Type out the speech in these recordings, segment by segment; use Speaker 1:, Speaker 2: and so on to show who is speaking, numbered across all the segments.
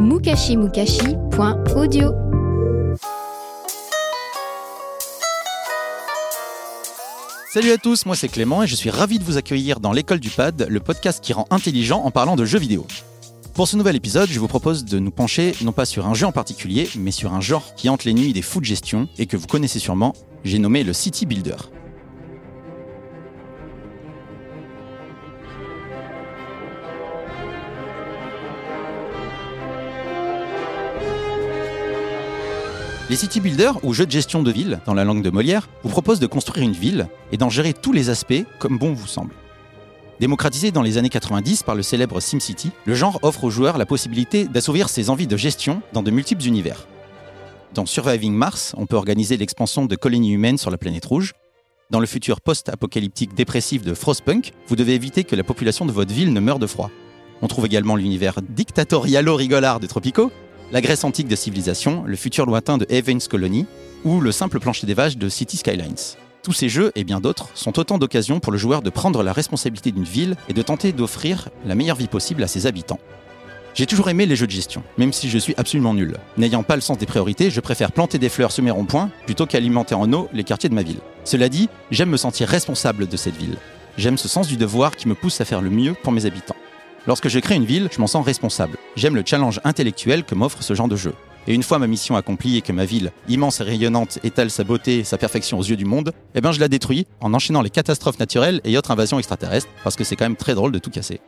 Speaker 1: mukashimukashi.audio.
Speaker 2: Salut à tous, moi c'est Clément et je suis ravi de vous accueillir dans l'école du pad, le podcast qui rend intelligent en parlant de jeux vidéo. Pour ce nouvel épisode, je vous propose de nous pencher non pas sur un jeu en particulier, mais sur un genre qui hante les nuits des fous de gestion et que vous connaissez sûrement, j'ai nommé le City Builder. Les city builders, ou jeux de gestion de ville, dans la langue de Molière, vous proposent de construire une ville et d'en gérer tous les aspects comme bon vous semble. Démocratisé dans les années 90 par le célèbre SimCity, le genre offre aux joueurs la possibilité d'assouvir ses envies de gestion dans de multiples univers. Dans Surviving Mars, on peut organiser l'expansion de colonies humaines sur la planète rouge. Dans le futur post-apocalyptique dépressif de Frostpunk, vous devez éviter que la population de votre ville ne meure de froid. On trouve également l'univers dictatorialo-rigolard de Tropico, la Grèce antique de Civilisation, le futur lointain de Evans Colony ou le simple plancher des vaches de City Skylines. Tous ces jeux et bien d'autres sont autant d'occasions pour le joueur de prendre la responsabilité d'une ville et de tenter d'offrir la meilleure vie possible à ses habitants. J'ai toujours aimé les jeux de gestion, même si je suis absolument nul. N'ayant pas le sens des priorités, je préfère planter des fleurs sur mes ronds-points plutôt qu'alimenter en eau les quartiers de ma ville. Cela dit, j'aime me sentir responsable de cette ville. J'aime ce sens du devoir qui me pousse à faire le mieux pour mes habitants. Lorsque je crée une ville, je m'en sens responsable. J'aime le challenge intellectuel que m'offre ce genre de jeu. Et une fois ma mission accomplie et que ma ville, immense et rayonnante, étale sa beauté et sa perfection aux yeux du monde, eh ben je la détruis en enchaînant les catastrophes naturelles et autres invasions extraterrestres, parce que c'est quand même très drôle de tout casser.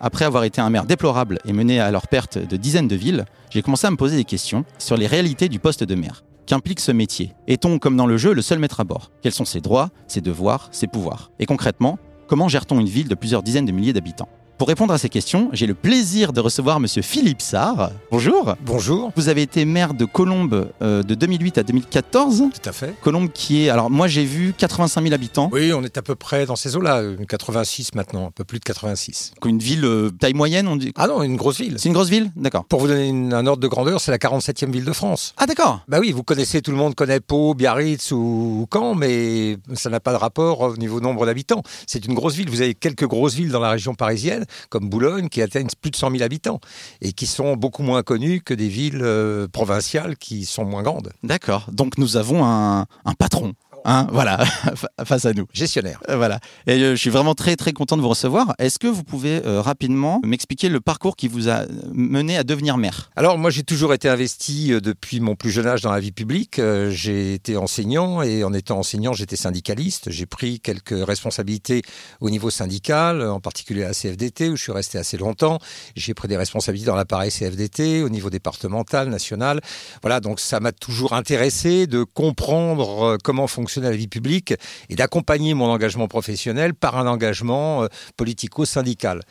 Speaker 2: Après avoir été un maire déplorable et mené à leur perte de dizaines de villes, j'ai commencé à me poser des questions sur les réalités du poste de maire. Qu'implique ce métier? Est-on, comme dans le jeu, le seul maître à bord? Quels sont ses droits, ses devoirs, ses pouvoirs? Et concrètement, comment gère-t-on une ville de plusieurs dizaines de milliers d'habitants? Pour répondre à ces questions, j'ai le plaisir de recevoir Monsieur Philippe Sarr. Bonjour.
Speaker 3: Bonjour.
Speaker 2: Vous avez été maire de Colombes euh, de 2008 à 2014.
Speaker 3: Tout à fait.
Speaker 2: Colombes qui est, alors moi j'ai vu 85 000 habitants.
Speaker 3: Oui, on est à peu près dans ces eaux-là, euh, 86 maintenant, un peu plus de 86.
Speaker 2: Donc Une ville euh, taille moyenne, on dit.
Speaker 3: Ah non, une grosse ville.
Speaker 2: C'est une grosse ville D'accord.
Speaker 3: Pour vous donner une- un ordre de grandeur, c'est la 47e ville de France.
Speaker 2: Ah d'accord.
Speaker 3: Bah oui, vous connaissez, tout le monde connaît Pau, Biarritz ou, ou Caen, mais ça n'a pas de rapport au niveau nombre d'habitants. C'est une grosse ville. Vous avez quelques grosses villes dans la région parisienne, comme Boulogne, qui atteignent plus de 100 000 habitants et qui sont beaucoup moins connues que des villes euh, provinciales qui sont moins grandes.
Speaker 2: D'accord. Donc nous avons un, un patron. Hein, voilà, face à nous.
Speaker 3: Gestionnaire.
Speaker 2: Euh, Voilà. Et euh, je suis vraiment très très content de vous recevoir. Est-ce que vous pouvez euh, rapidement m'expliquer le parcours qui vous a mené à devenir maire?
Speaker 3: Alors moi j'ai toujours été investi depuis mon plus jeune âge dans la vie publique. J'ai été enseignant et en étant enseignant j'étais syndicaliste. J'ai pris quelques responsabilités au niveau syndical, en particulier à la CFDT où je suis resté assez longtemps. J'ai pris des responsabilités dans l'appareil CFDT au niveau départemental, national. Voilà donc ça m'a toujours intéressé de comprendre euh, comment fonctionnait la vie publique et d'accompagner mon engagement professionnel par un engagement euh, politico-syndical.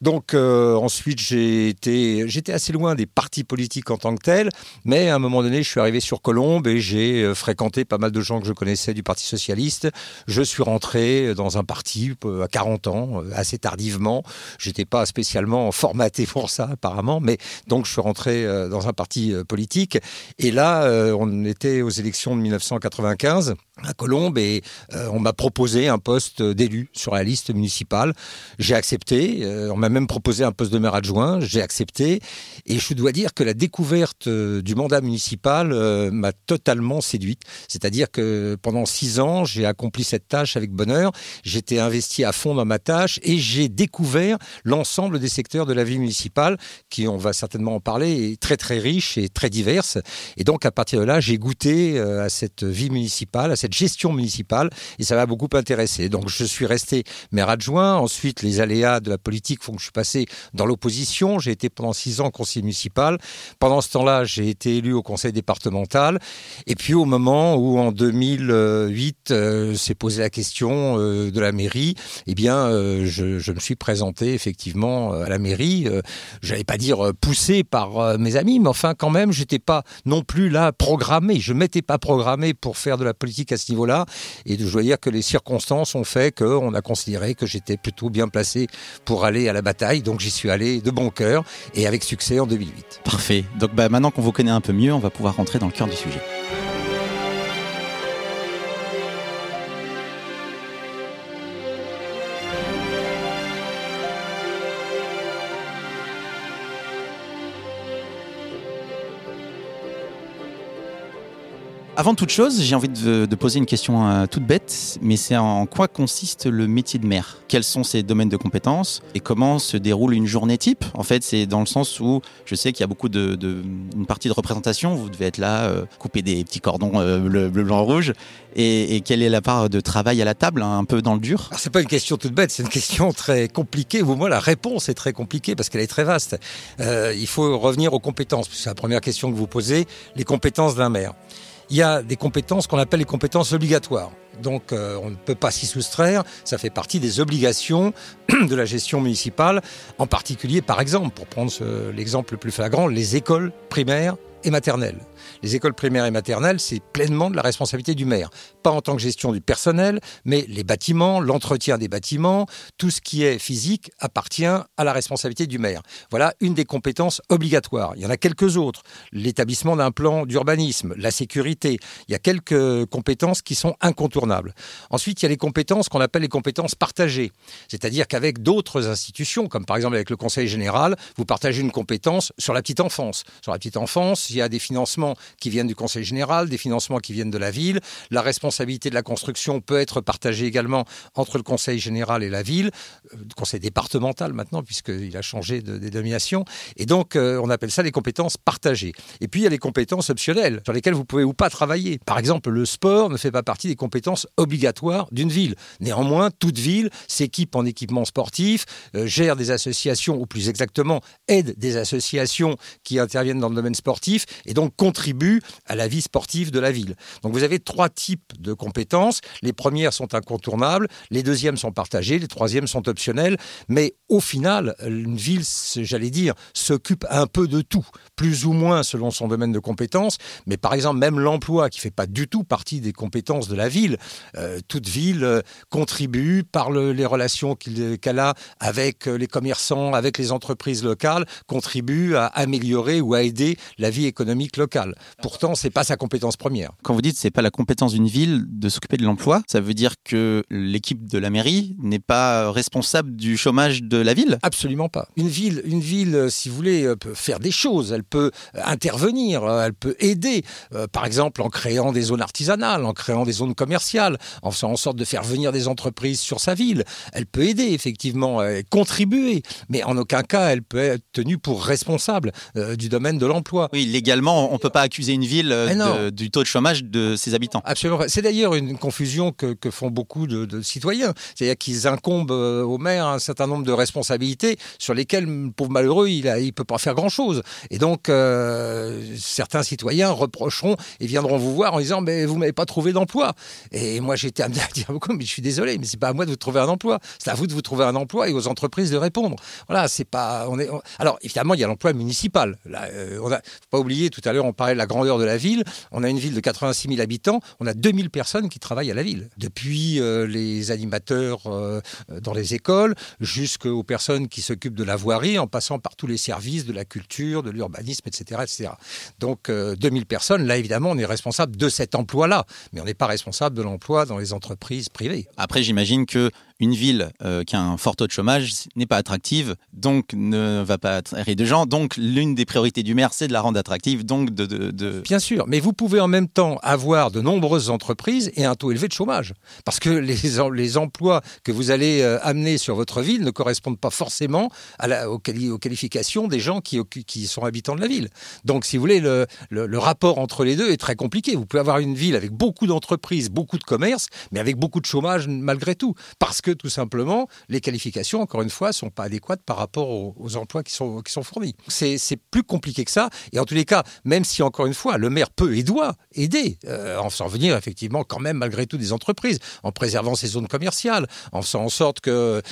Speaker 3: Donc euh, ensuite, j'étais assez loin des partis politiques en tant que tels, mais à un moment donné, je suis arrivé sur Colombe et j'ai euh, fréquenté pas mal de gens que je connaissais du Parti socialiste. Je suis rentré dans un parti à 40 ans, assez tardivement. J'étais pas spécialement formaté pour ça apparemment, mais donc je suis rentré dans un parti politique. Et là, on était aux élections de 1995 à Colombe et euh, on m'a proposé un poste d'élu sur la liste municipale. J'ai accepté. euh, on m'a même proposé un poste de maire adjoint. J'ai accepté. Et je dois dire que la découverte euh, du mandat municipal m'a totalement séduite. C'est-à-dire que pendant six ans, j'ai accompli cette tâche avec bonheur. J'étais investi à fond dans ma tâche et j'ai découvert l'ensemble des secteurs de la vie municipale qui, on va certainement en parler, est très très riche et très diverse. Et donc à partir de là, j'ai goûté à cette vie municipale, à cette municipale et ça m'a beaucoup intéressé. Donc je suis resté maire adjoint. Ensuite, les aléas de la politique font que je suis passé dans l'opposition. J'ai été pendant six ans conseiller municipal. Pendant ce temps-là, j'ai été élu au conseil départemental. Et puis au moment où en 2008 euh, s'est posé la question euh, de la mairie, eh bien, euh, je, je, me suis présenté effectivement à la mairie. Je n'allais pas dire poussé par mes amis, mais enfin quand même, j'étais pas non plus là programmé. Je m'étais pas programmé pour faire de la politique à ce niveau-là. Et je dois dire que les circonstances ont fait qu'on a considéré que j'étais plutôt bien placé pour aller à la bataille. Donc j'y suis allé de bon cœur et avec succès en 2008.
Speaker 2: Parfait. Donc bah, maintenant qu'on vous connaît un peu mieux, on va pouvoir rentrer dans le cœur du sujet. Avant toute chose, j'ai envie de, poser une question euh, toute bête, mais c'est en quoi consiste le métier de maire? Quels sont ses domaines de compétences? Et comment se déroule une journée type? En fait, c'est dans le sens où je sais qu'il y a beaucoup de, une partie de représentation. Vous devez être là, euh, couper des petits cordons euh, bleu, blanc, rouge. Et, quelle est la part de travail à la table, hein, un peu dans le dur?
Speaker 3: C'est pas une question toute bête, c'est une question très compliquée. Au moins, la réponse est très compliquée parce qu'elle est très vaste. il faut revenir aux compétences. C'est la première question que vous posez les compétences d'un maire il y a des compétences qu'on appelle les compétences obligatoires. Donc euh, on ne peut pas s'y soustraire, ça fait partie des obligations de la gestion municipale, en particulier par exemple, pour prendre l'exemple le plus flagrant, les écoles primaires et maternelles. Les écoles primaires et maternelles, c'est pleinement de la responsabilité du maire. Pas en tant que gestion du personnel, mais les bâtiments, l'entretien des bâtiments, tout ce qui est physique appartient à la responsabilité du maire. Voilà une des compétences obligatoires. Il y en a quelques autres. L'établissement d'un plan d'urbanisme, la sécurité. Il y a quelques compétences qui sont incontournables. Ensuite, il y a les compétences qu'on appelle les compétences partagées. C'est-à-dire qu'avec d'autres institutions, comme par exemple avec le Conseil général, vous partagez une compétence sur la petite enfance. Sur la petite enfance, il y a des financements qui viennent du Conseil général, des financements qui viennent de la ville. La responsabilité de la construction peut être partagée également entre le Conseil général et la ville, euh, le Conseil départemental maintenant, puisqu'il a changé de dénomination. Et donc, euh, on appelle ça les compétences partagées. Et puis, il y a les compétences optionnelles, sur lesquelles vous pouvez ou pas travailler. Par exemple, le sport ne fait pas partie des compétences obligatoires d'une ville. Néanmoins, toute ville s'équipe en équipement sportif, euh, gère des associations, ou plus exactement, aide des associations qui interviennent dans le domaine sportif, et donc contribue à la vie sportive de la ville. Donc vous avez trois types de compétences. Les premières sont incontournables, les deuxièmes sont partagées, les troisièmes sont optionnelles. Mais au final, une ville, j'allais dire, s'occupe un peu de tout, plus ou moins selon son domaine de compétences. Mais par exemple, même l'emploi, qui fait pas du tout partie des compétences de la ville, euh, toute ville euh, contribue par les relations qu'elle a avec euh, les commerçants, avec les entreprises locales, contribue à améliorer ou à aider la vie économique locale. Pourtant, c'est pas sa compétence première.
Speaker 2: Quand vous dites c'est pas la compétence d'une ville de s'occuper de l'emploi, ça veut dire que l'équipe de la mairie n'est pas responsable du chômage de la ville?
Speaker 3: Absolument pas. Une ville, une ville, si vous voulez, euh, peut faire des choses. Elle peut euh, intervenir, euh, elle peut aider. Par exemple, en créant des zones artisanales, en créant des zones commerciales, en faisant en sorte de faire venir des entreprises sur sa ville. Elle peut aider effectivement, contribuer, mais en aucun cas elle peut être tenue pour responsable du domaine de l'emploi.
Speaker 2: Oui, légalement, on peut pas accuser une ville euh, du taux de chômage de ses habitants.
Speaker 3: Absolument. C'est d'ailleurs une confusion que, font beaucoup de, citoyens. C'est-à-dire qu'ils incombent euh, au maire un certain nombre de responsabilités sur lesquelles, pauvre malheureux, il ne peut pas faire grand-chose. Et donc, euh, certains citoyens reprocheront et viendront vous voir en disant mais vous m'avez pas trouvé d'emploi. Et moi, j'étais amené à dire mais je suis désolé, mais c'est pas à moi de vous trouver un emploi. C'est à vous de vous trouver un emploi et aux entreprises de répondre. Voilà, c'est pas. On est. Alors évidemment, il y a l'emploi municipal. Là, on a faut pas oublier tout à l'heure, on parlait de la grandeur de la ville. On a une ville de 86 000 habitants, on a 2000 personnes qui travaillent à la ville. Depuis euh, les animateurs euh, dans les écoles jusqu'aux personnes qui s'occupent de la voirie, en passant par tous les services de la culture, de l'urbanisme, etc., etc. Donc 2000 euh, personnes, là évidemment, on est responsable de cet emploi-là, mais on n'est pas responsable de l'emploi dans les entreprises privées.
Speaker 2: Après, j'imagine que une ville euh, qui a un fort taux de chômage n'est pas attractive, donc ne va pas attirer de gens. Donc l'une des priorités du maire, c'est de la rendre attractive, donc de, de,
Speaker 3: Bien sûr, mais vous pouvez en même temps avoir de nombreuses entreprises et un taux élevé de chômage. Parce que les, les emplois que vous allez euh, amener sur votre ville ne correspondent pas forcément aux, qualifications des gens qui, qui, sont habitants de la ville. Donc si vous voulez, le, le rapport entre les deux est très compliqué. Vous pouvez avoir une ville avec beaucoup d'entreprises, beaucoup de commerces, mais avec beaucoup de chômage malgré tout. Parce que tout simplement, les qualifications, encore une fois, ne sont pas adéquates par rapport aux, emplois qui sont, qui sont fournis. C'est plus compliqué que ça. Et en tous les cas, même si, encore une fois, le maire peut et doit aider, euh, en faisant venir effectivement quand même malgré tout des entreprises, en préservant ces zones commerciales, en faisant en sorte qu'on euh,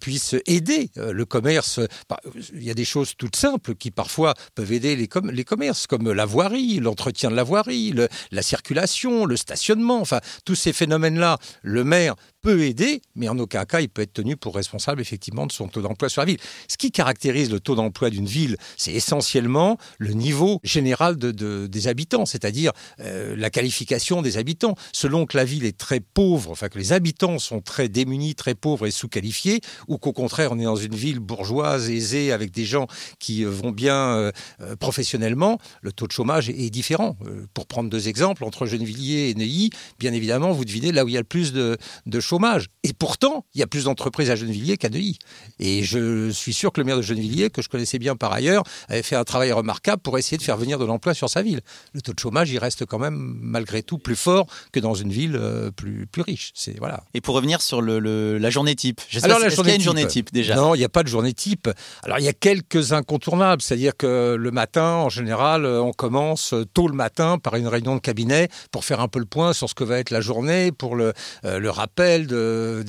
Speaker 3: puisse aider euh, le commerce. Bah, il y a des choses toutes simples qui parfois peuvent aider les, les commerces, comme la voirie, l'entretien de la voirie, la circulation, le stationnement, enfin tous ces phénomènes-là, le maire peut aider, mais en aucun cas il peut être tenu pour responsable effectivement de son taux d'emploi sur la ville. Ce qui caractérise le taux d'emploi d'une ville, c'est essentiellement le niveau général de, des habitants, c'est-à-dire euh, la qualification des habitants. Selon que la ville est très pauvre, enfin que les habitants sont très démunis, très pauvres et sous-qualifiés, ou qu'au contraire on est dans une ville bourgeoise, aisée, avec des gens qui euh, vont bien euh, professionnellement, le taux de chômage est, différent. pour prendre deux exemples, entre Gennevilliers et Neuilly, bien évidemment, vous devinez là où il y a le plus de, de chômage et pourtant, il y a plus d'entreprises à Gennevilliers qu'à Neuilly. Et je suis sûr que le maire de Gennevilliers, que je connaissais bien par ailleurs, avait fait un travail remarquable pour essayer de faire venir de l'emploi sur sa ville. Le taux de chômage, il reste quand même, malgré tout, plus fort que dans une ville euh, plus, plus riche. C'est, voilà.
Speaker 2: Et pour revenir sur le, la journée type, Alors, la journée y a une journée type déjà?
Speaker 3: Non, il n'y a pas de journée type. Alors, il y a quelques incontournables. C'est-à-dire que le matin, en général, on commence tôt le matin par une réunion de cabinet pour faire un peu le point sur ce que va être la journée, pour le, euh, le rappel de,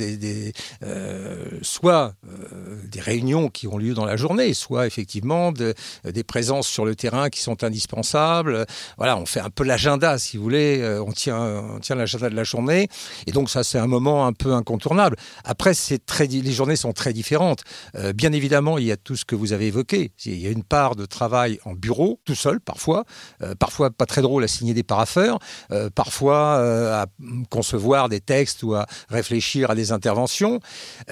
Speaker 3: euh, soit euh, des réunions qui ont lieu dans la journée, soit effectivement des présences sur le terrain qui sont indispensables. Voilà, on fait un peu l'agenda, si vous voulez, euh, on tient, on tient l'agenda de la journée. Et donc ça, c'est un moment un peu incontournable. Après, très, les journées sont très différentes. bien évidemment, il y a tout ce que vous avez évoqué. Il y a une part de travail en bureau, tout seul parfois, parfois pas très drôle à signer des parapheurs, parfois à concevoir des textes ou à réfléchir à des interventions.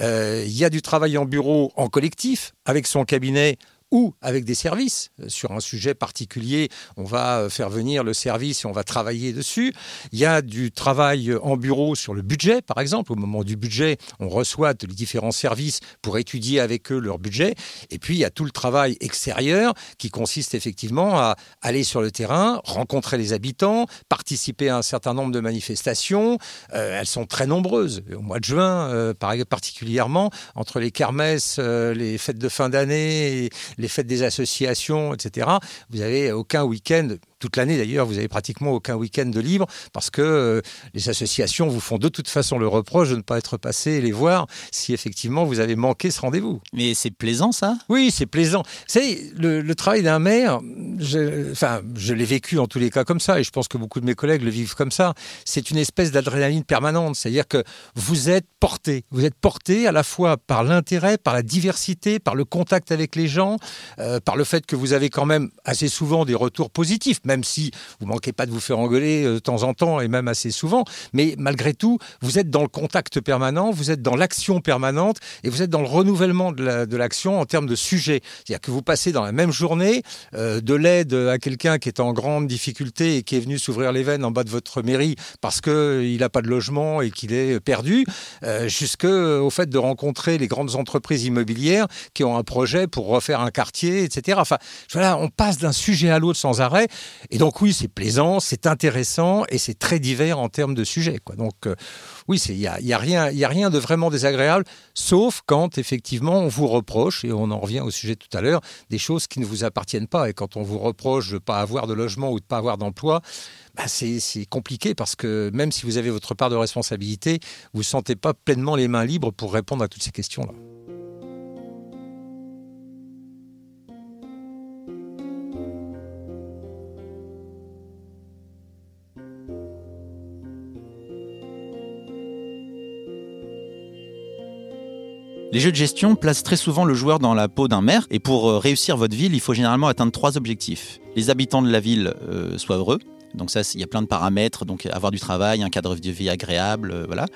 Speaker 3: Euh, il y a du travail en bureau en collectif avec son cabinet ou avec des services. Euh, sur un sujet particulier, on va euh, faire venir le service et on va travailler dessus. Il y a du travail en bureau sur le budget, par exemple. Au moment du budget, on reçoit les différents services pour étudier avec eux leur budget. Et puis, il y a tout le travail extérieur qui consiste effectivement à aller sur le terrain, rencontrer les habitants, participer à un certain nombre de manifestations. Euh, elles sont très nombreuses. Au mois de juin, particulièrement, entre les kermesses, les fêtes de fin d'année, fêtes des associations, etc. Vous avez aucun week-end toute l'année d'ailleurs, vous avez pratiquement aucun week-end de libre parce que euh, les associations vous font de toute façon le reproche de ne pas être passé et les voir si effectivement vous avez manqué ce rendez-vous.
Speaker 2: Mais c'est plaisant ça?
Speaker 3: Oui, c'est plaisant. Vous savez, le, travail d'un maire, je, enfin, je l'ai vécu en tous les cas comme ça et je pense que beaucoup de mes collègues le vivent comme ça. C'est une espèce d'adrénaline permanente, c'est-à-dire que vous êtes porté, vous êtes porté à la fois par l'intérêt, par la diversité, par le contact avec les gens, euh, par le fait que vous avez quand même assez souvent des retours positifs, même si vous manquez pas de vous faire engueuler euh, de temps en temps et même assez souvent. Mais malgré tout, vous êtes dans le contact permanent, vous êtes dans l'action permanente et vous êtes dans le renouvellement de l'action en termes de sujet. C'est-à-dire que vous passez dans la même journée euh, de l'aide à quelqu'un qui est en grande difficulté et qui est venu s'ouvrir les veines en bas de votre mairie parce qu'il n'a pas de logement et qu'il est perdu, euh, jusqu'au fait de rencontrer les grandes entreprises immobilières qui ont un projet pour refaire un quartier, etc. Enfin, voilà, on passe d'un sujet à l'autre sans arrêt. Et donc oui, c'est plaisant, c'est intéressant et c'est très divers en termes de sujets. Donc euh, oui, il n'y a, y a, rien, a rien de vraiment désagréable, sauf quand effectivement on vous reproche, et on en revient au sujet tout à l'heure, des choses qui ne vous appartiennent pas. Et quand on vous reproche de ne pas avoir de logement ou de ne pas avoir d'emploi, bah c'est compliqué parce que même si vous avez votre part de responsabilité, vous ne sentez pas pleinement les mains libres pour répondre à toutes ces questions-là.
Speaker 2: Les jeux de gestion placent très souvent le joueur dans la peau d'un maire, et pour euh, réussir votre ville, il faut généralement atteindre trois objectifs. Les habitants de la ville euh, soient heureux, Donc ça, il y a plein de paramètres. Donc avoir du travail, un cadre de vie agréable, euh, voilà.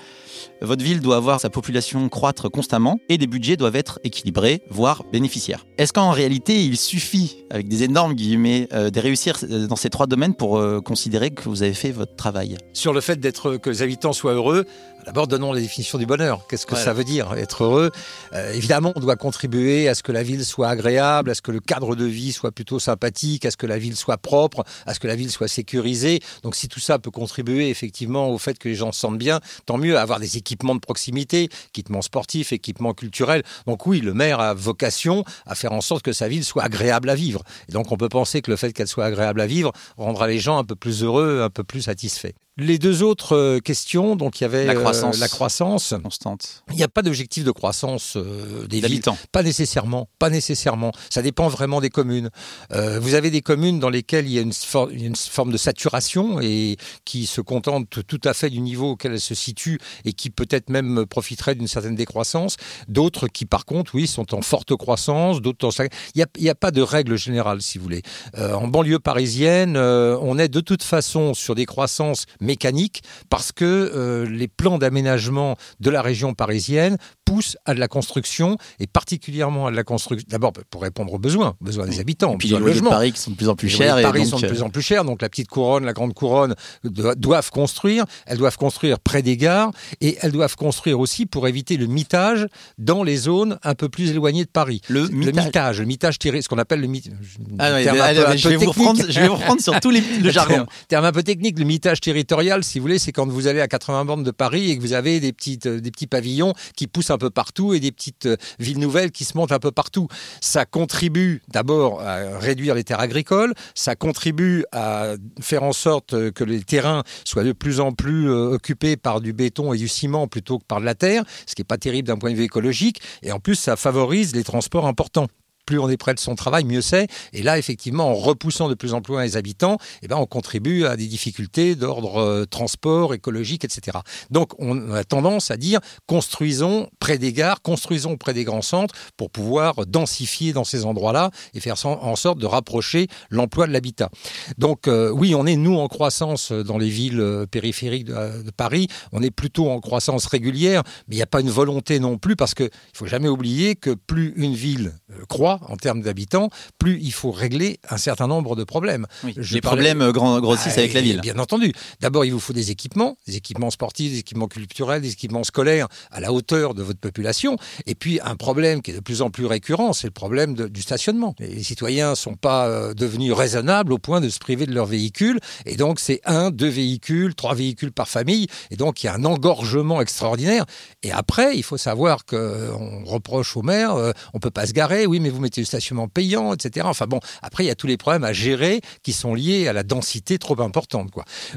Speaker 2: Votre ville doit avoir sa population croître constamment et des budgets doivent être équilibrés, voire bénéficiaires. Est-ce qu'en réalité, il suffit, avec des énormes guillemets, de réussir dans ces trois domaines pour considérer que vous avez fait votre travail?
Speaker 3: Sur le fait d'être que les habitants soient heureux, d'abord donnons la définition du bonheur. Qu'est-ce que
Speaker 2: Voilà.
Speaker 3: ça veut dire être heureux? Euh, Évidemment, on doit contribuer à ce que la ville soit agréable, à ce que le cadre de vie soit plutôt sympathique, à ce que la ville soit propre, à ce que la ville soit sécurisée. Donc si tout ça peut contribuer effectivement au fait que les gens se sentent bien, tant mieux. Avoir des équipements de proximité, équipements sportifs, équipements culturels. Donc oui, le maire a vocation à faire en sorte que sa ville soit agréable à vivre. Et donc on peut penser que le fait qu'elle soit agréable à vivre rendra les gens un peu plus heureux, un peu plus satisfaits. Les deux autres euh, questions, donc il y avait
Speaker 2: La
Speaker 3: euh,
Speaker 2: croissance.
Speaker 3: la croissance.
Speaker 2: Constante.
Speaker 3: Il n'y a pas d'objectif de croissance euh, des villes. Pas nécessairement, pas nécessairement. Ça dépend vraiment des communes. Euh, vous avez des communes dans lesquelles il y a une, for- forme de saturation et qui se contentent tout à fait du niveau auquel elles se situent et qui peut-être même profiteraient d'une certaine décroissance. D'autres qui, par contre, oui, sont en forte croissance. D'autres, en- il n'y a, a pas de règle générale, si vous voulez. En banlieue parisienne, on est de toute façon sur des croissances mécaniques parce que euh, les plans d'aménagement de la région parisienne poussent à de la construction et particulièrement à de la construction. D'abord pour répondre aux besoins, aux besoins des habitants,
Speaker 2: Et puis les
Speaker 3: besoins de.
Speaker 2: Paris qui sont de plus en plus
Speaker 3: Les
Speaker 2: chers.
Speaker 3: loyers de
Speaker 2: et
Speaker 3: Paris
Speaker 2: donc,
Speaker 3: sont de
Speaker 2: euh,
Speaker 3: plus en plus chers, donc la petite couronne, la grande couronne do- doivent construire. Elles doivent construire près des gares et elles doivent construire aussi pour éviter le mitage dans les zones un peu plus éloignées de Paris.
Speaker 2: Le
Speaker 3: le
Speaker 2: mitage.
Speaker 3: mitage, le mitage tiré, ce qu'on appelle le mitage.
Speaker 2: Ah allez, je, vais vous reprendre, je vais vous reprendre sur tous les, le jargon.
Speaker 3: Terme, terme un peu technique, le mitage territorial, si vous voulez, c'est quand vous allez à 80 bornes de Paris et que vous avez des, petites, euh, des petits pavillons qui poussent un peu partout et des petites euh, villes nouvelles qui se montent un peu partout. Ça contribue d'abord à réduire les terres agricoles, ça contribue à faire en sorte euh, que les terrains soient de plus en plus euh, occupés par du béton et du ciment plutôt que par de la terre, ce qui n'est pas terrible d'un point de vue écologique. Et en plus, ça favorise les transports importants plus on est près de son travail, mieux c'est. Et là, effectivement, en repoussant de plus en plus loin les habitants, eh ben, on contribue à des difficultés d'ordre euh, transport, écologique, etc. Donc, on a tendance à dire construisons près des gares, construisons près des grands centres pour pouvoir densifier dans ces endroits-là et faire en sorte de rapprocher l'emploi de l'habitat. Donc, euh, oui, on est, nous, en croissance dans les villes euh, périphériques de, de Paris. On est plutôt en croissance régulière, mais il n'y a pas une volonté non plus parce qu'il ne faut jamais oublier que plus une ville euh, en termes d'habitants, plus il faut régler un certain nombre de problèmes.
Speaker 2: Oui,
Speaker 3: Je
Speaker 2: les
Speaker 3: parlais-
Speaker 2: problèmes euh, grand- grossissent
Speaker 3: Ah,
Speaker 2: avec la ville.
Speaker 3: Bien entendu. D'abord, il vous faut des équipements, des équipements sportifs, des équipements culturels, des équipements scolaires à la hauteur de votre population. Et puis, un problème qui est de plus en plus récurrent, c'est le problème de- du stationnement. Les citoyens ne sont pas euh, devenus raisonnables au point de se priver de leur véhicule. Et donc, c'est un, deux véhicules, trois véhicules par famille. Et donc, il y a un engorgement extraordinaire. Et après, il faut savoir qu'on reproche au maire, euh, on peut pas se garer, oui, mais vous le stationnement payant, etc. Enfin bon, après, il y a tous les problèmes à gérer qui sont liés à la densité trop importante.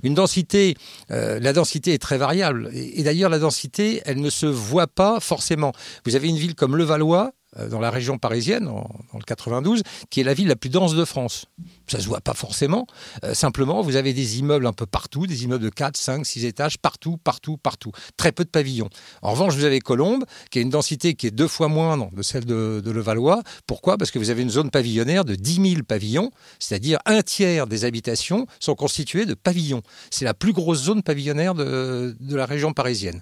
Speaker 3: Une densité, euh, la densité est très variable. Et, et d'ailleurs, la densité, elle ne se voit pas forcément. Vous avez une ville comme Levallois, dans la région parisienne, en- dans le 92, qui est la ville la plus dense de France. Ça se voit pas forcément. Euh, simplement, vous avez des immeubles un peu partout, des immeubles de 4, 5, 6 étages, partout, partout, partout. Très peu de pavillons. En revanche, vous avez Colombes, qui a une densité qui est deux fois moindre de celle de, de Levallois. Pourquoi? Parce que vous avez une zone pavillonnaire de 10 000 pavillons, c'est-à-dire un tiers des habitations sont constituées de pavillons. C'est la plus grosse zone pavillonnaire de la région parisienne.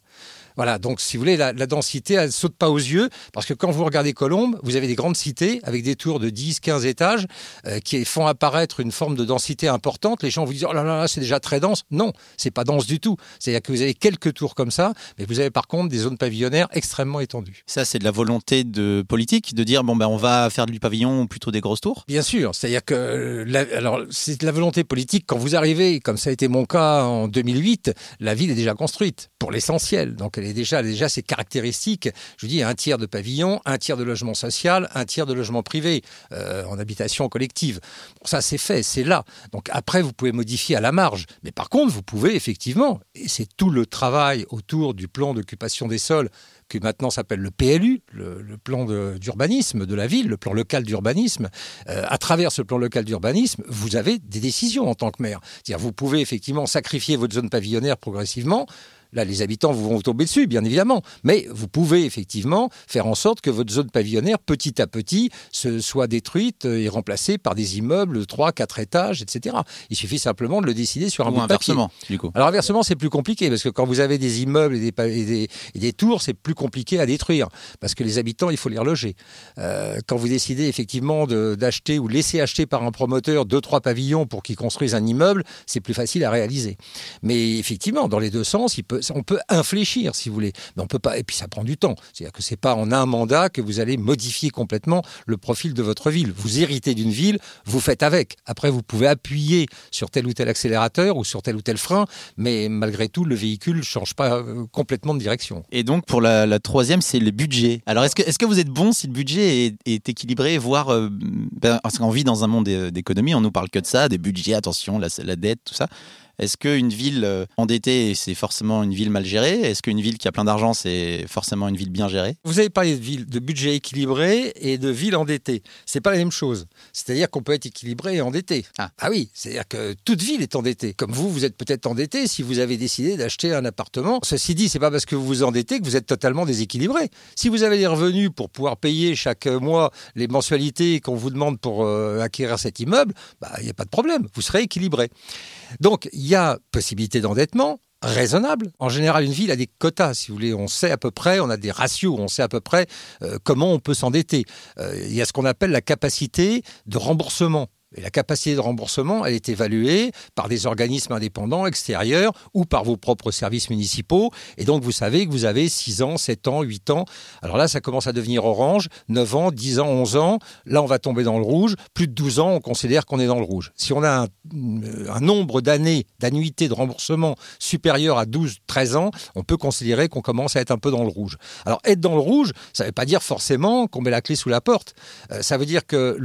Speaker 3: Voilà, donc si vous voulez, la, la densité, elle ne saute pas aux yeux, parce que quand vous regardez Colombes, vous avez des grandes cités avec des tours de 10, 15 étages euh, qui font apparaître une forme de densité importante. Les gens vous disent, oh là là, là, c'est déjà très dense. Non, c'est pas dense du tout. C'est-à-dire que vous avez quelques tours comme ça, mais vous avez par contre des zones pavillonnaires extrêmement étendues.
Speaker 2: Ça, c'est de la volonté de politique de dire bon ben on va faire du pavillon ou plutôt des grosses tours?
Speaker 3: Bien sûr, c'est-à-dire que euh, la- alors c'est de la volonté politique. Quand vous arrivez, comme ça a été mon cas en 2008, la ville est déjà construite pour l'essentiel. Donc elle est déjà, elle a déjà ses caractéristiques. Je vous dis un tiers de pavillon, un tiers de logement social, un tiers de logement privé euh, en habitation collective. Bon, ça c'est fait, c'est là. Donc après vous pouvez modifier à la marge, mais par contre vous pouvez effectivement, et c'est tout le travail autour du plan d'occupation des sols qui maintenant s'appelle le PLU, le, plan d'urbanisme de, la ville, le plan local d'urbanisme. Euh, à travers ce plan local d'urbanisme, vous avez des décisions en tant que maire. C'est-à-dire, vous pouvez effectivement sacrifier votre zone pavillonnaire progressivement. Là, les habitants vous vont tomber dessus, bien évidemment. Mais vous pouvez effectivement faire en sorte que votre zone pavillonnaire, petit à petit, se soit détruite et remplacée par des immeubles de 3, 4 étages, etc. Il suffit simplement de le décider sur un
Speaker 2: Ou
Speaker 3: bout de papier.
Speaker 2: inversement, du coup.
Speaker 3: Alors inversement, c'est plus compliqué parce que quand vous avez des immeubles et des, pa- et des- et des tours, c'est plus compliqué à détruire parce que les habitants, il faut les reloger. Euh, quand vous décidez effectivement d'acheter ou laisser acheter par un promoteur deux trois pavillons pour qu'il construise un immeuble, c'est plus facile à réaliser. Mais effectivement, dans les deux sens, il peut, on peut infléchir si vous voulez, mais on peut pas. Et puis ça prend du temps. C'est-à-dire que c'est pas en un mandat que vous allez modifier complètement le profil de votre ville. Vous héritez d'une ville, vous faites avec. Après, vous pouvez appuyer sur tel ou tel accélérateur ou sur tel ou tel frein, mais malgré tout, le véhicule change pas euh, complètement de direction.
Speaker 2: Et donc pour la, troisième, c'est le budget. Alors est-ce que, est-ce que vous êtes bon si le budget est, équilibré, voire euh, ben, parce qu'on vit dans un monde d'é- d'économie, on nous parle que de ça, des budgets, attention, la dette, tout ça. Est-ce qu'une ville euh, endettée, c'est forcément une ville mal gérée? Est-ce qu'une ville qui a plein d'argent, c'est forcément une ville bien gérée?
Speaker 3: Vous avez parlé de, ville, de budget équilibré et de ville endettée. C'est pas la même chose. C'est-à-dire qu'on peut être équilibré et endetté.
Speaker 2: Ah.
Speaker 3: oui, c'est-à-dire que toute ville est endettée. Comme vous, vous êtes peut-être endetté si vous avez décidé d'acheter un appartement. Ceci dit, c'est pas parce que vous vous endettez que vous êtes totalement déséquilibré. Si vous avez les revenus pour pouvoir payer chaque mois les mensualités qu'on vous demande pour euh, acquérir cet immeuble, bah, il n'y a pas de problème. Vous serez équilibré. Donc, il y a possibilité d'endettement raisonnable. En général, une ville a des quotas, si vous voulez. On sait à peu près, on a des ratios, on sait à peu près euh, comment on peut s'endetter. Euh, il y a ce qu'on appelle la capacité de remboursement. La capacité de remboursement, elle est évaluée par des organismes indépendants extérieurs ou par vos propres services municipaux. Et donc, vous savez que vous avez 6 ans, 7 ans, 8 ans. Alors là, ça commence à devenir orange. 9 ans, 10 ans, 11 ans. Là, on va tomber dans le rouge. Plus de 12 ans, on considère qu'on est dans le rouge. Si on a un, un nombre d'années, d'annuités de remboursement supérieur à 12, 13 ans, on peut considérer qu'on commence à être un peu dans le rouge. Alors, être dans le rouge, ça ne veut pas dire forcément qu'on met la clé sous la porte. Euh, ça veut dire que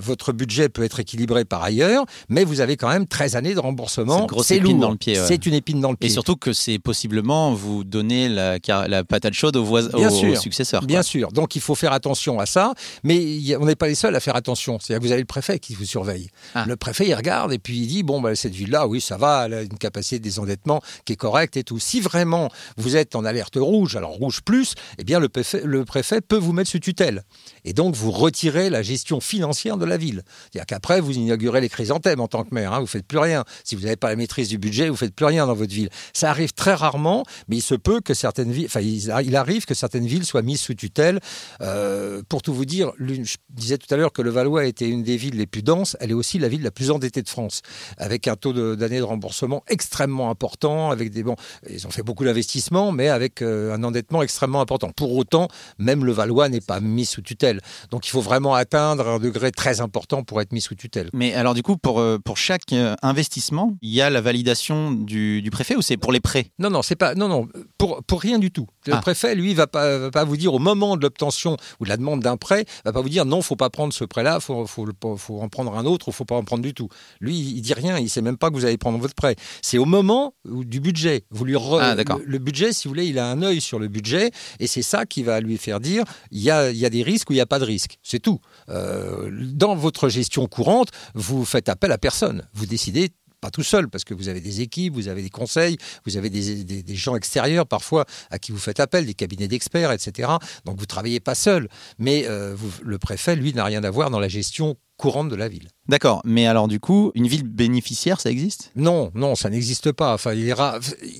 Speaker 3: votre budget peut être équilibré par ailleurs, mais vous avez quand même 13 années de
Speaker 2: C'est
Speaker 3: remboursement.
Speaker 2: une grosse épine
Speaker 3: lourd.
Speaker 2: dans le pied, ouais.
Speaker 3: C'est une épine dans le pied.
Speaker 2: Et surtout que c'est possiblement vous donner la, patate chaude aux, voisins,
Speaker 3: Bien
Speaker 2: aux
Speaker 3: sûr.
Speaker 2: successeurs.
Speaker 3: Bien
Speaker 2: quoi.
Speaker 3: sûr. Donc il faut faire attention à ça, mais on n'est pas les seuls à faire attention. C'est-à-dire que vous avez le préfet qui vous surveille.
Speaker 2: Ah.
Speaker 3: Le préfet, il regarde et puis il dit bon, bah, cette ville-là, oui, ça va, elle a une capacité de désendettement qui est correcte et tout. Si vraiment vous êtes en alerte rouge, alors rouge plus, eh bien le préfet, le préfet peut vous mettre sous tutelle. Et donc vous retirez la gestion financière de la ville. Qu'après, vous inaugurez les chrysanthèmes en tant que maire. Hein, vous faites plus rien. Si vous n'avez pas la maîtrise du budget, vous faites plus rien dans votre ville. Ça arrive très rarement, mais il se peut que certaines villes, enfin, il arrive que certaines villes soient mises sous tutelle. Euh, pour tout vous dire, je disais tout à l'heure que le Valois était une des villes les plus denses. Elle est aussi la ville la plus endettée de France, avec un taux d'années de, remboursement extrêmement important. Avec des bons, ils ont fait beaucoup d'investissements, mais avec euh, un endettement extrêmement important. Pour autant, même le Valois n'est pas mis sous tutelle. Donc, il faut vraiment atteindre un degré très important pour être mis sous tutelle.
Speaker 2: Mais alors du coup, pour, euh, pour chaque euh, investissement, il y a la validation du, du préfet ou c'est pour les prêts?
Speaker 3: Non, non, c'est pas. Non, non, pour, pour rien du tout. Le
Speaker 2: Ah.
Speaker 3: préfet, lui, va pas, va pas vous dire au moment de l'obtention ou de la demande d'un prêt, va pas vous dire non, faut pas prendre ce prêt-là, faut, faut, faut en prendre un autre ou faut pas en prendre du tout. Lui, il dit rien, il sait même pas que vous allez prendre votre prêt. C'est au moment où- du budget. Vous lui re-
Speaker 2: Ah,
Speaker 3: le, le budget, si vous voulez, il a un œil sur le budget et c'est ça qui va lui faire dire il y a, il y a des risques ou il n'y a pas de risques. C'est tout. Euh, dans votre gestion courante, vous faites appel à personne. Vous décidez pas tout seul, parce que vous avez des équipes, vous avez des conseils, vous avez des, des- des gens extérieurs parfois à qui vous faites appel, des cabinets d'experts, etc. Donc vous travaillez pas seul. Mais euh, vous- le préfet, lui, n'a rien à voir dans la gestion courante de la ville.
Speaker 2: D'accord, mais alors du coup, une ville bénéficiaire, ça existe?
Speaker 3: Non, non, ça n'existe pas. Enfin, il,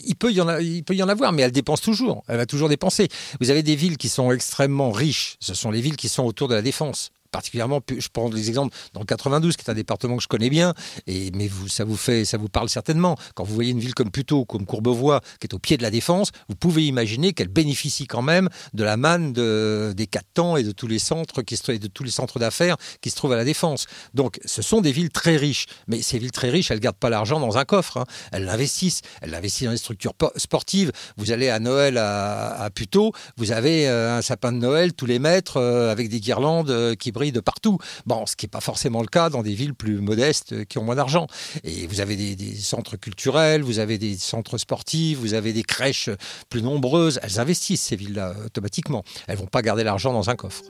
Speaker 3: il peut y en a- il peut y en avoir, mais elle dépense toujours. Elle va toujours dépenser. Vous avez des villes qui sont extrêmement riches. Ce sont les villes qui sont autour de la défense. Particulièrement, je prends des exemples dans le 92, qui est un département que je connais bien, et mais vous, ça vous fait, ça vous parle certainement. Quand vous voyez une ville comme Puteaux, comme Courbevoie, qui est au pied de la défense, vous pouvez imaginer qu'elle bénéficie quand même de la manne de, des quatre temps et de tous les centres qui se, de tous les centres d'affaires qui se trouvent à la défense. Donc, ce sont des villes très riches, mais ces villes très riches, elles gardent pas l'argent dans un coffre. hein. Elles l'investissent. Elles l'investissent dans les structures po- sportives. Vous allez à Noël à, à Puteaux, vous avez euh, un sapin de Noël tous les mètres euh, avec des guirlandes euh, qui brillent de partout. Bon, ce qui n'est pas forcément le cas dans des villes plus modestes euh, qui ont moins d'argent. Et vous avez des, centres culturels, vous avez des centres sportifs, vous avez des crèches plus nombreuses. Elles investissent ces villes-là automatiquement. Elles vont pas garder l'argent dans un coffre.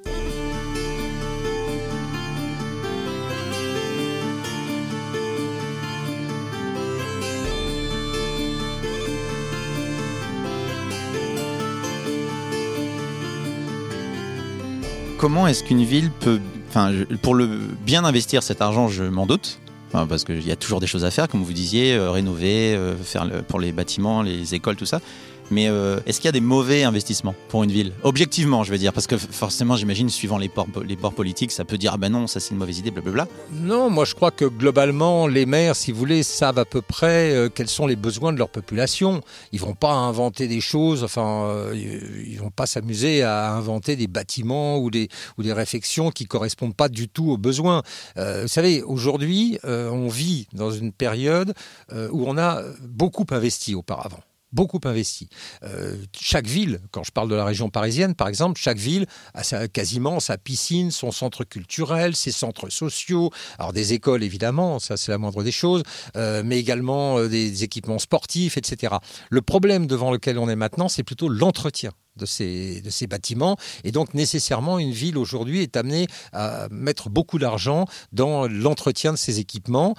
Speaker 2: Comment est-ce qu'une ville peut, enfin, pour le bien investir cet argent, je m'en doute. Parce qu'il y a toujours des choses à faire, comme vous disiez, euh, rénover, euh, faire pour les bâtiments, les écoles, tout ça. Mais euh, est-ce qu'il y a des mauvais investissements pour une ville? Objectivement, je veux dire, parce que forcément, j'imagine, suivant les ports, politiques, ça peut dire ah ben non, ça c'est une mauvaise idée, blablabla.
Speaker 3: Non, moi je crois que globalement, les maires, si vous voulez, savent à peu près euh, quels sont les besoins de leur population. Ils vont pas inventer des choses, enfin, euh, ils vont pas s'amuser à inventer des bâtiments ou des, ou des réfections qui correspondent pas du tout aux besoins. Euh, vous savez, aujourd'hui, euh, on vit dans une période où on a beaucoup investi auparavant. Beaucoup investi. Euh, chaque ville, quand je parle de la région parisienne par exemple, chaque ville a sa- quasiment sa piscine, son centre culturel, ses centres sociaux, alors des écoles évidemment, ça c'est la moindre des choses, euh, mais également euh, des, des équipements sportifs, etc. Le problème devant lequel on est maintenant, c'est plutôt l'entretien de ces, de ces bâtiments. Et donc, nécessairement, une ville aujourd'hui est amenée à mettre beaucoup d'argent dans l'entretien de ces équipements,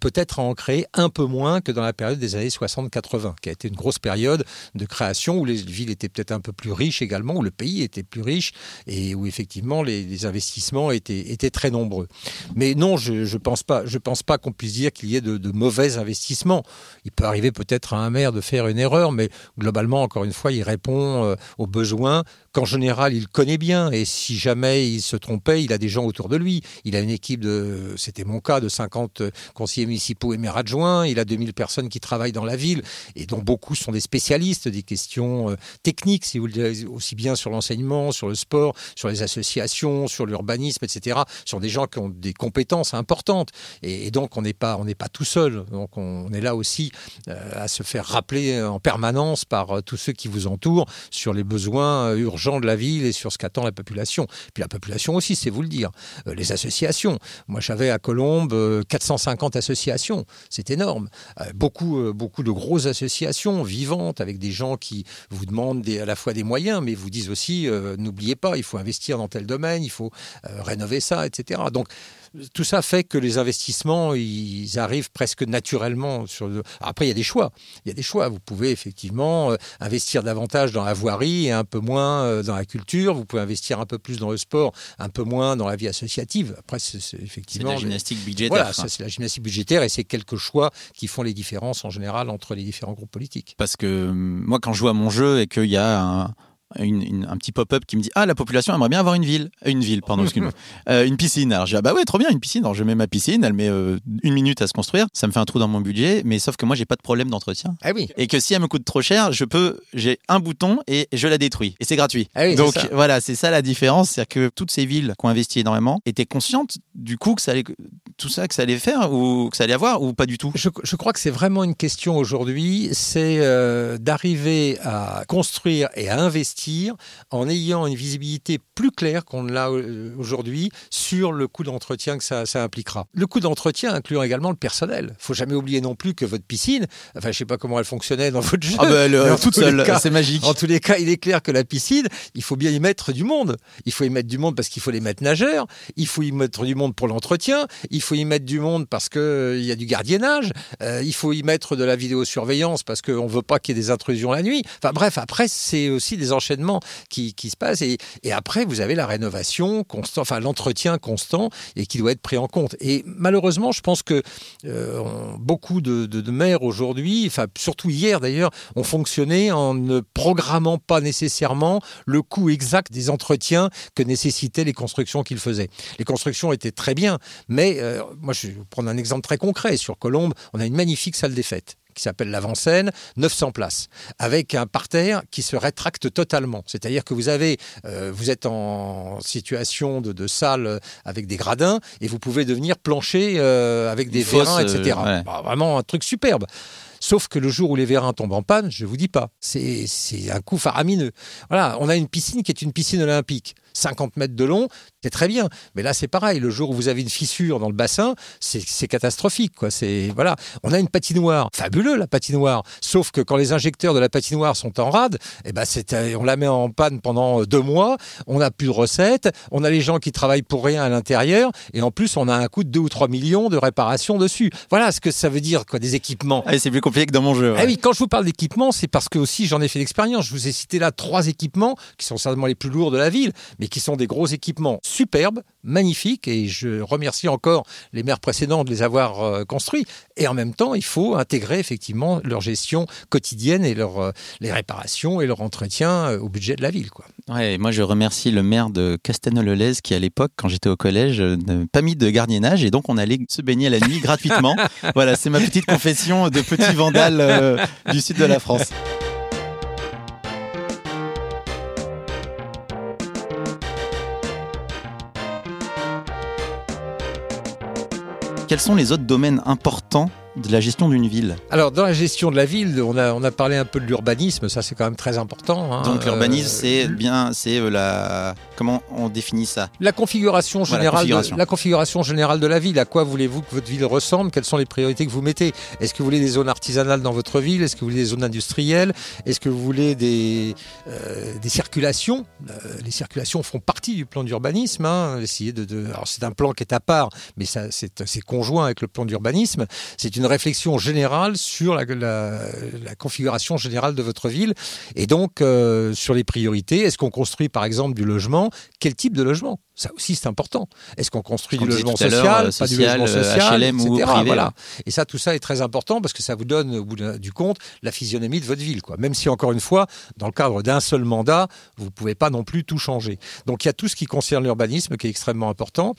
Speaker 3: peut-être à en créer un peu moins que dans la période des années 60-80, qui a été une grosse période de création où les villes étaient peut-être un peu plus riches également, où le pays était plus riche et où effectivement les, investissements étaient, étaient très nombreux. Mais non, je ne pense pas, je pense pas qu'on puisse dire qu'il y ait de, de mauvais investissements. Il peut arriver peut-être à un maire de faire une erreur, mais globalement, encore une fois, il répond euh, aux besoins qu'en général il connaît bien. Et si jamais il se trompait, il a des gens autour de lui. Il a une équipe de, c'était mon cas, de 50 conseillers municipaux et maires adjoints. Il a 2000 personnes qui travaillent dans la ville et dont beaucoup sont des spécialistes des questions euh, techniques, si vous le aussi bien sur l'enseignement, sur le sport, sur les associations, sur l'urbanisme, etc. Sur des gens qui ont des compétences importantes. Et, donc on n'est pas, pas tout seul. Donc on, est là aussi euh, à se faire rappeler en permanence par euh, tous ceux qui vous entourent sur les besoins euh, urgents de la ville et sur ce qu'attend la population. Puis la population aussi, c'est vous le dire. Euh, les associations. Moi, j'avais à Colombes euh, 450 associations. C'est énorme. Euh, beaucoup, euh, beaucoup de grosses associations vivantes avec des gens qui vous demandent à la fois des moyens, mais vous disent aussi euh, n'oubliez pas, il faut investir dans tel domaine, il faut euh, rénover ça, etc. Donc tout ça fait que les investissements, ils arrivent presque naturellement. Sur le... Après, il y a des choix. Il y a des choix. Vous pouvez effectivement euh, investir davantage dans la voirie et un peu moins euh, dans la culture. Vous pouvez investir un peu plus dans le sport, un peu moins dans la vie associative. Après, c'est c'est
Speaker 2: C'est
Speaker 3: effectivement...
Speaker 2: la gymnastique budgétaire.
Speaker 3: Voilà, ça c'est la gymnastique budgétaire et c'est quelques choix qui font les différences en général entre les différents groupes politiques.
Speaker 2: Parce que hum, moi, quand je joue à mon jeu et qu'il y a un, une- une- un petit pop-up qui me dit Ah, la population aimerait bien avoir une ville. Une ville, pardon, excuse-moi. Euh, une piscine. Alors, je dis Ah, bah ouais, trop bien, une piscine. Alors, je mets ma piscine, elle met euh, une minute à se construire. Ça me fait un trou dans mon budget, mais sauf que moi, j'ai pas de problème d'entretien.
Speaker 3: Ah oui,
Speaker 2: Et que si elle me coûte trop cher, je peux, j'ai un bouton et je la détruis. Et c'est gratuit.
Speaker 3: Ah oui,
Speaker 2: Donc voilà, c'est ça la différence, c'est que toutes ces villes qui ont investi énormément étaient conscientes du coup que ça allait, tout ça que ça allait faire ou que ça allait avoir ou pas du tout.
Speaker 3: Je, je crois que c'est vraiment une question aujourd'hui, c'est euh, d'arriver à construire et à investir en ayant une visibilité plus claire qu'on ne l'a euh, aujourd'hui sur le coût d'entretien que ça, ça impliquera. Le coût d'entretien inclut également le personnel. faut jamais oublier non plus que votre piscine, enfin je sais pas comment elle fonctionnait dans votre jeu,
Speaker 2: Ah bah euh, toute seule, c'est magique.
Speaker 3: En tous les cas, il est clair que la piscine, il faut bien y mettre du monde. Il faut y mettre du monde parce qu'il faut les mettre nageurs, il faut y mettre du monde pour l'entretien, il faut y mettre du monde parce que euh, il y a du gardiennage, euh, il faut y mettre de la vidéosurveillance parce qu'on veut pas qu'il y ait des intrusions la nuit. Enfin bref, après c'est aussi des enchaînements qui, se passent et, après vous avez la rénovation constante, enfin l'entretien constant et qui doit être pris en compte. Et malheureusement, je pense que euh, beaucoup de, maires aujourd'hui, enfin surtout hier d'ailleurs, ont fonctionné en ne programmant pas nécessairement le coût exact des entretiens que nécessitaient les constructions qu'ils faisaient. Les constructions étaient très bien, mais euh, moi je vais prendre un exemple très concret. Sur Colombe, on a une magnifique salle des fêtes qui s'appelle l'avant-scène, 900 places, avec un parterre qui se rétracte totalement. C'est-à-dire que vous avez, euh, vous êtes en situation de, de salle euh, avec des gradins et vous pouvez devenir plancher euh, avec des vérins, etc.
Speaker 2: euh, ouais.
Speaker 3: Bah, vraiment un truc superbe. Sauf que le jour où les vérins tombent en panne, je vous dis pas, c'est c'est un coup faramineux. Voilà, on a une piscine qui est une piscine olympique, 50 mètres de long, c'est très bien. Mais là, c'est pareil. Le jour où vous avez une fissure dans le bassin, c'est catastrophique. Quoi. Voilà. On a une patinoire, fabuleux la patinoire. Sauf que quand les injecteurs de la patinoire sont en rade, eh ben euh, on la met en panne pendant deux mois. On n'a plus de recettes. On a les gens qui travaillent pour rien à l'intérieur, et en plus, on a un coût de 2 ou 3 millions de réparation dessus. Voilà ce que ça veut dire, quoi, des équipements.
Speaker 2: Ah, c'est plus compliqué que dans mon jeu. ouais.
Speaker 3: Ah oui, quand je vous parle d'équipement, c'est parce que aussi j'en ai fait l'expérience. Je vous ai cité là trois équipements qui sont certainement les plus lourds de la ville, mais qui sont des gros équipements superbes, magnifiques, et je remercie encore les maires précédents de les avoir euh, construits. Et en même temps, il faut intégrer effectivement leur gestion quotidienne et leur, euh, les réparations et leur entretien euh, au budget de la ville. Quoi.
Speaker 2: Ouais, moi je remercie le maire de Castelnau-le-Lez qui à l'époque, quand j'étais au collège, n'a pas mis de gardiennage et donc on allait se baigner la nuit gratuitement. voilà, c'est ma petite confession de petit vandale du sud de la France. Quels sont les autres domaines importants de la gestion d'une ville
Speaker 3: Alors, dans la gestion de la ville, on a, on a parlé un peu de l'urbanisme, ça c'est quand même très important.
Speaker 2: Hein. Donc, l'urbanisme, euh, c'est bien, c'est euh, la. Comment on définit ça
Speaker 3: La configuration générale, configuration. De, la configuration générale de la ville. À quoi voulez-vous que votre ville ressemble? Quelles sont les priorités que vous mettez? Est-ce que vous voulez des zones artisanales dans votre ville? Est-ce que vous voulez des zones industrielles? Est-ce que vous voulez des, euh, des circulations? Les circulations font partie du plan d'urbanisme. Hein. Essayer de, de... Alors, c'est un plan qui est à part, mais ça, c'est, c'est conjoint avec le plan d'urbanisme. C'est une réflexion générale sur la, la, configuration générale de votre ville et donc euh, sur les priorités. Est-ce qu'on construit par exemple du logement? Quel type de logement ça aussi, c'est important. Est-ce qu'on construit du logement social, pas du logement euh, social,
Speaker 2: HLM etc. Ou voilà.
Speaker 3: Et ça, tout ça est très important parce que ça vous donne, au bout du compte, la physionomie de votre ville. Quoi. Même si, encore une fois, dans le cadre d'un seul mandat, vous ne pouvez pas non plus tout changer. Donc, il y a tout ce qui concerne l'urbanisme qui est extrêmement important.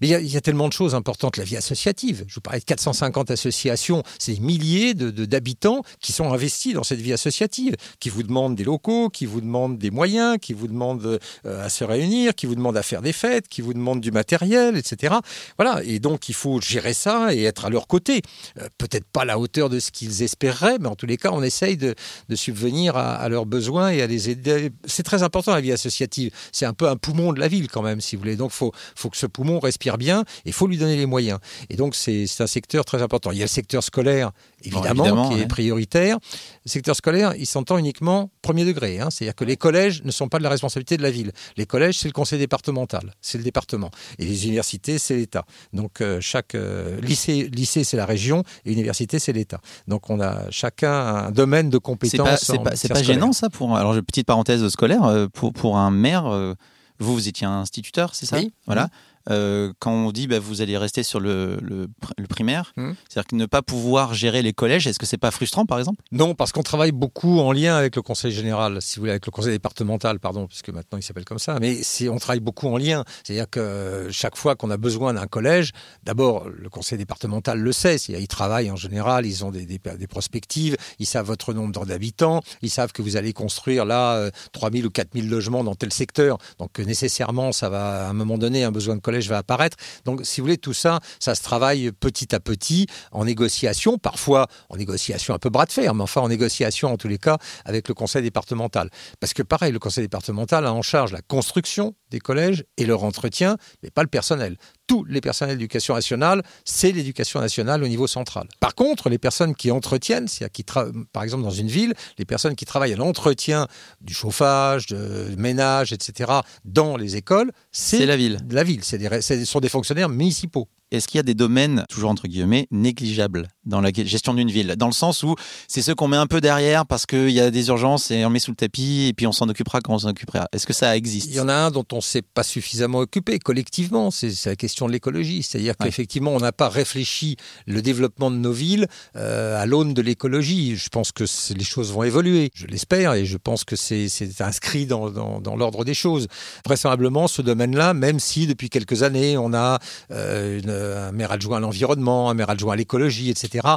Speaker 3: Mais il y, a, il y, a, tellement de choses importantes. La vie associative. Je vous parlais de 450 associations. C'est des milliers d'habitants de, qui sont investis dans cette vie associative, qui vous demandent des locaux, qui vous demandent des moyens, qui vous demandent euh, à se réunir, qui vous demandent à faire des fêtes, qui vous demandent du matériel, etc. Voilà. Et donc, il faut gérer ça et être à leur côté. Euh, peut-être pas à la hauteur de ce qu'ils espéreraient, mais en tous les cas, on essaye de, subvenir à, leurs besoins et à les aider. C'est très important, la vie associative. C'est un peu un poumon de la ville, quand même, si vous voulez. Donc, il faut que ce poumon respire bien et il faut lui donner les moyens. Et donc, c'est un secteur très important. Il y a le secteur scolaire, évidemment, bon, évidemment qui ouais. est prioritaire. Le secteur scolaire, il s'entend uniquement premier degré. Hein. C'est-à-dire que les collèges ne sont pas de la responsabilité de la ville. Les collèges, c'est le conseil départemental, c'est le département. Et les universités, c'est l'État. Donc euh, chaque euh, lycée, lycée c'est la région et université, c'est l'État. Donc on a chacun un domaine de compétences.
Speaker 2: C'est pas, pas, pas gênant ça pour. Alors petite parenthèse scolaire euh, pour pour un maire. Vous, vous étiez instituteur, c'est ça?
Speaker 3: Oui.
Speaker 2: Voilà. Euh, quand on dit bah, vous allez rester sur le, le, le primaire, mmh. c'est-à-dire que ne pas pouvoir gérer les collèges, est-ce que c'est pas frustrant par exemple?
Speaker 3: Non, parce qu'on travaille beaucoup en lien avec le conseil général, si vous voulez, avec le conseil départemental, pardon, puisque maintenant il s'appelle comme ça, mais on travaille beaucoup en lien. C'est-à-dire que chaque fois qu'on a besoin d'un collège, d'abord le conseil départemental le sait, ils travaillent en général, ils ont des, des, des prospectives, ils savent votre nombre d'habitants, ils savent que vous allez construire là euh, 3000 ou 4000 logements dans tel secteur, donc nécessairement ça va à un moment donné un besoin de collège va apparaître. Donc, si vous voulez, tout ça, ça se travaille petit à petit en négociation, parfois en négociation un peu bras de fer, mais enfin en négociation en tous les cas avec le conseil départemental. Parce que pareil, le conseil départemental a en charge la construction des collèges et leur entretien, mais pas le personnel. Tous les personnels d'éducation nationale, c'est l'éducation nationale au niveau central. Par contre, les personnes qui entretiennent, c'est-à-dire qui par exemple dans une ville, les personnes qui travaillent à l'entretien du chauffage, du ménage, etc., dans les écoles, c'est
Speaker 2: la ville.
Speaker 3: La ville, c'est des, sont des fonctionnaires municipaux.
Speaker 2: Est-ce qu'il y a des domaines, toujours entre guillemets, négligeables dans la gestion d'une ville? Dans le sens où c'est ceux qu'on met un peu derrière parce qu'il y a des urgences et on met sous le tapis et puis on s'en occupera quand on s'en occupera. Est-ce que ça existe?
Speaker 3: Il y en a un dont on ne s'est pas suffisamment occupé collectivement, c'est la question de l'écologie. C'est-à-dire ouais. qu'effectivement, on n'a pas réfléchi le développement de nos villes euh, à l'aune de l'écologie. Je pense que les choses vont évoluer, je l'espère, et je pense que c'est inscrit dans, dans, dans l'ordre des choses. Vraisemblablement, ce domaine-là, même si depuis quelques années, on a euh, une un maire adjoint à l'environnement, un maire adjoint à l'écologie, etc.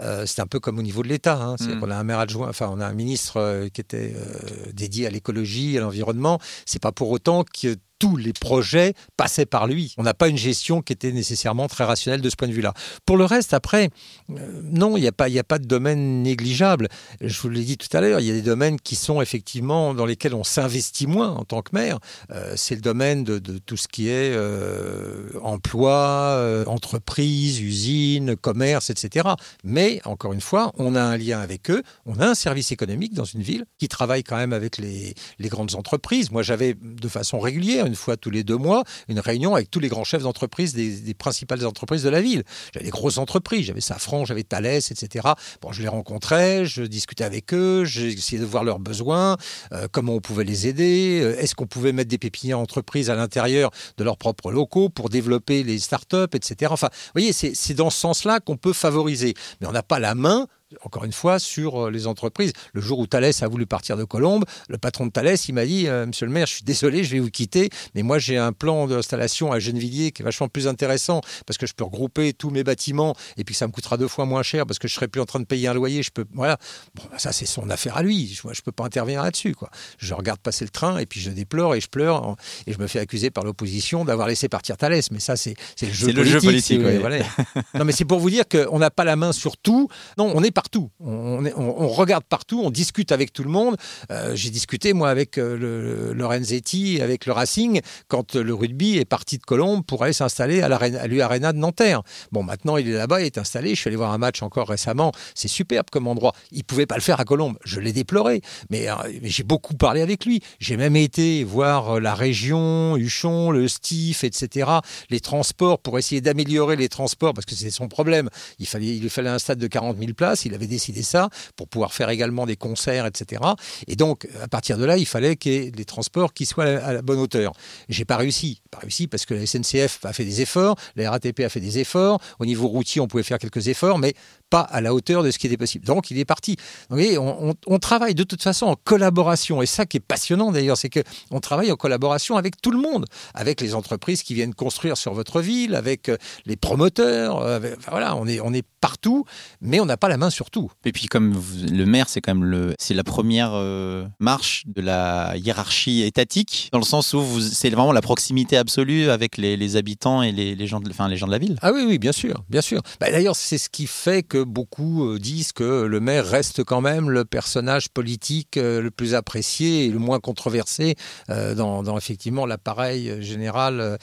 Speaker 3: Euh, c'est un peu comme au niveau de l'État. Hein. Mm. On a un maire adjoint, enfin, on a un ministre euh, qui était euh, dédié à l'écologie, à l'environnement. C'est pas pour autant que tous les projets passaient par lui. On n'a pas une gestion qui était nécessairement très rationnelle de ce point de vue-là. Pour le reste, après, euh, non, il n'y a, pas, a pas de domaine négligeable. Je vous l'ai dit tout à l'heure, il y a des domaines qui sont effectivement dans lesquels on s'investit moins en tant que maire. Euh, C'est le domaine de, tout ce qui est euh, emploi, entreprise, usine, commerce, etc. Mais, encore une fois, on a un lien avec eux, on a un service économique dans une ville qui travaille quand même avec les grandes entreprises. Moi, j'avais de façon régulière une fois tous les deux mois, une réunion avec tous les grands chefs d'entreprise des, principales entreprises de la ville. J'avais des grosses entreprises, j'avais Safran, j'avais Thales, etc. Bon, je les rencontrais, je discutais avec eux, j'essayais de voir leurs besoins, euh, comment on pouvait les aider, euh, est-ce qu'on pouvait mettre des pépinières entreprises à l'intérieur de leurs propres locaux pour développer les startups, etc. Enfin, vous voyez, c'est dans ce sens-là qu'on peut favoriser. Mais on n'a pas la main encore une fois, sur euh, les entreprises. Le jour où Thalès a voulu partir de Colombe, le patron de Thalès, il m'a dit euh, Monsieur le maire, je suis désolé, je vais vous quitter, mais moi j'ai un plan d'installation à Gennevilliers qui est vachement plus intéressant parce que je peux regrouper tous mes bâtiments et puis ça me coûtera deux fois moins cher parce que je serai plus en train de payer un loyer. Je peux, voilà. Bon, bah, ça c'est son affaire à lui. Je, je peux pas intervenir là-dessus, quoi. Je regarde passer le train et puis je déplore et je pleure et je me fais accuser par l'opposition d'avoir laissé partir Thalès. Mais ça c'est le jeu politique. Le jeu politique non, mais c'est pour vous dire qu'on n'a pas la main sur tout. Non, on est partout. On, regarde partout, on discute avec tout le monde. Euh, j'ai discuté, moi, avec euh, le, Lorenzetti, avec le Racing, quand le rugby est parti de Colombe pour aller s'installer à l'U-Arena de Nanterre. Bon, maintenant, il est là-bas, il est installé. Je suis allé voir un match encore récemment. C'est superbe comme endroit. Il ne pouvait pas le faire à Colombe. Je l'ai déploré. Mais, euh, mais j'ai beaucoup parlé avec lui. J'ai même été voir la région, Huchon, le Stif, etc., les transports pour essayer d'améliorer les transports parce que c'est son problème. Il, fallait, il lui fallait un stade de 40 000 places. Il avait décidé ça pour pouvoir faire également des concerts, etc. Et donc, à partir de là, il fallait qu'il y ait les transports soient à la bonne hauteur. J'ai pas réussi. Pas réussi parce que la SNCF a fait des efforts, la RATP a fait des efforts. Au niveau routier, on pouvait faire quelques efforts, mais pas à la hauteur de ce qui était possible. Donc, il est parti. Vous voyez, on, on, travaille de toute façon en collaboration. Et ça qui est passionnant d'ailleurs, c'est qu'on travaille en collaboration avec tout le monde, avec les entreprises qui viennent construire sur votre ville, avec euh, les promoteurs. Euh, voilà, on est, on est partout, mais on n'a pas la main sur tout.
Speaker 2: Et puis comme le maire, c'est quand même le, c'est la première euh, marche de la hiérarchie étatique, dans le sens où c'est vraiment la proximité absolue avec les, habitants et les, gens de, enfin, les gens de la ville.
Speaker 3: Ah oui, oui, bien sûr, bien sûr. Bah, d'ailleurs, c'est ce qui fait que beaucoup euh, disent que le maire reste quand même le personnage politique euh, le plus apprécié et le moins controversé dans, dans, effectivement l'appareil général,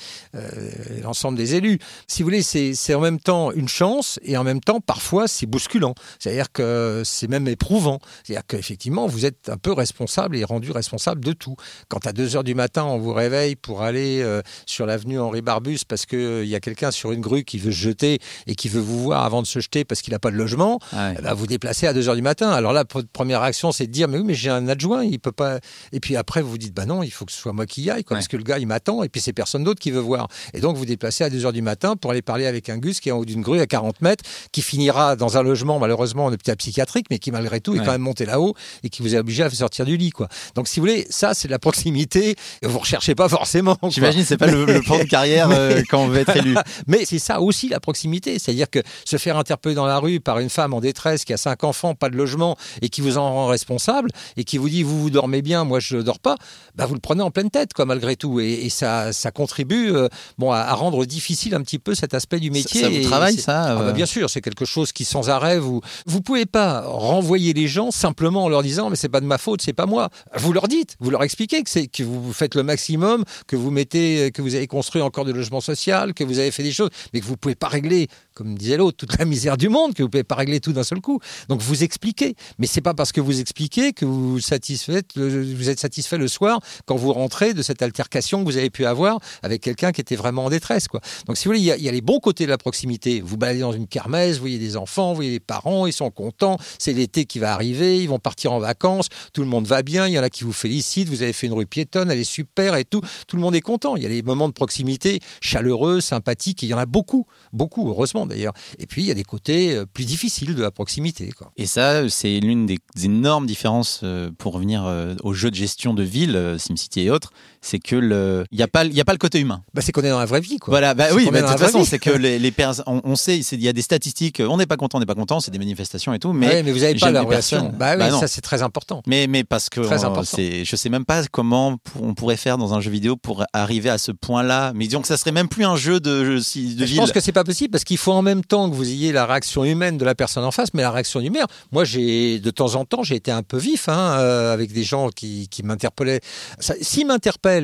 Speaker 3: l'ensemble des élus. Si vous voulez, c'est en même temps une chance et en même temps, parfois, c'est bousculant. C'est-à-dire que euh, c'est même éprouvant. C'est-à-dire qu'effectivement, vous êtes un peu responsable et rendu responsable de tout. Quand à 2 heures du matin, on vous réveille pour aller euh, sur l'avenue Henri Barbus parce qu'il euh, y a quelqu'un sur une grue qui veut se jeter et qui veut vous voir avant de se jeter parce qu'il n'a pas de logement, ah vous déplacez à 2 heures du matin. Alors là, votre première réaction, c'est de dire Mais oui, mais j'ai un adjoint, il peut pas. Et puis après, vous vous dites Bah non, il faut que ce soit moi qui y aille, parce que le gars, il m'attend et puis c'est personne d'autre qui veut voir. Et donc, vous déplacez à 2 heures du matin pour aller parler avec un gus qui est en haut d'une grue à 40 mètres, qui finira dans un logement, malheureusement, en hôpital psychiatrique, mais qui malgré tout est quand même monté là-haut et qui vous a obligé à sortir du lit. Quoi. Donc si vous voulez, ça c'est de la proximité vous recherchez pas forcément.
Speaker 2: J'imagine c'est pas le, plan de carrière euh, quand on veut être élu.
Speaker 3: mais c'est ça aussi la proximité, c'est-à-dire que se faire interpeller dans la rue par une femme en détresse qui a cinq enfants, pas de logement et qui vous en rend responsable et qui vous dit vous vous dormez bien, moi je dors pas, bah vous le prenez en pleine tête quoi malgré tout et, ça, ça contribue euh, bon à, rendre difficile un petit peu cet aspect du métier.
Speaker 2: Ça, vous travaille ça
Speaker 3: ah, bah, euh Bien sûr, c'est quelque chose qui sans arrêt vous vous pouvez pas renvoyer les gens simplement en leur disant mais c'est pas de ma faute, c'est pas moi. Vous leur dites, vous leur expliquez que c'est que vous faites le maximum, que vous mettez, que vous avez construit encore de logements sociaux, que vous avez fait des choses, mais que vous pouvez pas régler, comme disait l'autre, toute la misère du monde, que vous pouvez pas régler tout d'un seul coup. Donc vous expliquez, mais c'est pas parce que vous expliquez que vous vous êtes satisfait le soir quand vous rentrez de cette altercation que vous avez pu avoir avec quelqu'un qui était vraiment en détresse, quoi. Donc si vous voulez, il y, a, les bons côtés de la proximité. Vous baladez dans une kermesse, vous voyez des enfants, vous voyez les parents, ils sont contents, c'est l'été qui va arriver, ils vont partir en vacances, tout le monde va bien, il y en a qui vous félicitent, vous avez fait une rue piétonne, elle est super et tout, tout le monde est content. Il y a des moments de proximité chaleureux, sympathiques, il y en a beaucoup, beaucoup, heureusement Et puis il y a des côtés euh, plus difficiles de la proximité.
Speaker 2: Et ça, c'est l'une des énormes différences euh, pour revenir euh, aux jeux de gestion de ville, SimCity et autres, c'est que le, il n'y a pas, il a pas le côté humain.
Speaker 3: Bah, c'est qu'on est dans la vraie vie, quoi.
Speaker 2: Voilà, bah oui, mais de toute façon, c'est que les, les on, sait, il y a des statistiques, on n'est pas content, on n'est pas content, c'est des manifestations et tout, mais,
Speaker 3: mais vous n'avez pas la relation. Bah oui, bah ça c'est très important.
Speaker 2: Mais, mais parce que très important. je sais même pas comment on pourrait faire dans un jeu vidéo pour arriver à ce point-là. Mais disons que ça serait même plus un jeu de, de
Speaker 3: Je pense que c'est pas possible parce qu'il faut en même temps que vous ayez la réaction humaine de la personne en face, mais la réaction humaine. Moi, j'ai de temps en temps, j'ai été un peu vif hein, euh, avec des gens qui, qui m'interpellaient. S'ils m'interpellent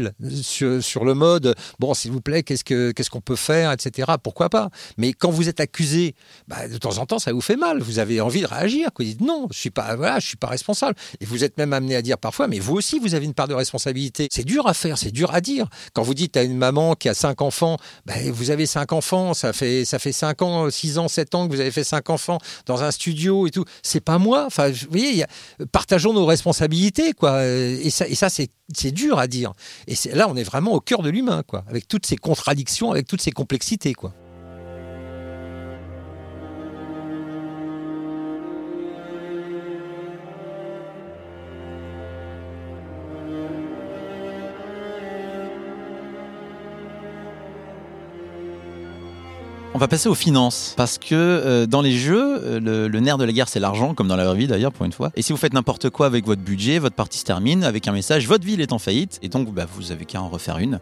Speaker 3: sur, le mode, bon, s'il vous plaît, qu'est-ce que qu'est-ce qu'on peut faire, etc. Pourquoi pas? Mais quand vous êtes accusé, bah, de temps en temps, ça vous fait mal. Vous avez envie de réagir. Vous dites non, je suis pas, voilà, je suis pas responsable. Et vous êtes même amené à dire parfois, mais vous aussi, vous avez une part de responsabilité. C'est dur à faire, c'est dur à dire. Quand vous dites à une maman qui a cinq enfants, bah, vous avez cinq enfants, ça fait ça fait cinq ans, six ans, sept ans que vous avez fait cinq enfants dans un studio et tout. C'est pas moi. Enfin, vous voyez, partageons nos responsabilités, quoi. Et ça, et ça c'est dur à dire. Et là, on est vraiment au cœur de l'humain, quoi, avec toutes ces contradictions, avec toutes ces complexités, quoi.
Speaker 2: On va passer aux finances parce que euh, dans les jeux, euh, le, nerf de la guerre c'est l'argent, comme dans la vraie vie d'ailleurs pour une fois. Et si vous faites n'importe quoi avec votre budget, votre partie se termine avec un message votre ville est en faillite et donc bah, vous avez qu'à en refaire une.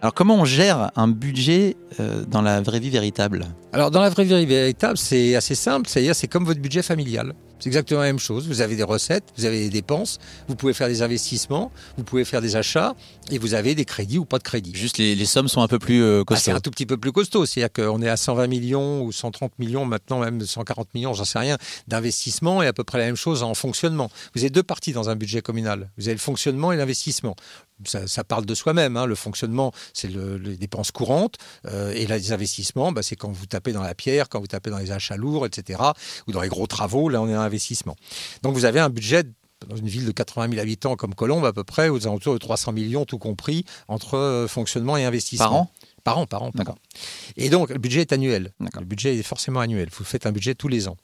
Speaker 2: Alors comment on gère un budget euh, dans la vraie vie véritable?
Speaker 3: Alors dans la vraie vie véritable, c'est assez simple, c'est-à-dire c'est comme votre budget familial. C'est exactement la même chose. Vous avez des recettes, vous avez des dépenses, vous pouvez faire des investissements, vous pouvez faire des achats et vous avez des crédits ou pas de crédits?
Speaker 2: Juste les, sommes sont un peu plus euh, costauds.
Speaker 3: c'est un tout petit peu plus costaud. C'est-à-dire qu'on est à 120 millions ou 130 millions, maintenant même 140 millions, j'en sais rien, d'investissement et à peu près la même chose en fonctionnement. Vous avez deux parties dans un budget communal. Vous avez le fonctionnement et l'investissement. Ça, parle de soi-même. Hein. Le fonctionnement, c'est les dépenses courantes. Euh, et les investissements, bah, c'est quand vous tapez dans la pierre, quand vous tapez dans les achats lourds, etc. Ou dans les gros travaux. Là, on est un investissement. Donc vous avez un budget dans une ville de 80 000 habitants comme Colombe, à peu près aux alentours de 300 millions, tout compris, entre euh, fonctionnement et investissement.
Speaker 2: Par an?
Speaker 3: Par an, par an. D'accord. Et donc, le budget est annuel. Le budget est forcément annuel. Vous faites un budget tous les ans.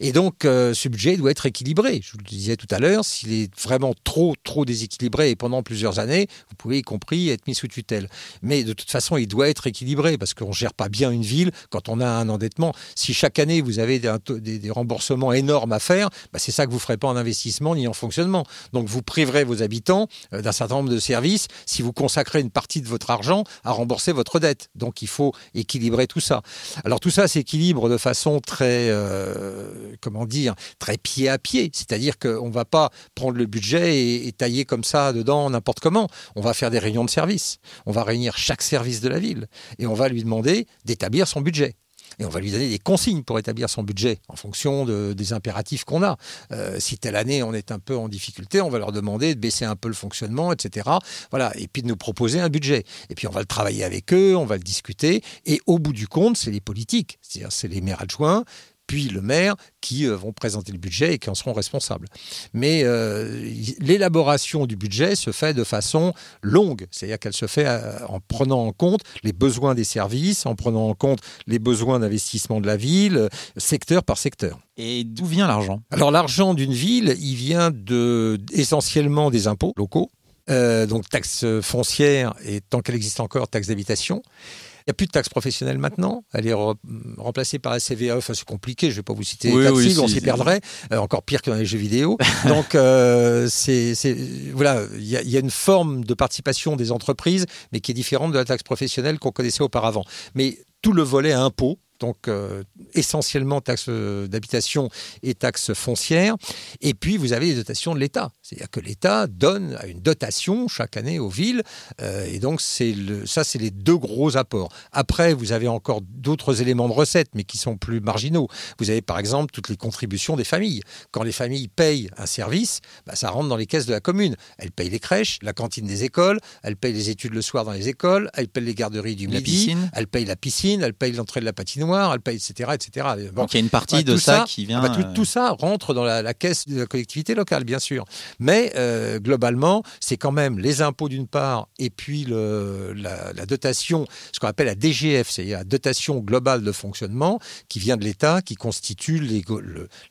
Speaker 3: Et donc, euh, ce budget doit être équilibré. Je vous le disais tout à l'heure, s'il est vraiment trop, trop déséquilibré et pendant plusieurs années, vous pouvez y compris être mis sous tutelle. Mais de toute façon, il doit être équilibré parce qu'on ne gère pas bien une ville quand on a un endettement. Si chaque année, vous avez des, remboursements énormes à faire, bah, c'est ça que vous ne ferez pas en investissement ni en fonctionnement. Donc, vous priverez vos habitants euh, d'un certain nombre de services si vous consacrez une partie de votre argent à rembourser votre Donc il faut équilibrer tout ça. Alors tout ça s'équilibre de façon très, euh, comment dire, très pied à pied. C'est-à-dire qu'on ne va pas prendre le budget et, et, tailler comme ça dedans n'importe comment. On va faire des réunions de service. On va réunir chaque service de la ville et on va lui demander d'établir son budget et on va lui donner des consignes pour établir son budget en fonction des impératifs qu'on a. Euh, si telle année on est un peu en difficulté, on va leur demander de baisser un peu le fonctionnement, etc. Voilà, et puis de nous proposer un budget. Et puis on va le travailler avec eux, on va le discuter, et au bout du compte, c'est les politiques, c'est-à-dire c'est les maires adjoints, puis le maire qui euh, vont présenter le budget et qui en seront responsables. Mais euh, l'élaboration du budget se fait de façon longue, c'est-à-dire qu'elle se fait euh, en prenant en compte les besoins des services, en prenant en compte les besoins d'investissement de la ville, secteur par secteur.
Speaker 2: Et d'où vient l'argent?
Speaker 3: Alors l'argent d'une ville, il vient de, essentiellement des impôts locaux, donc taxes foncières et tant qu'elle existe encore, taxes d'habitation. Il n'y a plus de taxe professionnelle maintenant. Elle est remplacée par la CVAE. Enfin, c'est compliqué. Je ne vais pas vous citer les taxes, on s'y perdrait. Euh, encore pire que dans les jeux vidéo. Donc, euh, c'est, voilà, il y, y, a une forme de participation des entreprises, mais qui est différente de la taxe professionnelle qu'on connaissait auparavant. Mais tout le volet impôt donc euh, essentiellement taxes d'habitation et taxes foncières. Et puis vous avez les dotations de l'État, c'est-à-dire que l'État donne une dotation chaque année aux villes, euh, et donc c'est le, ça c'est les deux gros apports. Après vous avez encore d'autres éléments de recettes, mais qui sont plus marginaux. Vous avez par exemple toutes les contributions des familles. Quand les familles payent un service, bah, ça rentre dans les caisses de la commune. Elles payent les crèches, la cantine des écoles, elles payent les études le soir dans les écoles, elles payent les garderies du midi, elles payent la piscine, elles payent l'entrée de la patinoire elle paye, etc. etc.
Speaker 2: Donc il y a une partie de ça, qui vient.
Speaker 3: Ah bah, tout, ça rentre dans la, caisse de la collectivité locale, bien sûr. Mais euh, globalement, c'est quand même les impôts d'une part et puis le, la, dotation, ce qu'on appelle la DGF, c'est la dotation globale de fonctionnement qui vient de l'État, qui constitue les,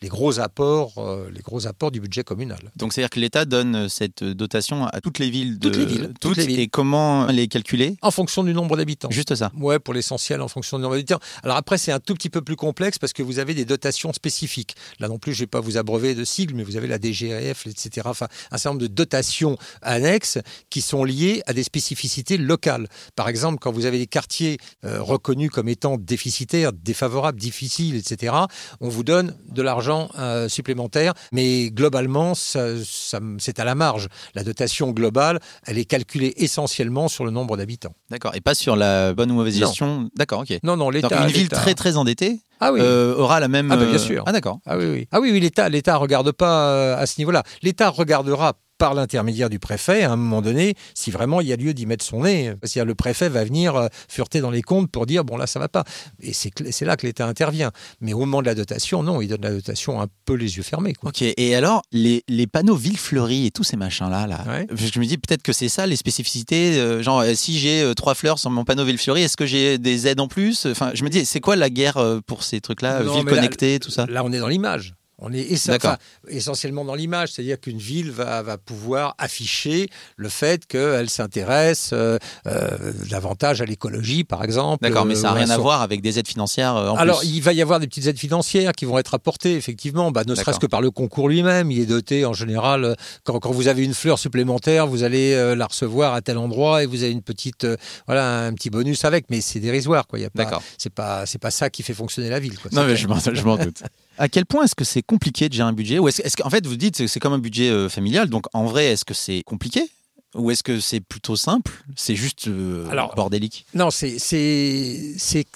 Speaker 3: les gros apports, euh, les gros apports du budget communal.
Speaker 2: Donc c'est-à-dire que l'État donne cette dotation à toutes les villes, de,
Speaker 3: toutes les villes,
Speaker 2: toutes, les villes. Et comment les calculer?
Speaker 3: En fonction du nombre d'habitants.
Speaker 2: Juste ça.
Speaker 3: Ouais, pour l'essentiel, en fonction du nombre d'habitants. Alors après après, c'est un tout petit peu plus complexe parce que vous avez des dotations spécifiques. Là non plus, je ne vais pas vous abreuver de sigles, mais vous avez la DGF, etc. enfin un certain nombre de dotations annexes qui sont liées à des spécificités locales. Par exemple, quand vous avez des quartiers euh, reconnus comme étant déficitaires, défavorables, difficiles, etc., on vous donne de l'argent euh, supplémentaire, mais globalement, c'est à la marge. La dotation globale, elle est calculée essentiellement sur le nombre d'habitants.
Speaker 2: D'accord, et pas sur la bonne ou mauvaise gestion? D'accord, ok.
Speaker 3: Non, non, l'État.
Speaker 2: Une ville très très endettée ah euh, aura la même.
Speaker 3: Ah, bah, bien sûr.
Speaker 2: Ah, d'accord.
Speaker 3: Ah oui, oui. Ah oui, oui l'État, l'État regarde pas à ce niveau-là. L'État regardera par l'intermédiaire du préfet, à un moment donné, si vraiment il y a lieu d'y mettre son nez. C'est-à-dire le préfet va venir euh, fureter dans les comptes pour dire bon là ça va pas. Et c'est là que l'État intervient. Mais au moment de la dotation, non, il donne la dotation un peu les yeux fermés.
Speaker 2: Ok. Et alors les, les panneaux Villefleurie et tous ces machins là, là je me dis peut-être que c'est ça les spécificités. Euh, genre euh, si j'ai trois fleurs sur mon panneau Villefleurie, est-ce que j'ai des aides en plus? Enfin, je me dis c'est quoi la guerre pour ces trucs-là, ville connectée, tout ça?
Speaker 3: Là on est dans l'image. On est essentiellement dans l'image, c'est-à-dire qu'une ville va, pouvoir afficher le fait qu'elle s'intéresse euh, euh, davantage à l'écologie, par exemple.
Speaker 2: D'accord, mais ça n'a rien à voir avec des aides financières euh, en
Speaker 3: Alors, il va y avoir des petites aides financières qui vont être apportées, effectivement, bah, ne serait-ce que par le concours lui-même. Il est doté en général, quand, vous avez une fleur supplémentaire, vous allez la recevoir à tel endroit et vous avez une petite, voilà, un petit bonus avec, mais c'est dérisoire. Quoi. D'accord. C'est pas, c'est pas ça qui fait fonctionner la ville.
Speaker 2: Non, mais je m'en doute. À quel point est-ce que c'est compliqué de gérer un budget? Ou est-ce, qu'en fait vous dites que c'est comme un budget euh, familial, donc en vrai est-ce que c'est compliqué? Ou est-ce que c'est plutôt simple? C'est juste euh, bordélique?
Speaker 3: Non, c'est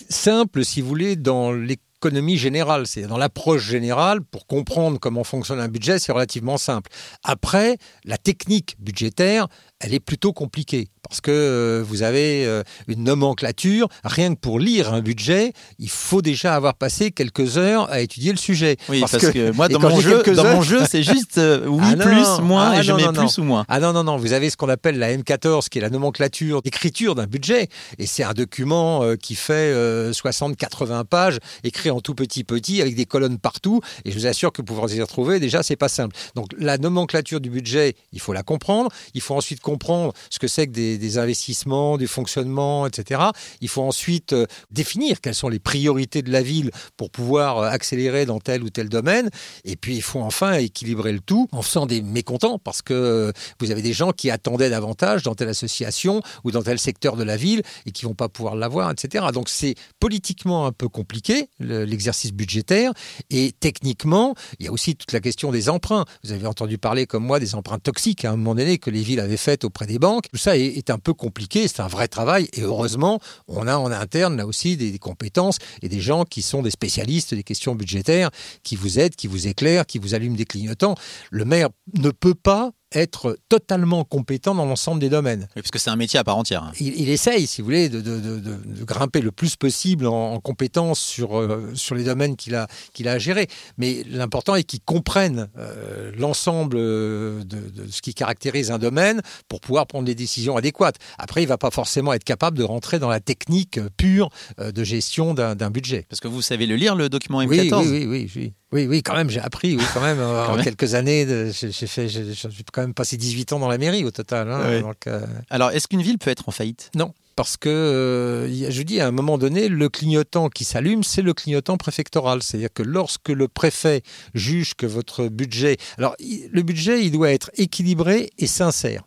Speaker 3: simple si vous voulez dans l'économie générale, c'est dans l'approche générale, pour comprendre comment fonctionne un budget, c'est relativement simple. Après, la technique budgétaire, elle est plutôt compliquée parce que euh, vous avez euh, une nomenclature. Rien que pour lire un budget, il faut déjà avoir passé quelques heures à étudier le sujet.
Speaker 2: Oui, parce, que, moi, dans mon, jeu, dans mon, jeu, c'est juste euh, oui ah plus, moins, ah et je mets plus ou moins.
Speaker 3: Ah non, non, non, vous avez ce qu'on appelle la M14, qui est la nomenclature d'écriture d'un budget. Et c'est un document qui fait 60-80 pages, écrit en tout petit petit, avec des colonnes partout. Et je vous assure que pour vous y retrouver, déjà, c'est pas simple. Donc la nomenclature du budget, il faut la comprendre. Il faut ensuite comprendre ce que c'est que des, investissements, du fonctionnement, etc. Il faut ensuite euh, définir quelles sont les priorités de la ville pour pouvoir euh, accélérer dans tel ou tel domaine. Et puis il faut enfin équilibrer le tout en faisant des mécontents parce que euh, vous avez des gens qui attendaient davantage dans telle association ou dans tel secteur de la ville et qui vont pas pouvoir l'avoir, etc. Donc c'est politiquement un peu compliqué l'exercice budgétaire et techniquement il y a aussi toute la question des emprunts. Vous avez entendu parler comme moi des emprunts toxiques à un moment donné que les villes avaient fait auprès des banques. Tout ça est, un peu compliqué, c'est un vrai travail. Et heureusement, on a en interne là aussi des, des, compétences et des gens qui sont des spécialistes des questions budgétaires, qui vous aident, qui vous éclairent, qui vous allument des clignotants. Le maire ne peut pas être totalement compétent dans l'ensemble des domaines.
Speaker 2: parce que c'est un métier à part entière.
Speaker 3: Il, essaye, si vous voulez, de, grimper le plus possible en, compétence sur, euh, sur les domaines qu'il a, qu'il a à gérer. Mais l'important est qu'il comprenne euh, l'ensemble de, ce qui caractérise un domaine pour pouvoir prendre des décisions adéquates. Après, il ne va pas forcément être capable de rentrer dans la technique pure euh, de gestion d'un budget.
Speaker 2: Parce que vous savez le lire, le document M14
Speaker 3: oui, oui, oui, oui. Oui, oui, quand même, j'ai appris, oui, quand même, en quelques années, j'ai fait, j'ai quand même passé 18 ans dans la mairie au total. Hein,
Speaker 2: euh, Alors, est-ce qu'une ville peut être en faillite?
Speaker 3: Non parce que, euh, je dis, à un moment donné, le clignotant qui s'allume, c'est le clignotant préfectoral. C'est-à-dire que lorsque le préfet juge que votre budget... Alors, le budget, il doit être équilibré et sincère.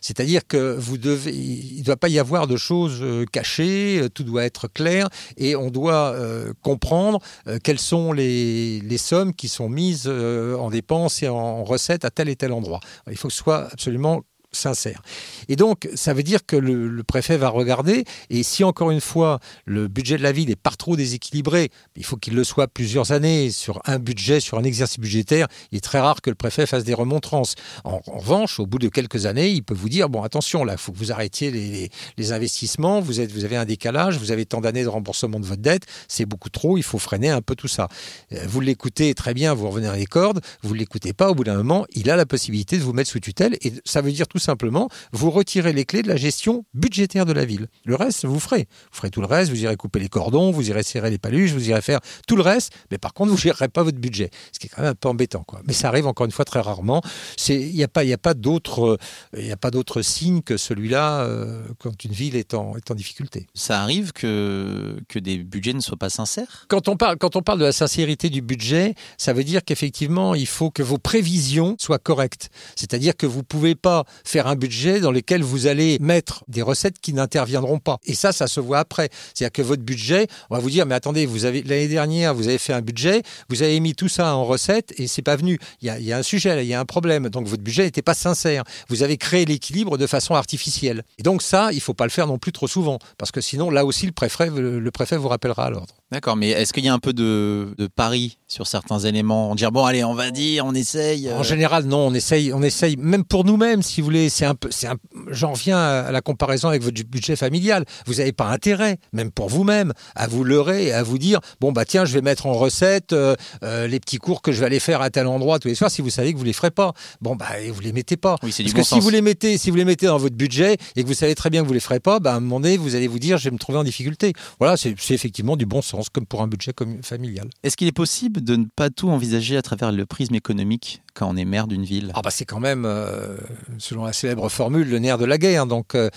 Speaker 3: C'est-à-dire que vous devez, il ne doit pas y avoir de choses euh, cachées, euh, tout doit être clair et on doit comprendre quelles sont les, les, sommes qui sont mises en dépenses et en recettes à tel et tel endroit. Il faut que ce soit absolument sincère. Et donc, ça veut dire que le, préfet va regarder, et si encore une fois, le budget de la ville n'est pas trop déséquilibré, il faut qu'il le soit plusieurs années sur un budget, sur un exercice budgétaire, il est très rare que le préfet fasse des remontrances. En, revanche, au bout de quelques années, il peut vous dire, bon, attention, là, il faut que vous arrêtiez les, investissements, vous, êtes, vous avez un décalage, vous avez tant d'années de remboursement de votre dette, c'est beaucoup trop, il faut freiner un peu tout ça. Euh, vous l'écoutez très bien, vous revenez à les cordes, vous ne l'écoutez pas, au bout d'un moment, il a la possibilité de vous mettre sous tutelle, et ça veut dire tout simplement, vous retirez les clés de la gestion budgétaire de la ville. Le reste, vous ferez. Vous ferez tout le reste, vous irez couper les cordons, vous irez serrer les paluches, vous irez faire tout le reste, mais par contre, vous ne gérerez pas votre budget. Ce qui est quand même un peu embêtant. Quoi. Mais ça arrive encore une fois très rarement. Il n'y a pas, y a pas d'autre signe que celui-là euh, quand une ville est en, est en difficulté.
Speaker 2: Ça arrive que, que des budgets ne soient pas sincères?
Speaker 3: Quand on, parle, quand on parle de la sincérité du budget, ça veut dire qu'effectivement, il faut que vos prévisions soient correctes. C'est-à-dire que vous ne pouvez pas faire un budget dans lequel vous allez mettre des recettes qui n'interviendront pas. Et ça, ça se voit après. C'est-à-dire que votre budget, on va vous dire, mais attendez, vous avez l'année dernière, vous avez fait un budget, vous avez mis tout ça en recettes et c'est pas venu. Il y, a, un sujet, il y a un problème. Donc votre budget n'était pas sincère. Vous avez créé l'équilibre de façon artificielle. Et donc ça, il faut pas le faire non plus trop souvent, parce que sinon, là aussi, le préfet, le préfet vous rappellera à l'ordre.
Speaker 2: D'accord, mais est-ce qu'il y a un peu de, de pari sur certains éléments? On dire bon, allez, on va dire, on essaye.
Speaker 3: En euh. général, non, on essaye, on essaye, même pour nous-mêmes, si vous voulez. C'est un peu, c'est un. J'en viens à la comparaison avec votre budget familial. Vous n'avez pas intérêt, même pour vous-même, à vous leurrer et à vous dire bon bah tiens, je vais mettre en recette euh, euh, les petits cours que je vais aller faire à tel endroit tous les soirs. Si vous savez que vous les ferez pas, bon bah vous les mettez pas.
Speaker 2: Oui, c'est
Speaker 3: Parce
Speaker 2: du
Speaker 3: que
Speaker 2: bon
Speaker 3: si
Speaker 2: sens.
Speaker 3: vous les mettez, si vous les mettez dans votre budget et que vous savez très bien que vous les ferez pas, bah à un moment donné, vous allez vous dire je vais me trouver en difficulté. Voilà, c'est c'est effectivement du bon sens, comme pour un budget familial.
Speaker 2: Est-ce qu'il est possible de ne pas tout envisager à travers le prisme économique quand on est maire d'une ville?
Speaker 3: Ah bah c'est quand même, euh, selon la célèbre formule, le nerf de la guerre. Donc euh,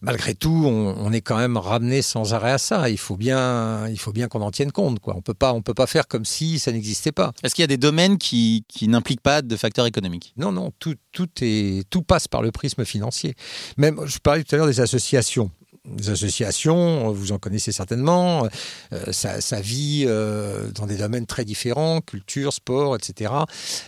Speaker 3: malgré tout, on, on est quand même ramené sans arrêt à ça. Il faut bien, il faut bien qu'on en tienne compte. Quoi. On peut pas, on peut pas faire comme si ça n'existait pas.
Speaker 2: Est-ce qu'il y a des domaines qui, qui n'impliquent pas de facteurs économiques?
Speaker 3: Non, non, tout, tout, est, tout passe par le prisme financier. Même, je parlais tout à l'heure des associations. Les associations, vous en connaissez certainement, euh, ça, vit euh, dans des domaines très différents, culture, sport, etc.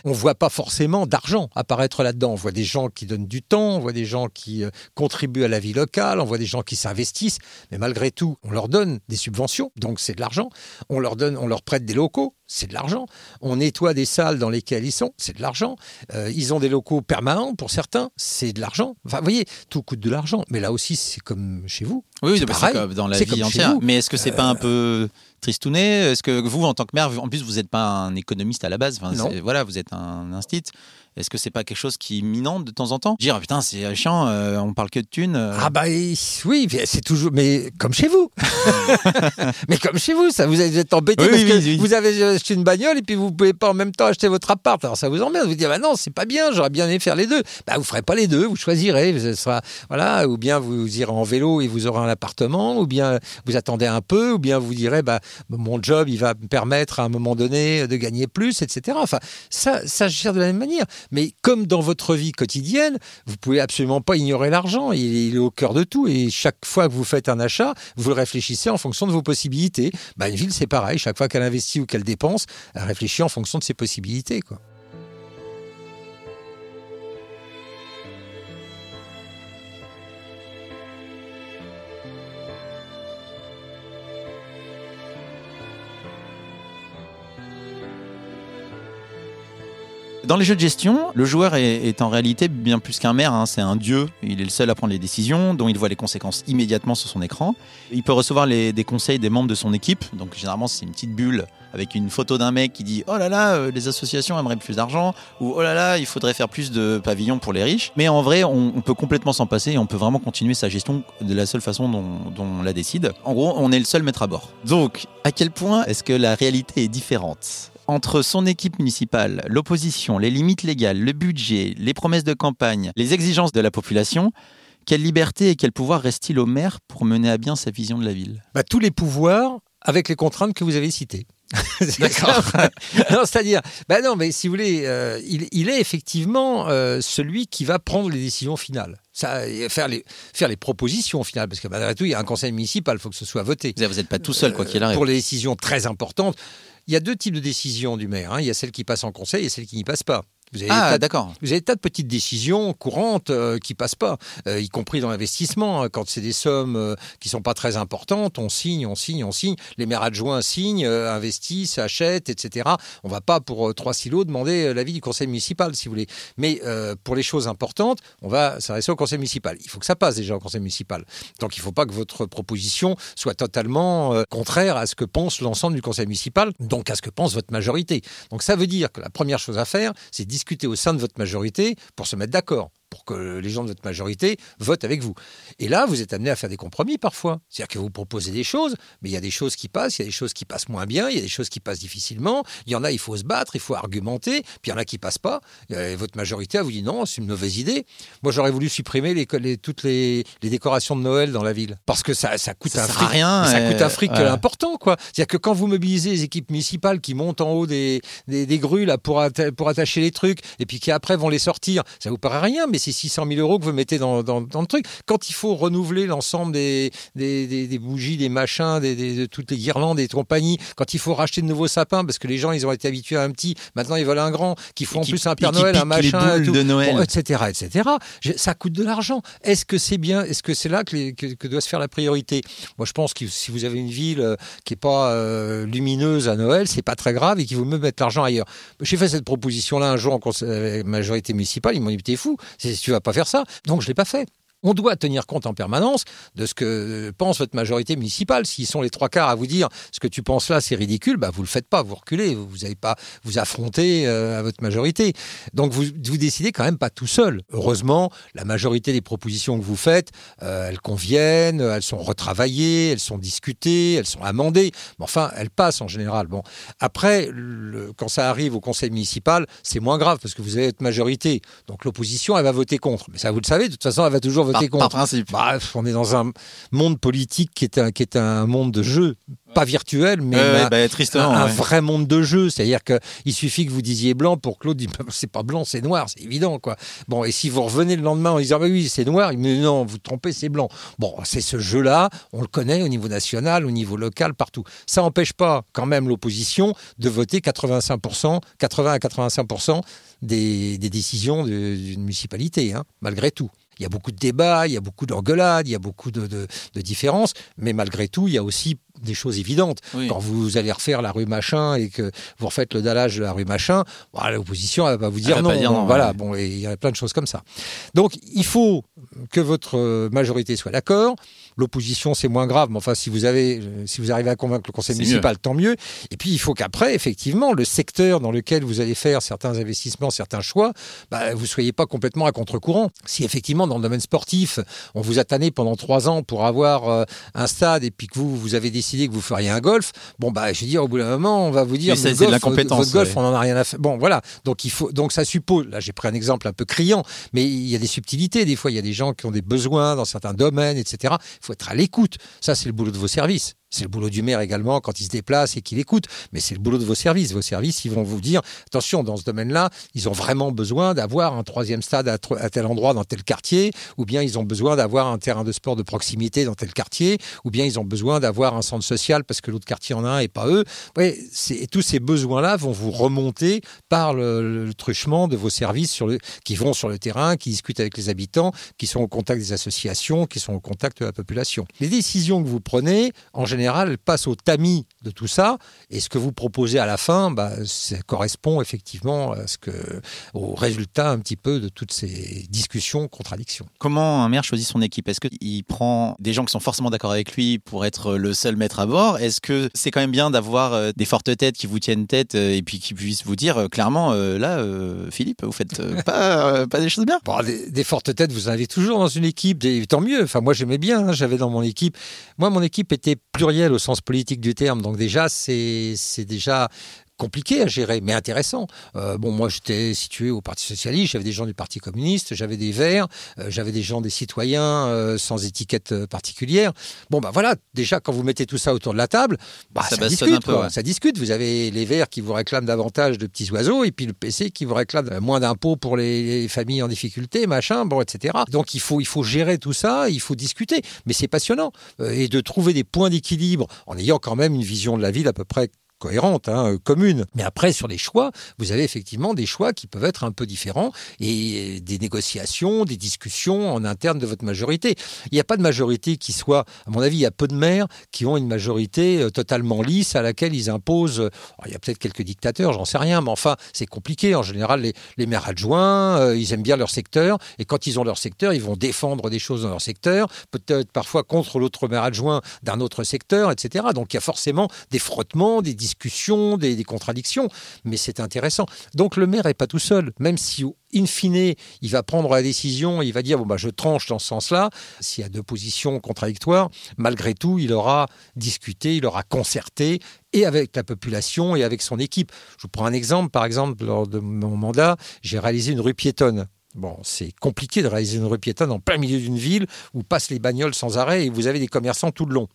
Speaker 3: On voit pas forcément d'argent apparaître là-dedans. On voit des gens qui donnent du temps, on voit des gens qui euh, contribuent à la vie locale, on voit des gens qui s'investissent, mais malgré tout, on leur donne des subventions, donc c'est de l'argent. On leur donne, on leur prête des locaux, c'est de l'argent. On nettoie des salles dans lesquelles ils sont, c'est de l'argent. Euh, ils ont des locaux permanents pour certains, c'est de l'argent. Enfin, vous voyez, tout coûte de l'argent. Mais là aussi, c'est comme chez vous.
Speaker 2: Oui,
Speaker 3: C'est
Speaker 2: bah, comme dans la vie entière. Mais est-ce que c'est pas un peu tristouné? Est-ce que vous, en tant que maire, en plus, vous n'êtes pas un économiste à la base enfin,
Speaker 3: Non.
Speaker 2: Voilà, vous êtes un instit. Est-ce que c'est pas quelque chose qui minante de temps en temps? Dire, ah, putain, c'est chiant, euh, on parle que de thunes. euh.
Speaker 3: Ah bah oui, c'est toujours, mais comme chez vous. mais comme chez vous, ça vous êtes embêté
Speaker 2: Oui,
Speaker 3: parce
Speaker 2: oui,
Speaker 3: que
Speaker 2: oui.
Speaker 3: vous avez acheté une bagnole et puis vous pouvez pas en même temps acheter votre appart. Alors ça vous emmerde. Vous dites bah non, c'est pas bien. J'aurais bien aimé faire les deux. Bah vous ferez pas les deux. Vous choisirez. Ce sera voilà, ou bien vous irez en vélo et vous aurez un appartement, ou bien vous attendez un peu, ou bien vous direz bah mon job il va me permettre à un moment donné de gagner plus, etc. Enfin ça, ça gère de la même manière. Mais comme dans votre vie quotidienne, vous pouvez absolument pas ignorer l'argent. Il, est- il est au cœur de tout. Et chaque fois que vous faites un achat, vous le réfléchissez en fonction de vos possibilités. Bah, une ville, c'est pareil. Chaque fois qu'elle investit ou qu'elle dépense, elle réfléchit en fonction de ses possibilités. Quoi.
Speaker 2: Dans les jeux de gestion, le joueur est, en réalité bien plus qu'un maire, hein, c'est un dieu. Il est le seul à prendre les décisions, dont il voit les conséquences immédiatement sur son écran. Il peut recevoir des conseils des membres de son équipe, donc généralement c'est une petite bulle avec une photo d'un mec qui dit Oh là là, euh, les associations aimeraient plus d'argent, ou Oh là là, il faudrait faire plus de pavillons pour les riches. Mais en vrai, on, peut complètement s'en passer et on peut vraiment continuer sa gestion de la seule façon dont on la décide. En gros, on est le seul maître à bord. Donc, à quel point est-ce que la réalité est différente? Entre son équipe municipale, l'opposition, les limites légales, le budget, les promesses de campagne, les exigences de la population, quelle liberté et quel pouvoir reste-t-il au maire pour mener à bien sa vision de la ville?
Speaker 3: Bah, tous les pouvoirs avec les contraintes que vous avez citées.
Speaker 2: D'accord.
Speaker 3: non, c'est-à-dire, bah non, mais si vous voulez, euh, il, il est effectivement euh, celui qui va prendre les décisions finales. Ça, faire les faire les propositions finales, parce que malgré tout, il y a un conseil municipal, il faut que ce soit voté.
Speaker 2: Vous n'êtes pas tout seul, quoi qu'il arrive.
Speaker 3: Pour les décisions très importantes, il y a deux types de décisions du maire. hein. Il y a celles qui passent en conseil et celles qui n'y passent pas. Vous avez
Speaker 2: Ah,
Speaker 3: de-
Speaker 2: d'accord.
Speaker 3: vous avez tas de petites décisions courantes euh, qui passent pas, euh, y compris dans l'investissement. hein. Quand c'est des sommes euh, qui sont pas très importantes, on signe, on signe, on signe. Les maires adjoints signent, euh, investissent, achètent, etc. On va pas pour euh, trois silos demander l'avis du conseil municipal, si vous voulez. Mais pour les choses importantes, on va s'adresser au conseil municipal. Il faut que ça passe déjà au conseil municipal. Donc il faut pas que votre proposition soit totalement contraire à ce que pense l'ensemble du conseil municipal, donc à ce que pense votre majorité. Donc ça veut dire que la première chose à faire, c'est discuter au sein de votre majorité pour se mettre d'accord. Pour que les gens de votre majorité votent avec vous. Et là, vous êtes amené à faire des compromis parfois. C'est-à-dire que vous proposez des choses, mais il y a des choses qui passent, il y a des choses qui passent moins bien, il y a des choses qui passent difficilement. Il y en a, il faut se battre, il faut argumenter, puis il y en a qui passent pas. Et votre majorité a vous dit non, c'est une mauvaise idée. Moi, j'aurais voulu supprimer les, toutes les, décorations de Noël dans la ville. Parce que ça, ça coûte un fric.
Speaker 2: Rien,
Speaker 3: ça coûte un fric important, quoi. C'est-à-dire que quand vous mobilisez les équipes municipales qui montent en haut des, des, grues là, pour, pour attacher les trucs, et puis qui après vont les sortir, ça vous paraît rien, mais c'est 600 000 euros que vous mettez dans, dans, le truc. Quand il faut renouveler l'ensemble des, des, des, bougies, des machins, de toutes les guirlandes et compagnie, quand il faut racheter de nouveaux sapins, parce que les gens, ils ont été habitués à un petit, maintenant ils veulent un grand, qui font en plus un Père Noël, un machin,
Speaker 2: de Noël.
Speaker 3: etc., etc. Ça coûte de l'argent. Est-ce que c'est bien Est-ce que c'est là que, que, doit se faire la priorité? Moi, je pense que si vous avez une ville euh, qui n'est pas euh, lumineuse à Noël, c'est pas très grave et qu'il vaut mieux mettre l'argent ailleurs. J'ai fait cette proposition-là un jour en majorité municipale. Ils m'ont dit t'es fou, tu vas pas faire ça. Donc je l'ai pas fait. On doit tenir compte en permanence de ce que pense votre majorité municipale. S'ils sont les trois quarts à vous dire ce que tu penses là, c'est ridicule, bah vous le faites pas, vous reculez, vous n'avez pas vous affronter euh, à votre majorité. Donc vous, vous décidez quand même pas tout seul. Heureusement, la majorité des propositions que vous faites, euh, elles conviennent, elles sont retravaillées, elles sont discutées, elles sont amendées. Mais enfin, elles passent en général. Bon, après, quand ça arrive au conseil municipal, c'est moins grave parce que vous avez votre majorité. Donc l'opposition, elle va voter contre. Mais ça, vous le savez, de toute façon, elle va toujours
Speaker 2: par, principe.
Speaker 3: Bah, on est dans un monde politique qui est un, qui est un monde de jeu, pas virtuel, mais
Speaker 2: un, bah,
Speaker 3: un, vrai monde de jeu. C'est-à-dire qu'il suffit que vous disiez blanc pour que l'autre dise bah, c'est pas blanc, c'est noir, c'est évident. quoi. Bon, et si vous revenez le lendemain en disant bah oui, c'est noir, dit non, vous trompez, c'est blanc. Bon, c'est ce jeu-là, on le connaît au niveau national, au niveau local, partout. Ça n'empêche pas quand même l'opposition de voter 85%, 80 à 85% des, des décisions d'une municipalité, hein, malgré tout il y a beaucoup de débats, il y a beaucoup d'engueulades, il y a beaucoup de, de, différences, mais malgré tout, il y a aussi des choses évidentes. Quand vous allez refaire la rue machin et que vous refaites le dallage de la rue machin, bah, l'opposition va vous dire non. voilà, bon, et il y a plein de choses comme ça. Donc, il faut que votre majorité soit d'accord. L'opposition, c'est moins grave, mais enfin, si vous avez, si vous arrivez à convaincre le conseil municipal, tant mieux. Et puis, il faut qu'après, effectivement, le secteur dans lequel vous allez faire certains investissements, certains choix, bah, vous soyez pas complètement à contre-courant. Si effectivement, dans le domaine sportif, on vous a tanné pendant trois ans pour avoir euh, un stade et puis que vous, vous avez décidé que vous feriez un golf, bon, bah, je veux dire, au bout d'un moment, on va vous dire,
Speaker 2: c'est de l'incompétence.
Speaker 3: Votre golf, on n'en a rien à faire. Bon, voilà. Donc, il faut, donc, ça suppose, là, j'ai pris un exemple un peu criant, mais il y a des subtilités. Des fois, il y a des gens qui ont des besoins dans certains domaines, etc. Il faut être à l'écoute. Ça, c'est le boulot de vos services. C'est le boulot du maire également quand il se déplace et qu'il écoute, mais c'est le boulot de vos services. Vos services, ils vont vous dire, attention, dans ce domaine-là, ils ont vraiment besoin d'avoir un troisième stade à, tel endroit dans tel quartier, ou bien ils ont besoin d'avoir un terrain de sport de proximité dans tel quartier, ou bien ils ont besoin d'avoir un centre social parce que l'autre quartier en a un et pas eux. Tous ces besoins-là vont vous remonter par le, truchement de vos services qui vont sur le terrain, qui discutent avec les habitants, qui sont au contact des associations, qui sont au contact de la population. Les décisions que vous prenez, en général, passe au tamis de tout ça. Et ce que vous proposez à la fin, bah, ça correspond effectivement à ce que, au résultat un petit peu de toutes ces discussions, contradictions.
Speaker 2: Comment un maire choisit son équipe? Est-ce qu'il prend des gens qui sont forcément d'accord avec lui pour être le seul maître à bord? Est-ce que c'est quand même bien d'avoir euh, des fortes têtes qui vous tiennent tête euh, et puis qui puissent vous dire euh, clairement, là, Philippe, vous faites pas, pas des choses bien?
Speaker 3: Des, fortes têtes, vous en avez toujours dans une équipe, tant mieux. Enfin, moi, j'aimais bien, hein, j'avais dans mon équipe. Moi, mon équipe était plurielle au sens politique du terme. Donc déjà, c'est déjà compliqué à gérer, mais intéressant. Euh, bon, moi, j'étais situé au Parti socialiste, j'avais des gens du Parti communiste, j'avais des Verts, euh, j'avais des gens des citoyens euh, sans étiquette particulière. Bon, bah voilà, déjà, quand vous mettez tout ça autour de la table, bah, ça, discute. Un peu, Ça discute. Vous avez les Verts qui vous réclament davantage de petits oiseaux, et puis le PC qui vous réclame moins d'impôts pour les, familles en difficulté, machin, bon, etc. Donc, il faut, il faut gérer tout ça, il faut discuter. Mais c'est passionnant. et de trouver des points d'équilibre en ayant quand même une vision de la ville à peu près cohérente, hein, euh, commune. Mais après, sur les choix, vous avez effectivement des choix qui peuvent être un peu différents et des négociations, des discussions en interne de votre majorité. Il n'y a pas de majorité qui soit, à mon avis, il y a peu de maires qui ont une majorité euh, totalement lisse à laquelle ils imposent. il y a peut-être quelques dictateurs, j'en sais rien, mais enfin, c'est compliqué. En général, les, maires adjoints, euh, ils aiment bien leur secteur et quand ils ont leur secteur, ils vont défendre des choses dans leur secteur, peut-être parfois contre l'autre maire adjoint d'un autre secteur, etc. Donc il y a forcément des frottements, des discussions discussions, des, contradictions, mais c'est intéressant. Donc le maire n'est pas tout seul, même si in fine, il va prendre la décision, il va dire bon bah je tranche dans ce sens-là. S'il y a deux positions contradictoires, malgré tout, il aura discuté, il aura concerté et avec la population et avec son équipe. Je vous prends un exemple. Par exemple, lors de mon mandat, j'ai réalisé une rue piétonne. Bon, c'est compliqué de réaliser une rue piétonne en plein milieu d'une ville où passent les bagnoles sans arrêt et vous avez des commerçants tout le long.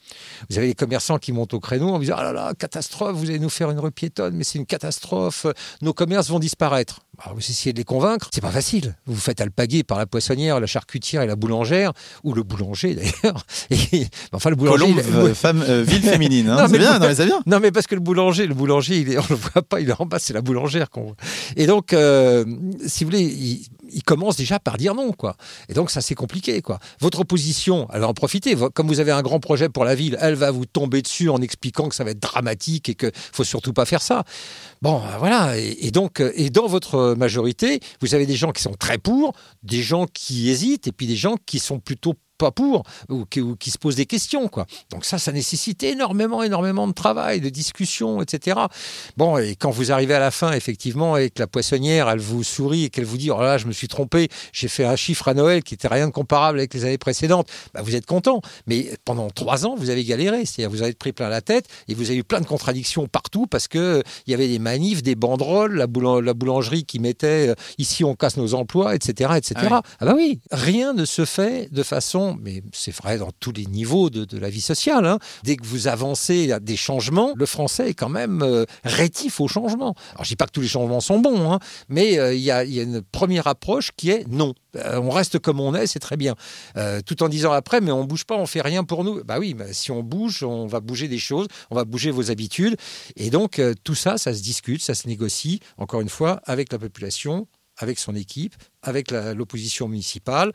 Speaker 3: Vous avez des commerçants qui montent au créneau en disant Ah là là, catastrophe, vous allez nous faire une rue piétonne, mais c'est une catastrophe, nos commerces vont disparaître. Bah, vous essayez de les convaincre, c'est pas facile. Vous vous faites alpaguer par la poissonnière, la charcutière et la boulangère, ou le boulanger d'ailleurs.
Speaker 2: enfin, le boulanger. Colombe, femme, euh, ville féminine, hein. c'est bien, non, mais ça vient.
Speaker 3: Non, mais parce que le boulanger, le boulanger, il est, on le voit pas, il est en bas, c'est la boulangère qu'on voit. Et donc, euh, si vous voulez, il, il commence déjà par dire non, quoi. Et donc ça c'est compliqué, quoi. Votre opposition, elle va en profiter. Comme vous avez un grand projet pour la ville, elle va vous tomber dessus en expliquant que ça va être dramatique et que faut surtout pas faire ça. Bon, euh, voilà. Et, donc, euh, et dans votre majorité, vous avez des gens qui sont très pour, des gens qui hésitent, et puis des gens qui sont plutôt pas pour ou qui, se posent des questions quoi. Donc ça, ça nécessite énormément, énormément de travail, de discussion, etc. Bon, et quand vous arrivez à la fin, effectivement, et que la poissonnière, elle vous sourit et qu'elle vous dit, oh là, je me suis trompé, j'ai fait un chiffre à Noël qui était rien de comparable avec les années précédentes, bah, vous êtes content. Mais pendant trois ans, vous avez galéré, c'est-à-dire vous avez pris plein la tête et vous avez eu plein de contradictions partout parce que il y avait des manifs, des banderoles, la, boulangerie qui mettait, euh, ici on casse nos emplois, etc., etc. Ah, ah bah oui, rien ne se fait de façon mais c'est vrai dans tous les niveaux de, la vie sociale. Hein. Dès que vous avancez à des changements, le français est quand même euh, rétif aux changements. Alors je dis pas que tous les changements sont bons, hein, mais euh, il y, a une première approche qui est non. Euh, on reste comme on est, c'est très bien. tout en disant après, mais on bouge pas, on fait rien pour nous. Bah oui, si on bouge, on va bouger des choses, on va bouger vos habitudes. Et donc tout ça, ça se discute, ça se négocie, encore une fois, avec la population, avec son équipe, avec l'opposition municipale,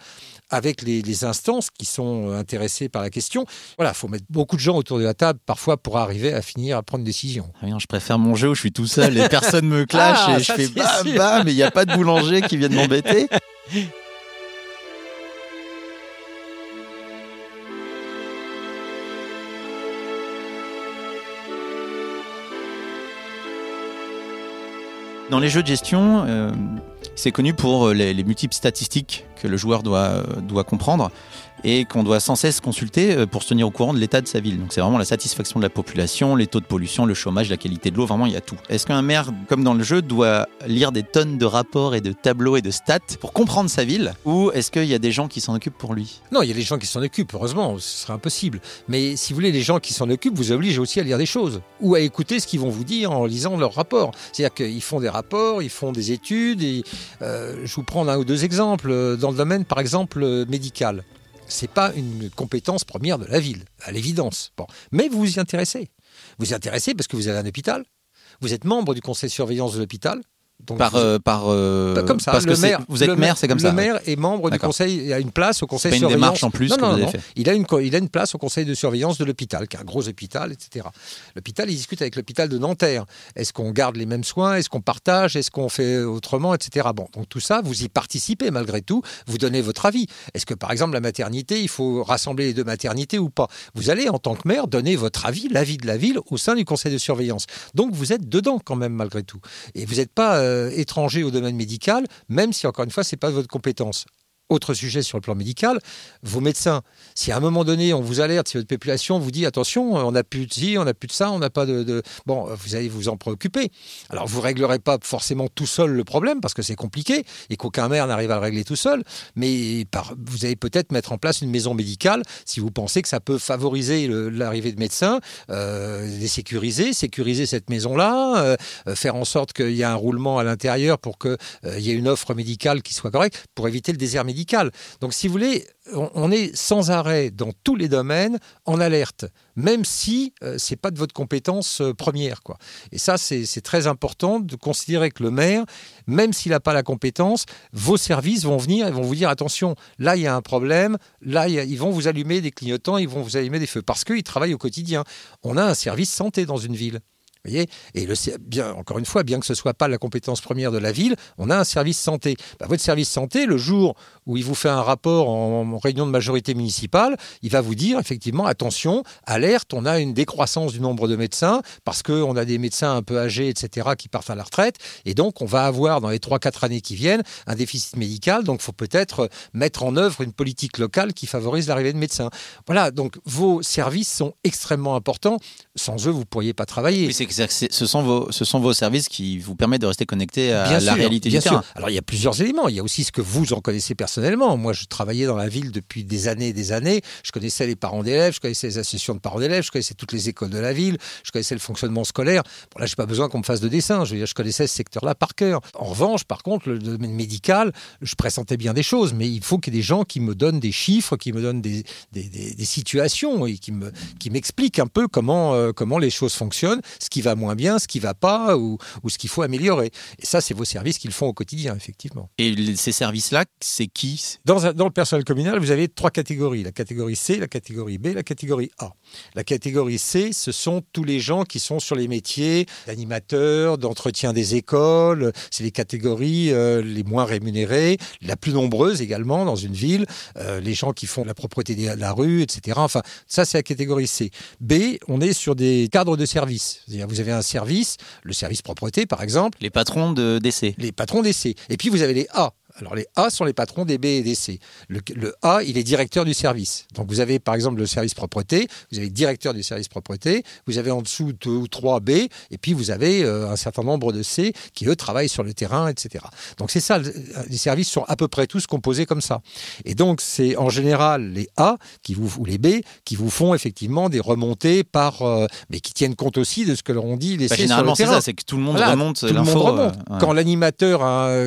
Speaker 3: avec les, instances qui sont euh, intéressées par la question. Voilà, il faut mettre beaucoup de gens autour de la table parfois pour arriver à finir à prendre une décision.
Speaker 2: Rien, je préfère mon jeu où je suis tout seul et personne me clash ah, et je fais bam bam mais il n'y a pas de boulanger qui vient de m'embêter. Dans les jeux de gestion, euh, c'est connu pour euh, les, multiples statistiques que le joueur doit, euh, doit comprendre et qu'on doit sans cesse consulter euh, pour se tenir au courant de l'état de sa ville. Donc c'est vraiment la satisfaction de la population, les taux de pollution, le chômage, la qualité de l'eau, vraiment il y a tout. Est-ce qu'un maire, comme dans le jeu, doit lire des tonnes de rapports et de tableaux et de stats pour comprendre sa ville Ou est-ce qu'il y a des gens qui s'en occupent pour lui?
Speaker 3: Non, il y a des gens qui s'en occupent, heureusement, ce serait impossible. Mais si vous voulez, les gens qui s'en occupent vous obligent aussi à lire des choses ou à écouter ce qu'ils vont vous dire en lisant leurs rapports. C'est-à-dire qu'ils font des rapports, ils font des études. Et, euh, je vous prends un ou deux exemples. Dans le domaine, par exemple, médical c'est pas une compétence première de la ville, à l'évidence. Mais vous vous y intéressez. Vous vous y intéressez parce que vous avez un hôpital, vous êtes membre du conseil de surveillance de l'hôpital,
Speaker 2: par, euh, par
Speaker 3: euh, comme ça.
Speaker 2: Parce
Speaker 3: le
Speaker 2: que
Speaker 3: maire,
Speaker 2: vous êtes maire, c'est comme
Speaker 3: le
Speaker 2: ça.
Speaker 3: Le maire est membre du conseil, il a une place au conseil
Speaker 2: de
Speaker 3: surveillance.
Speaker 2: une démarche en plus
Speaker 3: non,
Speaker 2: que
Speaker 3: non,
Speaker 2: vous avez
Speaker 3: non.
Speaker 2: fait.
Speaker 3: Il a une, il a une place au conseil de surveillance de l'hôpital, qui est un gros hôpital, etc. L'hôpital, il discute avec l'hôpital de Nanterre. Est-ce qu'on garde les mêmes soins? Est-ce qu'on partage? Est-ce qu'on fait autrement, etc. Bon, donc tout ça, vous y participez malgré tout. Vous donnez votre avis. Est-ce que par exemple la maternité, il faut rassembler les deux maternités ou pas? Vous allez en tant que maire donner votre avis, l'avis de la ville au sein du conseil de surveillance. Donc vous êtes dedans quand même malgré tout, et vous n'êtes pas euh, étranger au domaine médical, même si encore une fois, ce n'est pas votre compétence. Autre sujet sur le plan médical, vos médecins, si à un moment donné on vous alerte, si votre population vous dit attention, on n'a plus de ci, on n'a plus de ça, on n'a pas de, Bon, vous allez vous en préoccuper. Alors vous ne réglerez pas forcément tout seul le problème parce que c'est compliqué et qu'aucun maire n'arrive à le régler tout seul, mais vous allez peut-être mettre en place une maison médicale si vous pensez que ça peut favoriser l'arrivée de médecins, euh, les sécuriser, sécuriser cette maison-là, euh, euh, faire en sorte qu'il y ait un roulement à l'intérieur pour qu'il euh, y ait une offre médicale qui soit correcte pour éviter le désert médical donc si vous voulez, on est sans arrêt dans tous les domaines en alerte, même si euh, ce n'est pas de votre compétence euh, première. Quoi. Et ça, c'est très important de considérer que le maire, même s'il n'a pas la compétence, vos services vont venir et vont vous dire attention, là il y a un problème, là ils vont vous allumer des clignotants, ils vont vous allumer des feux, parce qu'ils travaillent au quotidien. On a un service santé dans une ville. Voyez Et encore une fois, bien que ce soit pas la compétence première de la ville, on a un service santé. Bah, votre service santé, le jour où il vous fait un rapport en, réunion de majorité municipale, il va vous dire effectivement, attention, alerte, on a une décroissance du nombre de médecins parce qu'on a des médecins un peu âgés, etc., qui partent à la retraite. Et donc, on va avoir dans les 3-4 années qui viennent un déficit médical. Donc, il faut peut-être mettre en œuvre une politique locale qui favorise l'arrivée de médecins. Voilà, donc vos services sont extrêmement importants. Sans eux, vous ne pourriez pas travailler.
Speaker 2: Que ce sont, vos, ce sont vos services qui vous permettent de rester connecté à la réalité
Speaker 3: bien
Speaker 2: du terrain.
Speaker 3: Alors, il y a plusieurs éléments. Il y a aussi ce que vous en connaissez personnellement. Moi, je travaillais dans la ville depuis des années et des années. Je connaissais les parents d'élèves, je connaissais les associations de parents d'élèves, je connaissais toutes les écoles de la ville, je connaissais le fonctionnement scolaire. Bon, là, je n'ai pas besoin qu'on me fasse de dessin. Je, connaissais ce secteur-là par cœur. En revanche, par contre, le domaine médical, je pressentais bien des choses, mais il faut qu'il y ait des gens qui me donnent des chiffres, qui me donnent des, des, des, situations et qui me qui m'expliquent un peu comment euh, comment les choses fonctionnent, ce qui va moins bien, ce qui va pas ou, ou ce qu'il faut améliorer. Et ça, c'est vos services qu'ils font au quotidien, effectivement.
Speaker 2: Et ces services-là, c'est qui
Speaker 3: dans, dans le personnel communal, vous avez trois catégories la catégorie C, la catégorie B, la catégorie A. La catégorie C, ce sont tous les gens qui sont sur les métiers d'animateurs, d'entretien des écoles. C'est les catégories euh, les moins rémunérées, la plus nombreuse également dans une ville. Euh, les gens qui font la propreté de la rue, etc. Enfin, ça, c'est la catégorie C. B, on est sur des cadres de service. Vous avez un service, le service propreté par exemple.
Speaker 2: Les patrons de DC.
Speaker 3: Les patrons d'essai. Et puis vous avez les A. Alors les A sont les patrons des B et des C. Le, A, il est directeur du service. Donc vous avez par exemple le service propreté, vous avez directeur du service propreté, vous avez en dessous deux ou trois B, et puis vous avez euh, un certain nombre de C qui eux travaillent sur le terrain, etc. Donc c'est ça, les services sont à peu près tous composés comme ça. Et donc c'est en général les A qui vous, ou les B qui vous font effectivement des remontées par, euh, mais qui tiennent compte aussi de ce que leur ont dit les
Speaker 2: bah,
Speaker 3: C
Speaker 2: généralement, le
Speaker 3: terrain.
Speaker 2: c'est que tout le monde remonte l'info.
Speaker 3: Euh, Quand l'animateur,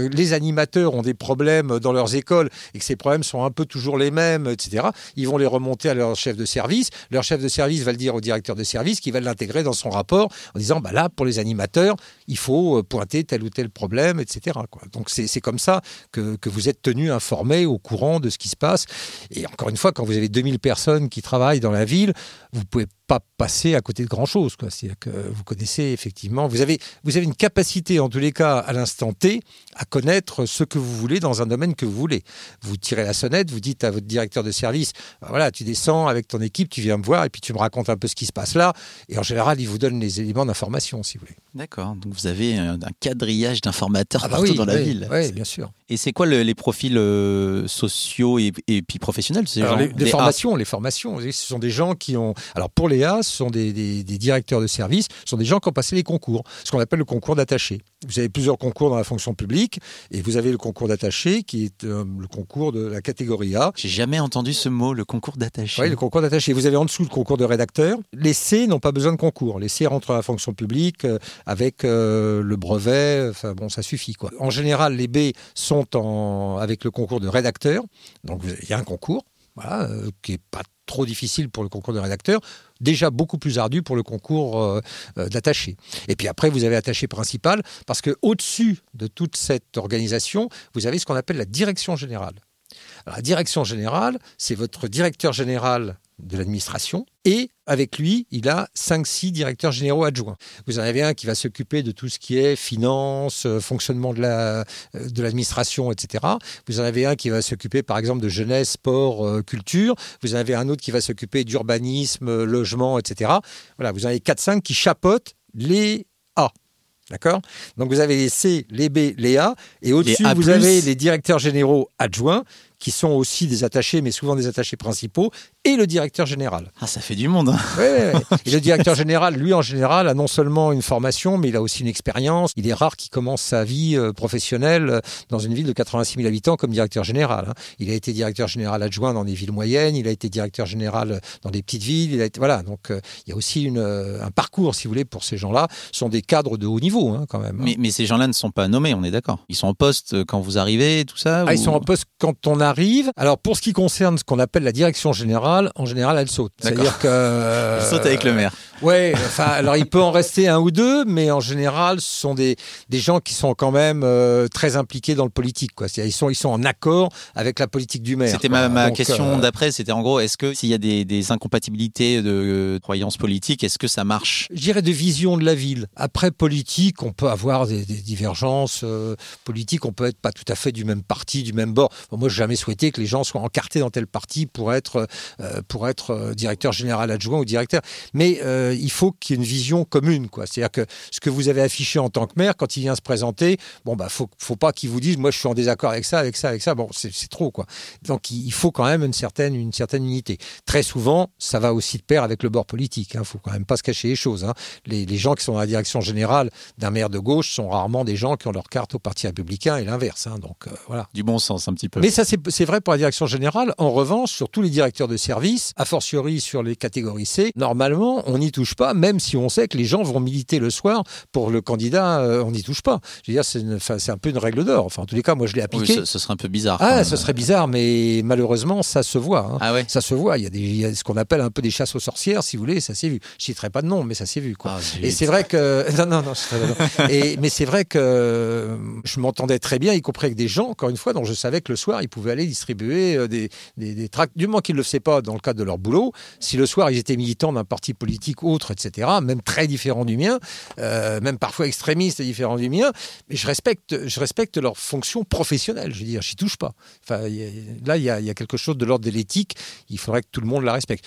Speaker 3: les animateurs ont des problèmes dans leurs écoles et que ces problèmes sont un peu toujours les mêmes, etc., ils vont les remonter à leur chef de service. Leur chef de service va le dire au directeur de service qui va l'intégrer dans son rapport en disant bah là, pour les animateurs, il faut euh, pointer tel ou tel problème, etc. Quoi. Donc c'est comme ça que, que, vous êtes tenu informé, au courant de ce qui se passe. Et encore une fois, quand vous avez 2000 personnes qui travaillent dans la ville, vous pouvez pas passer à côté de grand chose. C'est-à-dire que vous connaissez effectivement, vous avez, vous avez une capacité en tous les cas à l'instant T à connaître ce que vous voulez dans un domaine que vous voulez. Vous tirez la sonnette, vous dites à votre directeur de service, bah voilà, tu descends avec ton équipe, tu viens me voir et puis tu me racontes un peu ce qui se passe là. Et en général, il vous donne les éléments d'information, si vous voulez.
Speaker 2: D'accord. Donc vous avez un, quadrillage d'informateurs ah bah partout dans la ville.
Speaker 3: Oui, bien sûr.
Speaker 2: Et c'est quoi les profils euh, sociaux et, puis professionnels?
Speaker 3: Alors, les, formations, les formations, ce sont des gens qui ont. Alors pour les Ce sont des, directeurs de service, ce sont des gens qui ont passé les concours, ce qu'on appelle le concours d'attaché. Vous avez plusieurs concours dans la fonction publique et vous avez le concours d'attaché qui est euh, le concours de la catégorie A.
Speaker 2: J'ai jamais entendu ce mot, le concours d'attaché.
Speaker 3: Oui, le concours d'attaché. Vous avez en dessous le concours de rédacteur. Les C n'ont pas besoin de concours. Les C rentrent dans la fonction publique euh, avec le brevet. Enfin bon, ça suffit quoi. En général, les B sont en, avec le concours de rédacteur. Donc il y a un concours voilà, euh, qui n'est pas trop difficile pour le concours de rédacteur, déjà beaucoup plus ardu pour le concours euh, euh, d'attaché. Et puis après, vous avez attaché principal, parce qu'au-dessus de toute cette organisation, vous avez ce qu'on appelle la direction générale. la direction générale, c'est votre directeur général de l'administration. Et avec lui, il a 5-6 directeurs généraux adjoints. Vous en avez un qui va s'occuper de tout ce qui est finance, euh, fonctionnement de, la, euh, de l'administration, etc. Vous en avez un qui va s'occuper, par exemple, de jeunesse, sport, euh, culture. Vous en avez un autre qui va s'occuper d'urbanisme, logement, etc. Voilà, vous en avez 4-5 qui chapotent les A. D'accord? Donc vous avez les C, les B, les A, et au-dessus vous avez les directeurs généraux adjoints qui sont aussi des attachés, mais souvent des attachés principaux, et le directeur général.
Speaker 2: Ah, ça fait du monde. Hein.
Speaker 3: Et le directeur général, lui, en général, a non seulement une formation, mais il a aussi une expérience. Il est rare qu'il commence sa vie euh, professionnelle euh, dans une ville de 86 000 habitants comme directeur général. Hein. Il a été directeur général adjoint dans des villes moyennes, il a été directeur général dans des petites villes. Il a été, voilà, donc euh, il y a aussi une, un parcours, si vous voulez, pour ces gens-là. Ce sont des cadres de haut niveau, hein, quand même.
Speaker 2: Mais, mais, ces gens-là ne sont pas nommés, on est d'accord. Ils sont en poste quand vous arrivez, tout ça.
Speaker 3: Ah, Ils sont en poste quand on arrive. Alors pour ce qui concerne ce qu'on appelle la direction générale, en général, elle saute.
Speaker 2: C'est-à-dire que elle saute avec le maire.
Speaker 3: Ouais, enfin, alors il peut en rester un ou deux, mais en général, ce sont des, des gens qui sont quand même euh, très impliqués dans le politique. Quoi. Ils, sont, ils sont en accord avec la politique du maire.
Speaker 2: C'était ma, ma
Speaker 3: Donc,
Speaker 2: question
Speaker 3: euh,
Speaker 2: d'après, c'était en gros, est-ce que s'il y a des, des incompatibilités de euh, croyances politiques, est-ce que ça marche?
Speaker 3: Je dirais de vision de la ville. Après politique, on peut avoir des, des divergences politiques, on peut être pas tout à fait du même parti, du même bord. Bon, moi, j'ai jamais souhaité que les gens soient encartés dans tel parti pour être pour être directeur général adjoint ou directeur. Mais euh, il faut qu'il y ait une vision commune, quoi. C'est-à-dire que ce que vous avez affiché en tant que maire, quand il vient se présenter, bon bah faut faut pas qu'il vous dise, moi je suis en désaccord avec ça, avec ça, avec ça. Bon, c'est trop, quoi. Donc il faut quand même une certaine une certaine unité. Très souvent, ça va aussi de pair avec le bord politique. Il faut quand même pas se cacher les choses. hein. Les, les gens qui sont dans la direction générale d'un maire de gauche sont rarement des gens qui ont leur carte au Parti républicain et l'inverse. hein. Donc euh, voilà.
Speaker 2: Du bon sens un petit peu.
Speaker 3: Mais ça, c'est vrai pour la direction générale. En revanche, sur tous les directeurs de service, a fortiori sur les catégories C, normalement, on n'y touche pas, même si on sait que les gens vont militer le soir pour le candidat, euh, on n'y touche pas. Je veux dire, c'est une- enfin, c'est un peu une règle d'or. Enfin, en tous les cas, moi, je l'ai
Speaker 2: Oui,
Speaker 3: appliqué.
Speaker 2: ce, ce serait un peu bizarre.
Speaker 3: ah, ce serait bizarre, mais malheureusement, ça se voit. hein.
Speaker 2: Ah ouais
Speaker 3: Ça se voit. Il y, a des, il y a ce qu'on appelle un peu des chasses aux sorcières, si vous voulez, ça s'est vu. Je citerai pas de nom, mais ça s'est vu. Quoi.
Speaker 2: Ah.
Speaker 3: Et c'est vrai que non non non. Et, mais c'est vrai que euh, je m'entendais très bien, y compris avec des gens, encore une fois, dont je savais que le soir ils pouvaient aller distribuer euh, des, des, des tracts, du moment qu'ils ne le faisaient pas dans le cadre de leur boulot. Si le soir ils étaient militants d'un parti politique autre, etc., même très différent du mien, euh, même parfois extrémistes et différents du mien, mais je respecte, je respecte leur fonction professionnelle. Je veux dire, j'y touche pas. Enfin, y là, il y, a, quelque chose de l'ordre de l'éthique. Il faudrait que tout le monde la respecte.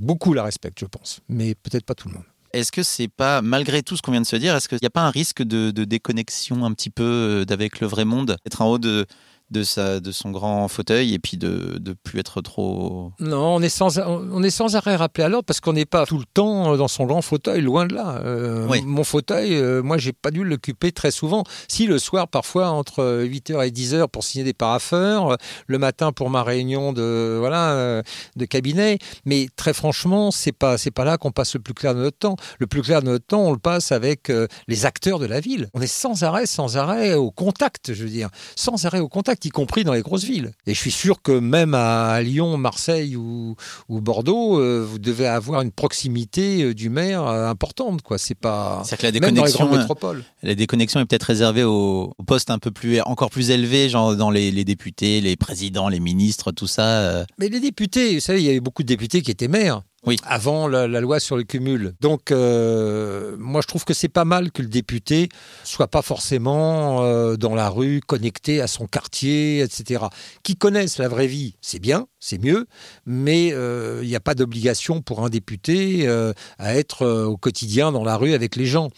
Speaker 3: Beaucoup la respectent, je pense, mais peut-être pas tout le monde.
Speaker 2: Est-ce que c'est pas, malgré tout ce qu'on vient de se dire, est-ce qu'il n'y a pas un risque de, de déconnexion un petit peu euh, d'avec le vrai monde Être en haut de, de, sa, de son grand fauteuil et puis de ne plus être trop.
Speaker 3: Non, on est sans, on est sans arrêt rappelé à l'ordre parce qu'on n'est pas tout le temps dans son grand fauteuil, loin de là. Euh,
Speaker 2: Oui.
Speaker 3: Mon fauteuil, euh, moi, j'ai pas dû l'occuper très souvent. Si, le soir, parfois, entre 8h et 10h pour signer des parapheurs, euh, le matin pour ma réunion de, voilà, euh, de cabinet. Mais très franchement, c'est pas, c'est pas là qu'on passe le plus clair de notre temps. Le plus clair de notre temps, on le passe avec euh, les acteurs de la ville. On est sans arrêt, sans arrêt au contact, je veux dire. Sans arrêt au contact, y compris dans les grosses villes. Et je suis sûr que même à Lyon, Marseille ou, ou Bordeaux, euh, vous devez avoir une proximité euh, du maire euh, importante, quoi. C'est pas.
Speaker 2: C'est-à-dire que la
Speaker 3: Même dans les
Speaker 2: déconnexion, la déconnexion est peut-être réservée aux, aux postes un peu plus, encore plus élevés, genre dans les, les députés, les présidents, les ministres, tout ça.
Speaker 3: Mais les députés, vous savez, il y avait beaucoup de députés qui étaient maires.
Speaker 2: Oui.
Speaker 3: Avant la, loi sur le cumul. Donc, euh, moi, je trouve que c'est pas mal que le député soit pas forcément euh, dans la rue, connecté à son quartier, etc. Qui connaissent la vraie vie, c'est bien, c'est mieux, mais euh, il n'y a pas d'obligation pour un député euh, à être euh, au quotidien dans la rue avec les gens.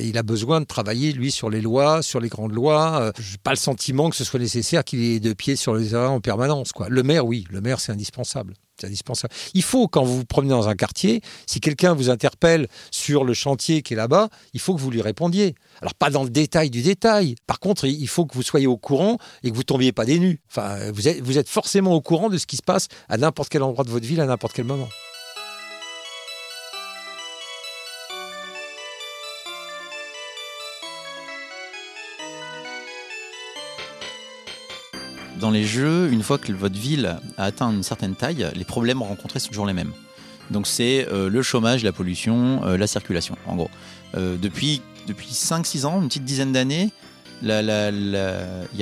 Speaker 3: Il a besoin de travailler, lui, sur les lois, sur les grandes lois. Je n'ai pas le sentiment que ce soit nécessaire qu'il ait deux pieds sur les terrains en permanence. Quoi. Le maire, oui, le maire, c'est indispensable. Indispensable. Il faut, quand vous vous promenez dans un quartier, si quelqu'un vous interpelle sur le chantier qui est là-bas, il faut que vous lui répondiez. Alors, pas dans le détail du détail. Par contre, il faut que vous soyez au courant et que vous tombiez pas des. Enfin, vous êtes forcément au courant de ce qui se passe à n'importe quel endroit de votre ville, à n'importe quel moment.
Speaker 2: Dans les jeux, une fois que votre ville a atteint une certaine taille, les problèmes rencontrés sont toujours les mêmes. Donc c'est euh, le chômage, la pollution, euh, la circulation, en gros. Euh, depuis depuis 5-6 ans, une petite dizaine d'années, il y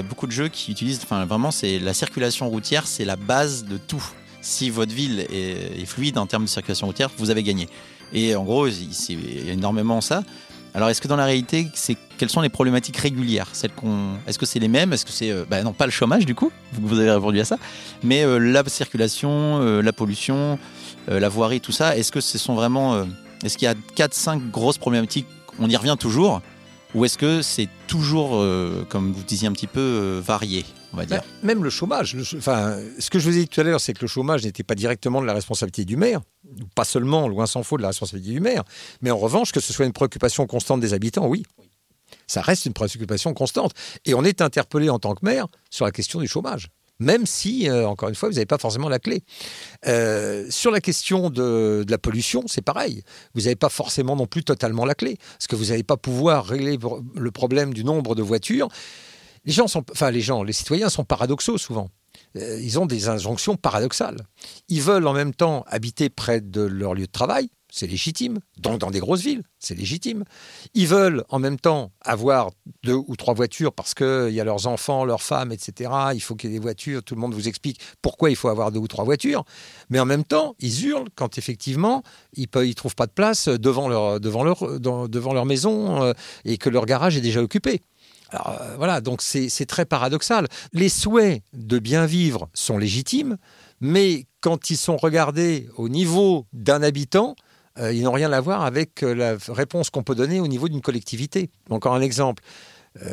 Speaker 2: a beaucoup de jeux qui utilisent, enfin vraiment, c'est la circulation routière, c'est la base de tout. Si votre ville est, est fluide en termes de circulation routière, vous avez gagné. Et en gros, il y a énormément ça. Alors, est-ce que dans la réalité, c'est quelles sont les problématiques régulières? Est-ce que c'est les mêmes? Est-ce que c'est, euh, bah non, pas le chômage du coup Vous avez répondu à ça, mais euh, la circulation, euh, la pollution, la voirie, tout ça. Est-ce que ce sont vraiment, est-ce qu'il y a 4-5 grosses problématiques On y revient toujours, ou est-ce que c'est toujours, comme vous disiez un petit peu, varié,
Speaker 3: Bah, Même le chômage. enfin, ce que je vous ai dit tout à l'heure, c'est que le chômage n'était pas directement de la responsabilité du maire, pas seulement, loin s'en faut, de la responsabilité du maire, mais en revanche, que ce soit une préoccupation constante des habitants, oui. Ça reste une préoccupation constante. Et on est interpellé en tant que maire sur la question du chômage. Même si, euh, encore une fois, vous n'avez pas forcément la clé. Euh, sur la question de, de la pollution, c'est pareil. Vous n'avez pas forcément non plus totalement la clé. Parce que vous n'allez pas pouvoir régler le problème du nombre de voitures. Les gens sont, enfin les gens, les citoyens sont paradoxaux souvent. Euh, Ils ont des injonctions paradoxales. Ils veulent en même temps habiter près de leur lieu de travail, c'est légitime. Donc dans des grosses villes, c'est légitime. Ils veulent en même temps avoir deux ou trois voitures parce qu'il y a leurs enfants, leurs femmes, etc. Il faut qu'il y ait des voitures. Tout le monde vous explique pourquoi il faut avoir deux ou trois voitures. Mais en même temps, ils hurlent quand effectivement ils ne trouvent pas de place devant leur, devant leur, devant leur maison euh, et que leur garage est déjà occupé. Alors, euh, voilà, donc c'est très paradoxal. Les souhaits de bien vivre sont légitimes, mais quand ils sont regardés au niveau d'un habitant, euh, ils n'ont rien à voir avec euh, la réponse qu'on peut donner au niveau d'une collectivité. Encore un exemple,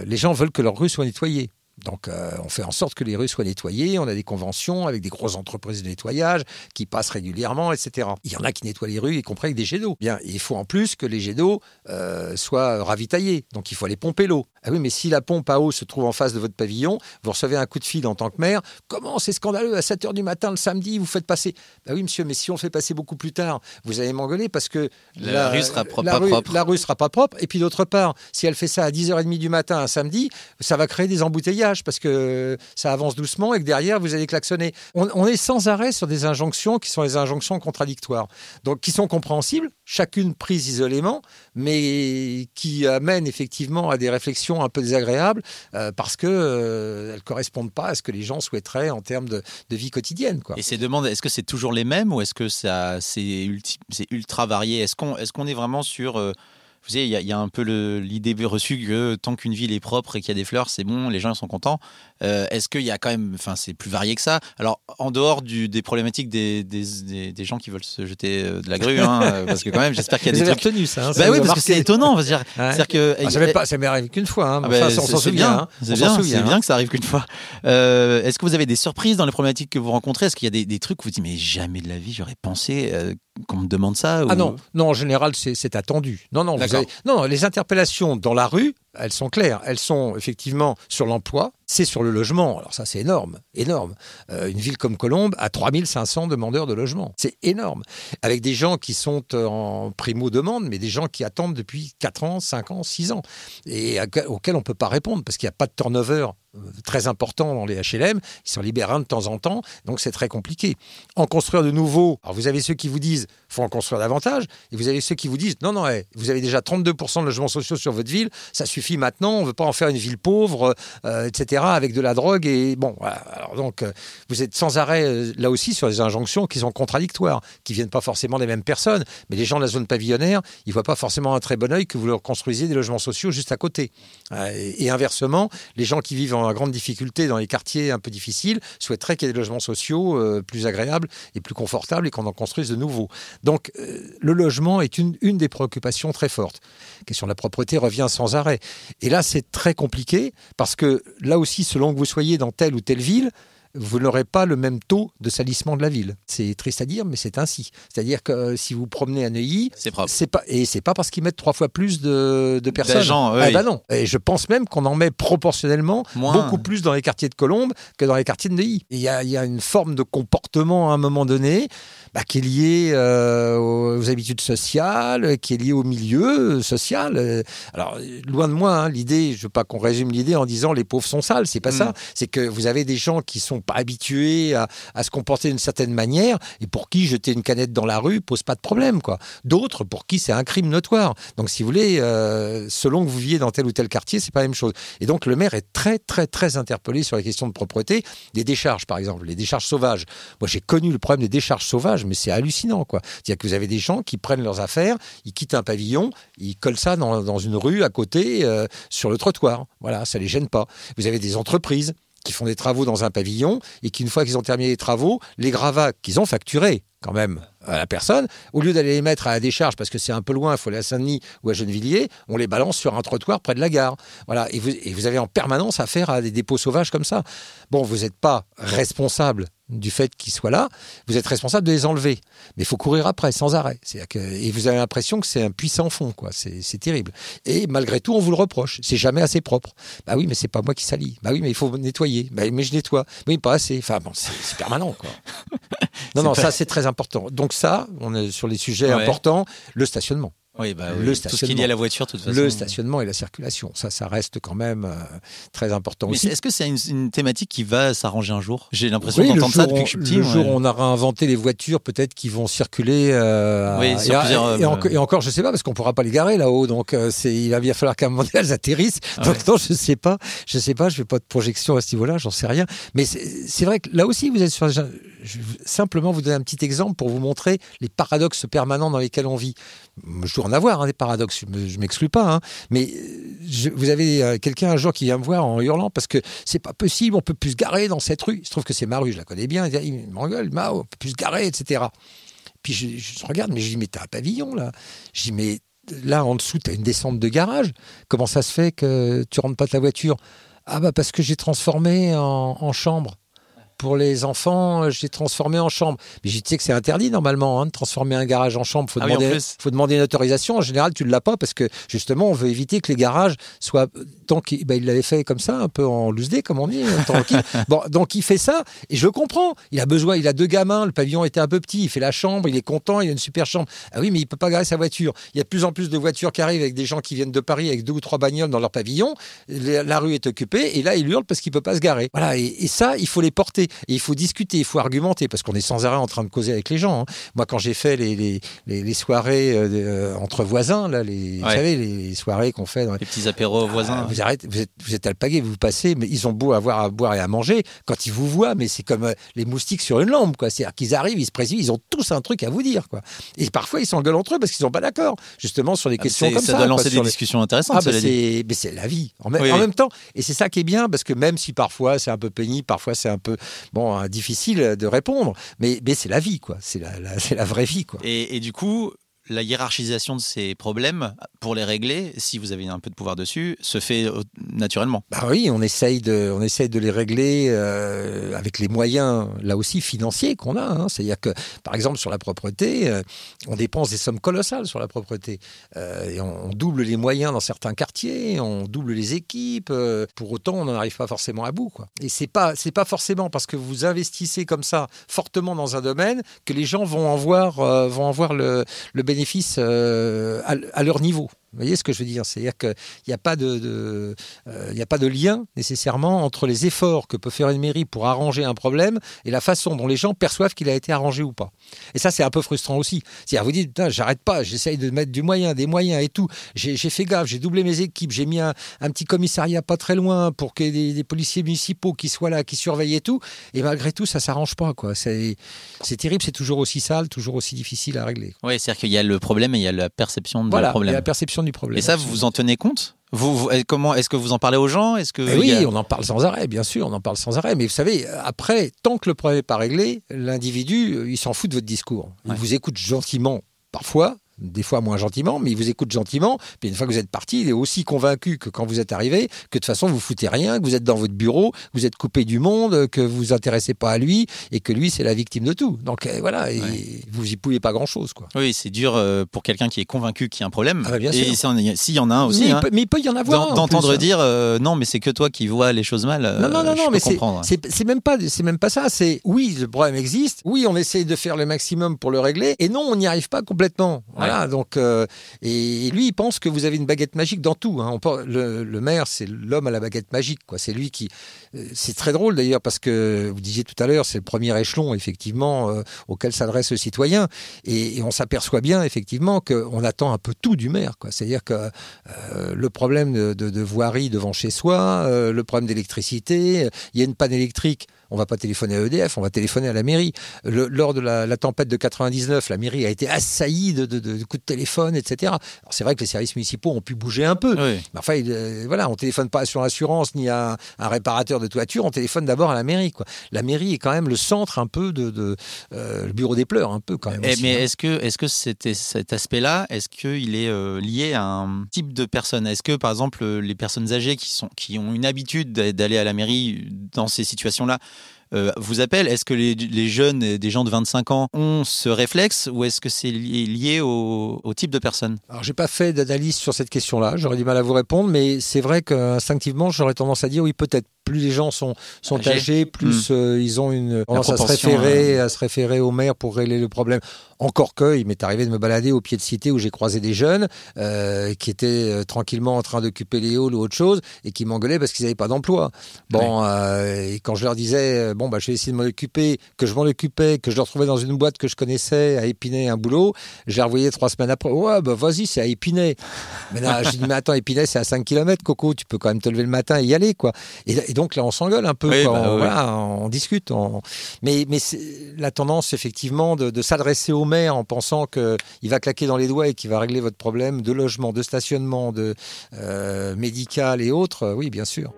Speaker 3: les gens veulent que leur rue soit nettoyée. Donc, euh, on fait en sorte que les rues soient nettoyées. On a des conventions avec des grosses entreprises de nettoyage qui passent régulièrement, etc. Il y en a qui nettoient les rues, y compris avec des jets d'eau. Bien, il faut en plus que les jets d'eau euh, soient ravitaillés. Donc, il faut aller pomper l'eau. Ah oui, mais si la pompe à eau se trouve en face de votre pavillon, vous recevez un coup de fil en tant que maire. Comment c'est scandaleux à 7 h du matin le samedi, vous faites passer? Bah oui, monsieur, mais si on fait passer beaucoup plus tard, vous allez m'engueuler parce que
Speaker 2: la, rue sera pas
Speaker 3: propre. La rue sera pas propre. Et puis d'autre part, si elle fait ça à 10h30 du matin un samedi, ça va créer des embouteillages parce que ça avance doucement et que derrière, vous allez klaxonner. On, est sans arrêt sur des injonctions qui sont des injonctions contradictoires, donc qui sont compréhensibles, chacune prise isolément, mais qui amènent effectivement à des réflexions un peu désagréables euh, parce qu'elles euh, ne correspondent pas à ce que les gens souhaiteraient en termes de, vie quotidienne.
Speaker 2: Et ces demandes, est-ce que c'est toujours les mêmes ou est-ce que c'est ultra varié? Est-ce qu'on est, qu'on est vraiment sur... Euh, vous savez, il y, a un peu l'idée reçue que tant qu'une ville est propre et qu'il y a des fleurs, c'est bon, les gens sont contents. Euh, est-ce qu'il y a quand même, enfin, c'est plus varié que ça? Alors, en dehors du, des problématiques des, des, des, gens qui veulent se jeter euh, de la grue, hein, euh, parce que quand même, j'espère qu'il y a des trucs.
Speaker 3: retenu ça. Hein,
Speaker 2: bah oui, parce que c'est étonnant. Dire,
Speaker 3: ouais. que ah, ça, pas, ça m'est arrivé qu'une fois. Hein, ah
Speaker 2: bah, on s'en souvient. Hein. C'est bien, bien, bien, que ça arrive qu'une fois. Est-ce que vous avez des surprises dans les problématiques que vous rencontrez? Est-ce qu'il y a des, trucs où vous dites mais jamais de la vie j'aurais pensé qu'on me demande ça
Speaker 3: Ah non, non, en général c'est attendu. Non, non, avez... non, les interpellations dans la rue, elles sont claires. Elles sont effectivement sur l'emploi, c'est sur le logement. Alors ça, c'est énorme, énorme. Euh, une ville comme Colombe a 3500 demandeurs de logement. C'est énorme. Avec des gens qui sont en primo-demande, mais des gens qui attendent depuis 4 ans, 5 ans, 6 ans, et auxquels on ne peut pas répondre parce qu'il n'y a pas de turnover euh, très important dans les HLM, ils s'en libèrent un de temps en temps, donc c'est très compliqué. En construire de nouveaux, alors vous avez ceux qui vous disent faut en construire davantage, et vous avez ceux qui vous disent non, non, vous avez déjà 32% de logements sociaux sur votre ville, ça suffit maintenant, on ne veut pas en faire une ville pauvre, euh, etc., avec de la drogue, et bon, Alors donc, euh, vous êtes sans arrêt là aussi sur des injonctions qui sont contradictoires, qui viennent pas forcément des mêmes personnes, mais les gens de la zone pavillonnaire, ils voient pas forcément un très bon oeil que vous leur construisiez des logements sociaux juste à côté. et inversement, les gens qui vivent en grande difficulté dans les quartiers un peu difficiles souhaiteraient qu'il y ait des logements sociaux euh, plus agréables et plus confortables et qu'on en construise de nouveaux. Donc euh, le logement est une, une des préoccupations très fortes. La question de la propreté revient sans arrêt. Et là, c'est très compliqué parce que là aussi, selon que vous soyez dans telle ou telle ville, vous n'aurez pas le même taux de salissement de la ville. C'est triste à dire, mais c'est ainsi. C'est-à-dire que euh, si vous promenez à Neuilly,
Speaker 2: c'est propre.
Speaker 3: pas et c'est pas parce qu'ils mettent trois fois plus de, de personnes.
Speaker 2: Gens,
Speaker 3: ah bah non. Et je pense même qu'on en met proportionnellement beaucoup plus dans les quartiers de Colombes que dans les quartiers de Neuilly. Il y a, y a une forme de comportement à un moment donné bah, qui est lié euh, aux habitudes sociales, qui est lié au milieu social. Alors, loin de moi, hein, l'idée, je veux pas qu'on résume l'idée en disant les pauvres sont sales, c'est pas mm. ça. C'est que vous avez des gens qui sont pas habitués à, se comporter d'une certaine manière et pour qui jeter une canette dans la rue pose pas de problème, quoi. D'autres pour qui c'est un crime notoire. Donc, si vous voulez, euh, selon que vous viviez dans tel ou tel quartier, c'est pas la même chose. Et donc, le maire est très, très, très interpellé sur les questions de propreté, des décharges, par exemple, les décharges sauvages. Moi, j'ai connu le problème des décharges sauvages mais c'est hallucinant, quoi. C'est-à-dire que vous avez des gens qui prennent leurs affaires, ils quittent un pavillon, ils collent ça dans, une rue à côté, euh, sur le trottoir. Voilà, ça les gêne pas. Vous avez des entreprises qui font des travaux dans un pavillon et qui, une fois qu'ils ont terminé les travaux, les gravats qu'ils ont facturés quand même à la personne, au lieu d'aller les mettre à la décharge parce que c'est un peu loin, il faut aller à Saint-Denis ou à Gennevilliers, on les balance sur un trottoir près de la gare. Voilà, et vous, et vous avez en permanence affaire à des dépôts sauvages comme ça. Bon, vous n'êtes pas responsable du fait qu'ils soient là, vous êtes responsable de les enlever. Mais il faut courir après, sans arrêt. Que, et vous avez l'impression que c'est un puissant fond, quoi. C'est terrible. Et malgré tout, on vous le reproche. C'est jamais assez propre. Bah oui, mais c'est pas moi qui salis. Bah oui, mais il faut nettoyer. Bah, mais je nettoie. Oui, pas assez. Enfin bon, c'est permanent, quoi. non, non, ça c'est très important. Donc ça, on est sur les sujets importants, le stationnement.
Speaker 2: Oui, bah,
Speaker 3: Le
Speaker 2: oui. tout ce qui est lié à la voiture, de toute façon.
Speaker 3: Le stationnement et la circulation, ça, ça reste quand même euh, très important
Speaker 2: Mais
Speaker 3: aussi.
Speaker 2: est-ce que c'est une, une thématique qui va s'arranger un jour? J'ai l'impression
Speaker 3: Oui,
Speaker 2: d'entendre ça depuis que je suis petit.
Speaker 3: le jour où on aura inventé les voitures, peut-être qui vont circuler. euh,
Speaker 2: Oui,
Speaker 3: et, à-
Speaker 2: plusieurs,
Speaker 3: et
Speaker 2: euh,
Speaker 3: et encore, je sais pas, parce qu'on pourra pas les garer là-haut. Donc, euh, c'est, il va bien falloir qu'à un moment donné, elles atterrissent.
Speaker 2: Ah
Speaker 3: donc, non, je sais pas. Je sais pas. Je fais pas de projection à ce niveau-là. J'en sais rien. Mais c'est, vrai que là aussi, vous êtes sur. Je simplement vous donner un petit exemple pour vous montrer les paradoxes permanents dans lesquels on vit. Je en avoir hein, des paradoxes. Je me- je m'exclus pas. hein. Mais euh, vous avez euh, quelqu'un un jour qui vient me voir en hurlant parce que c'est pas possible, on peut plus se garer dans cette rue. Il se trouve que c'est ma rue, je la connais bien. Il m'engueule, Mao, on peut plus se garer, etc. Puis je, je regarde, mais je dis, mais t'as un pavillon là. Je dis, mais là en dessous, t'as une descente de garage. Comment ça se fait que tu rentres pas ta voiture? Ah bah parce que j'ai transformé en, en chambre. Pour les enfants, j'ai transformé en chambre. Mais je sais que c'est interdit normalement hein, de transformer un garage en chambre. Faut
Speaker 2: Ah
Speaker 3: demander, faut demander une autorisation. En général, tu ne l'as pas parce que justement, on veut éviter que les garages soient. Donc, il ben, il l'avait fait comme ça, un peu en loose day, comme on dit, hein, tranquille. Bon, donc il fait ça et je le comprends. Il a besoin, il a deux gamins. Le pavillon était un peu petit. Il fait la chambre, il est content, il a une super chambre. Ah oui, mais il peut pas garer sa voiture. Il y a de plus en plus de voitures qui arrivent avec des gens qui viennent de Paris avec deux ou trois bagnoles dans leur pavillon. La, la rue est occupée et là, il hurle parce qu'il peut pas se garer. Voilà. Et, et ça, il faut les porter il faut discuter, il faut argumenter parce qu'on est sans arrêt en train de causer avec les gens. hein. Moi, quand j'ai fait les, les, les, les soirées euh, euh, entre voisins, là, les, vous savez, les soirées qu'on fait dans
Speaker 2: Les petits apéros voisins.
Speaker 3: ah, vous arrêtez, vous êtes, vous êtes alpagué, vous passez, mais ils ont beau avoir à boire et à manger, quand ils vous voient, mais c'est comme euh, les moustiques sur une lampe, quoi. C'est-à-dire qu'ils arrivent, ils se précisent, ils ont tous un truc à vous dire, quoi. Et parfois, ils s'engueulent entre eux parce qu'ils sont pas d'accord, justement, sur les
Speaker 2: Ah,
Speaker 3: questions comme
Speaker 2: ça
Speaker 3: ça.
Speaker 2: doit lancer des
Speaker 3: les-
Speaker 2: discussions intéressantes,
Speaker 3: ah, bah, c'est mais c'est la vie en, même-
Speaker 2: Oui,
Speaker 3: en
Speaker 2: oui.
Speaker 3: même temps et c'est ça qui est bien parce que même si parfois c'est un peu pénible parfois c'est un peu bon euh, difficile de répondre. Mais, c'est la vie quoi. C'est la, vraie vie quoi.
Speaker 2: Et du coup, la hiérarchisation de ces problèmes, pour les régler, si vous avez un peu de pouvoir dessus, se fait euh, naturellement.
Speaker 3: Bah oui, on essaye de, on essaye de les régler euh, avec les moyens, là aussi financiers qu'on a. hein. C'est-à-dire que, par exemple, sur la propreté, euh, on dépense des sommes colossales sur la propreté. Et on, double les moyens dans certains quartiers, on double les équipes. pour autant, on n'en arrive pas forcément à bout. Et c'est pas, pas forcément parce que vous investissez comme ça fortement dans un domaine que les gens vont en voir, vont en voir le, le bénéfice euh, à, à leur niveau. Vous voyez ce que je veux dire? C'est-à-dire qu'il n'y a, pas de, de, euh, a pas de lien nécessairement entre les efforts que peut faire une mairie pour arranger un problème et la façon dont les gens perçoivent qu'il a été arrangé ou pas. Et ça, c'est un peu frustrant aussi. C'est-à-dire, vous dites, Putain, j'arrête pas, j'essaye de mettre du moyen, des moyens et tout. J'ai fait gaffe, j'ai doublé mes équipes, j'ai mis un, un petit commissariat pas très loin pour qu'il y ait des, des policiers municipaux qui soient là, qui surveillent et tout. Et malgré tout, ça s'arrange pas. quoi. C'est terrible, c'est toujours aussi sale, toujours aussi difficile à régler.
Speaker 2: Oui, c'est-à-dire qu'il y a le problème et il y a la perception de
Speaker 3: Voilà, et
Speaker 2: problème.
Speaker 3: la perception du problème.
Speaker 2: Et ça, vous vous en tenez compte? Vous, vous- comment Est-ce que vous en parlez aux gens? Est-ce que
Speaker 3: Eh oui,
Speaker 2: a-
Speaker 3: on en parle sans arrêt, bien sûr, on en parle sans arrêt. Mais vous savez, après, tant que le problème n'est pas réglé, l'individu, euh, il s'en fout de votre discours. Il
Speaker 2: Ouais.
Speaker 3: vous écoute gentiment, parfois, des fois moins gentiment, mais il vous écoute gentiment. Puis une fois que vous êtes parti, il est aussi convaincu que quand vous êtes arrivé, que de toute façon, vous foutez rien, que vous êtes dans votre bureau, que vous êtes coupé du monde, que vous vous intéressez pas à lui et que lui, c'est la victime de tout. Donc euh, voilà, et vous y pouvez pas grand-chose. quoi.
Speaker 2: Oui, c'est dur euh, pour quelqu'un qui est convaincu qu'il y a un problème.
Speaker 3: Ah bien
Speaker 2: et s'il y en a- un aussi,
Speaker 3: mais,
Speaker 2: hein,
Speaker 3: il peut, mais il peut y en avoir.
Speaker 2: d'entendre
Speaker 3: hein.
Speaker 2: dire euh, non, mais c'est que toi qui vois les choses mal.
Speaker 3: Non, non, non, non, mais c'est même pas c'est même pas ça. C'est oui, le problème existe. Oui, on essaye de faire le maximum pour le régler. Et non, on n'y arrive pas complètement. Voilà. Donc euh, et, lui, il pense que vous avez une baguette magique dans tout. hein. On le, le maire, c'est l'homme à la baguette magique. quoi. C'est lui qui. euh, C'est très drôle d'ailleurs parce que vous disiez tout à l'heure, c'est le premier échelon effectivement euh, auquel s'adresse le citoyen. Et, et on s'aperçoit bien effectivement qu'on attend un peu tout du maire. quoi. C'est-à-dire que le problème de, de- de voirie devant chez soi, le problème d'électricité, il y a une panne électrique, on va pas téléphoner à EDF, on va téléphoner à la mairie. Le- lors de la, la tempête de 99, la mairie a été assaillie de, de- de coups de téléphone, etc. Alors c'est vrai que les services municipaux ont pu bouger un peu.
Speaker 2: Oui.
Speaker 3: Mais enfin, euh, voilà, on téléphone pas sur l'assurance ni à un réparateur de toiture, on téléphone d'abord à la mairie. Quoi. La mairie est quand même le centre un peu de, de, euh, le bureau des pleurs, un peu quand même.
Speaker 2: Eh,
Speaker 3: aussi,
Speaker 2: mais
Speaker 3: hein.
Speaker 2: est-ce que, est-ce que c'était- cet aspect-là, est-ce qu'il est euh, lié à un type de personne Est-ce que, par exemple, euh, les personnes âgées qui, sont, qui ont une habitude d'a- d'aller à la mairie dans ces situations-là euh, vous appellent Est-ce que les, les jeunes, des gens de 25 ans, ont ce réflexe ou est-ce que c'est lié, lié au, au type de personne?
Speaker 3: Alors, j'ai pas fait d'analyse sur cette question-là. J'aurais du mal à vous répondre, mais c'est vrai qu'instinctivement, j'aurais tendance à dire oui, peut-être. plus les gens sont, sont
Speaker 2: Âgés.
Speaker 3: âgés, plus
Speaker 2: Mm.
Speaker 3: euh, ils ont une tendance à se, référer, à se référer au maire pour régler le problème. Encore que, il m'est arrivé de me balader au pied de cité où j'ai croisé des jeunes euh, qui étaient tranquillement en train d'occuper les halls ou autre chose et qui m'engueulaient parce qu'ils n'avaient pas d'emploi. Bon, et quand je leur disais, euh, bon, bah, je vais essayer de m'en occuper, que je m'en occupais, que je leur trouvais dans une boîte que je connaissais à Épinay un boulot, je les revoyais trois semaines après. Ouais, bah vas-y, c'est à Épinay. Mais là, je dis, mais attends, Épinay, c'est à 5 km, Coco, tu peux quand même te lever le matin et y aller, quoi. Et, et donc là, on s'engueule un peu,
Speaker 2: Oui,
Speaker 3: quoi.
Speaker 2: bah,
Speaker 3: on, voilà, on discute. on- Mais, mais la tendance, effectivement, de, de s'adresser au maire en pensant qu'il va claquer dans les doigts et qu'il va régler votre problème de logement, de stationnement, de euh, médical et autres, oui, bien sûr.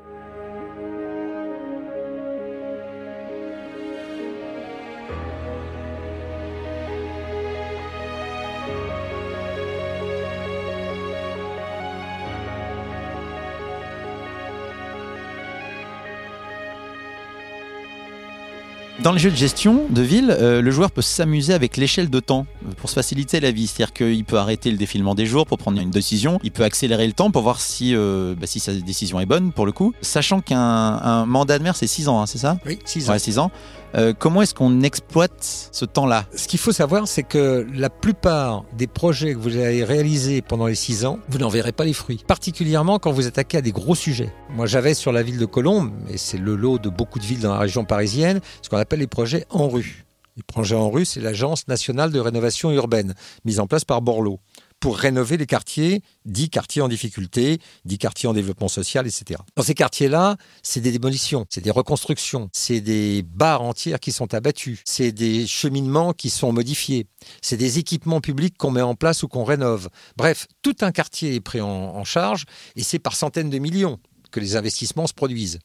Speaker 2: Dans les jeux de gestion de ville, euh, le joueur peut s'amuser avec l'échelle de temps pour se faciliter la vie. C'est-à-dire qu'il peut arrêter le défilement des jours pour prendre une décision. Il peut accélérer le temps pour voir si, euh, bah, si sa décision est bonne pour le coup. Sachant qu'un un mandat de maire, c'est 6 ans, hein, c'est ça?
Speaker 3: Oui, six ans.
Speaker 2: Ouais, 6 ans. Euh, comment est-ce qu'on exploite ce temps-là
Speaker 3: Ce qu'il faut savoir, c'est que la plupart des projets que vous avez réalisés pendant les six ans, vous n'en verrez pas les fruits. Particulièrement quand vous attaquez à des gros sujets. Moi, j'avais sur la ville de Colombes, et c'est le lot de beaucoup de villes dans la région parisienne, ce qu'on appelle les projets en rue. Les projets en rue, c'est l'Agence nationale de rénovation urbaine, mise en place par Borloo, pour rénover les quartiers, dix quartiers en difficulté, dix quartiers en développement social, etc. Dans ces quartiers-là, c'est des démolitions, c'est des reconstructions, c'est des bars entières qui sont abattus, c'est des cheminements qui sont modifiés, c'est des équipements publics qu'on met en place ou qu'on rénove. Bref, tout un quartier est pris en charge et c'est par centaines de millions que les investissements se produisent.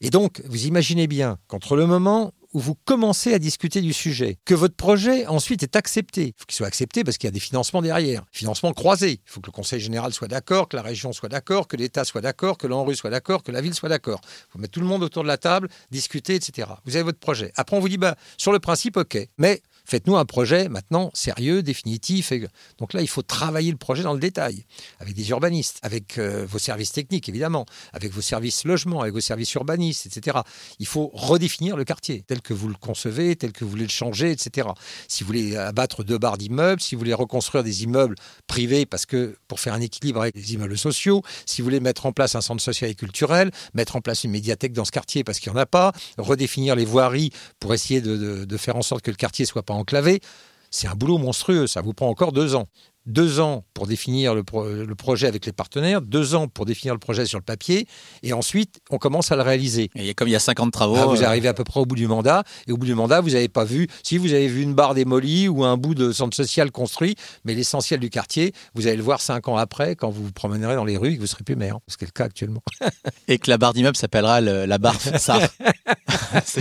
Speaker 3: Et donc, vous imaginez bien qu'entre le moment où vous commencez à discuter du sujet, que votre projet ensuite est accepté, il faut qu'il soit accepté parce qu'il y a des financements derrière, financements croisés. Il faut que le Conseil général soit d'accord, que la région soit d'accord, que l'État soit d'accord, que l'ANRU soit d'accord, que la ville soit d'accord. Il faut tout le monde autour de la table, discuter, etc. Vous avez votre projet. Après, on vous dit, bah, sur le principe, OK, mais faites-nous un projet maintenant sérieux, définitif. Donc là, il faut travailler le projet dans le détail, avec des urbanistes, avec euh, vos services techniques, évidemment, avec vos services logement, avec vos services urbanistes, etc. Il faut redéfinir le quartier tel que vous le concevez, tel que vous voulez le changer, etc. Si vous voulez abattre deux barres d'immeubles, si vous voulez reconstruire des immeubles privés, parce que pour faire un équilibre avec les immeubles sociaux, si vous voulez mettre en place un centre social et culturel, mettre en place une médiathèque dans ce quartier parce qu'il n'y en a pas, redéfinir les voiries pour essayer de, faire en sorte que le quartier soit pas enclavé, c'est un boulot monstrueux. Ça vous prend encore deux ans. Deux ans pour définir le, pro- le projet avec les partenaires, deux ans pour définir le projet sur le papier, et ensuite on commence à le réaliser.
Speaker 2: Et comme il y a 50 travaux.
Speaker 3: Ah, vous
Speaker 2: euh,
Speaker 3: arrivez à peu près au bout du mandat, et au bout du mandat, vous n'avez pas vu, si vous avez vu une barre démolie ou un bout de centre social construit, mais l'essentiel du quartier, vous allez le voir cinq ans après, quand vous vous promènerez dans les rues et que vous ne serez plus maire, ce qui est le cas actuellement.
Speaker 2: Et que la barre d'immeuble s'appellera le- la barre SAR. Ça.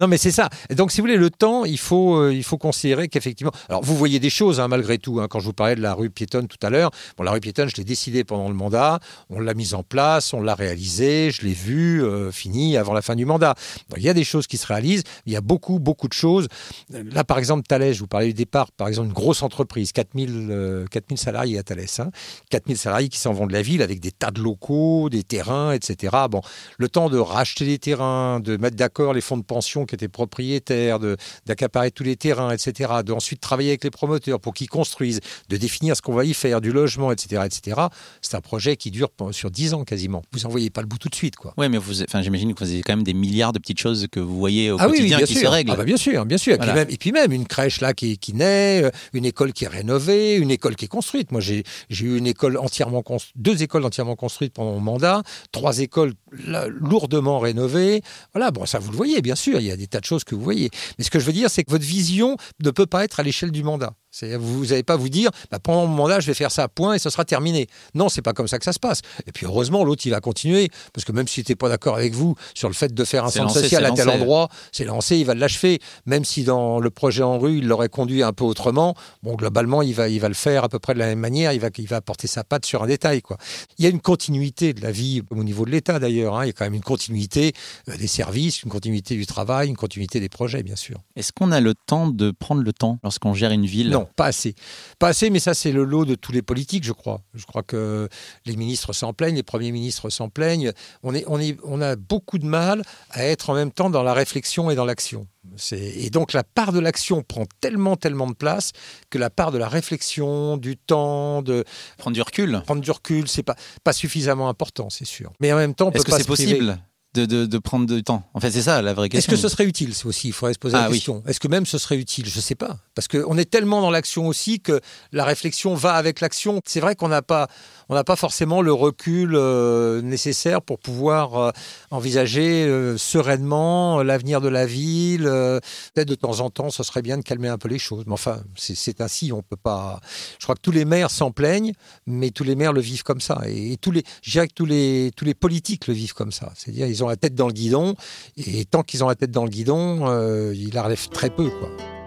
Speaker 3: non, mais c'est ça. Et donc, si vous voulez, le temps, il faut, euh, il faut considérer qu'effectivement. Alors, vous voyez des choses, hein, malgré tout. hein. quand je vous parlais de la rue piétonne tout à l'heure, bon, la rue piétonne, je l'ai décidé pendant le mandat. On l'a mise en place, on l'a réalisée, je l'ai vue, euh, finie avant la fin du mandat. Il y a des choses qui se réalisent. Il y a beaucoup, beaucoup de choses. Euh, Là, par exemple, Thales, je vous parlais du départ, par exemple, une grosse entreprise, 4000, euh, 4000 salariés à Thales. Hein, 4000 salariés qui s'en vont de la ville avec des tas de locaux, des terrains, etc. Bon, le temps de racheter les terrains, de mettre d'accord les fonds de pension qui étaient propriétaires, d'accaparer tous les terrains, etc., de ensuite travailler avec les promoteurs pour qu'ils construisent, de définir ce qu'on va y faire, du logement, etc., etc. C'est un projet qui dure sur 10 ans quasiment. Vous n'en voyez pas le bout tout de suite, quoi.
Speaker 2: Ouais, mais vous, enfin, j'imagine que vous avez quand même des milliards de petites choses que vous voyez au
Speaker 3: Ah oui, oui,
Speaker 2: quotidien
Speaker 3: bien
Speaker 2: qui
Speaker 3: sûr.
Speaker 2: se règlent.
Speaker 3: Ah bah bien sûr, bien sûr. Et,
Speaker 2: Voilà.
Speaker 3: puis même, et puis même une crèche là qui, qui naît, euh, une école qui est rénovée, une école qui est construite. Moi, j'ai eu une école entièrement construite, deux écoles entièrement construites pendant mon mandat, trois écoles là, lourdement rénovées. Voilà, bon, ça vous le voyez, bien sûr. Il y a des tas de choses que vous voyez. Mais ce que je veux dire, c'est que votre vision ne peut pas être à l'échelle du mandat. Vous n'allez pas vous dire, bah, pendant mon mandat, je vais faire ça, point, et ce sera terminé. Non, c'est pas comme ça que ça se passe. Et puis heureusement, l'autre, il va continuer, parce que même s'il n'était pas d'accord avec vous sur le fait de faire un centre
Speaker 2: lancé,
Speaker 3: social à tel
Speaker 2: lancé.
Speaker 3: endroit, c'est lancé, il va l'achever. Même si dans le projet en rue, il l'aurait conduit un peu autrement, bon, globalement, il va, il va le faire à peu près de la même manière, il va, il va apporter sa patte sur un détail. Quoi. Il y a une continuité de la vie au niveau de l'État d'ailleurs, hein. il y a quand même une continuité euh, des services, une continuité du travail, une continuité des projets, bien sûr.
Speaker 2: Est-ce qu'on a le temps de prendre le temps lorsqu'on gère une ville?
Speaker 3: Non, pas assez. Pas passé, mais ça c'est le lot de tous les politiques, je crois. Je crois que les ministres s'en plaignent, les premiers ministres s'en plaignent. On, est, on, est, on a beaucoup de mal à être en même temps dans la réflexion et dans l'action. Et donc la part de l'action prend tellement, tellement de place que la part de la réflexion, du temps, de
Speaker 2: prendre du recul,
Speaker 3: prendre du recul, c'est pas pas suffisamment important, c'est sûr. Mais en même temps,
Speaker 2: est-ce que c'est possible? De, de, prendre du temps En fait, c'est ça la vraie question.
Speaker 3: Est-ce que ce serait utile C'est aussi, il faudrait se poser la ah question. Est-ce que même ce serait utile? Je ne sais pas. Parce qu'on est tellement dans l'action aussi que la réflexion va avec l'action. C'est vrai qu'on n'a pas, on n'a pas forcément le recul euh, nécessaire pour pouvoir euh, envisager euh, sereinement l'avenir de la ville. Peut-être de temps en temps, ce serait bien de calmer un peu les choses. Mais enfin, c'est ainsi. On peut pas. Je crois que tous les maires s'en plaignent, mais tous les maires le vivent comme ça. Et, tous les, je dirais que tous les, tous les politiques le vivent comme ça. C'est-à-dire, ils ont la tête dans le guidon, et tant qu'ils ont la tête dans le guidon, ils la très peu, quoi.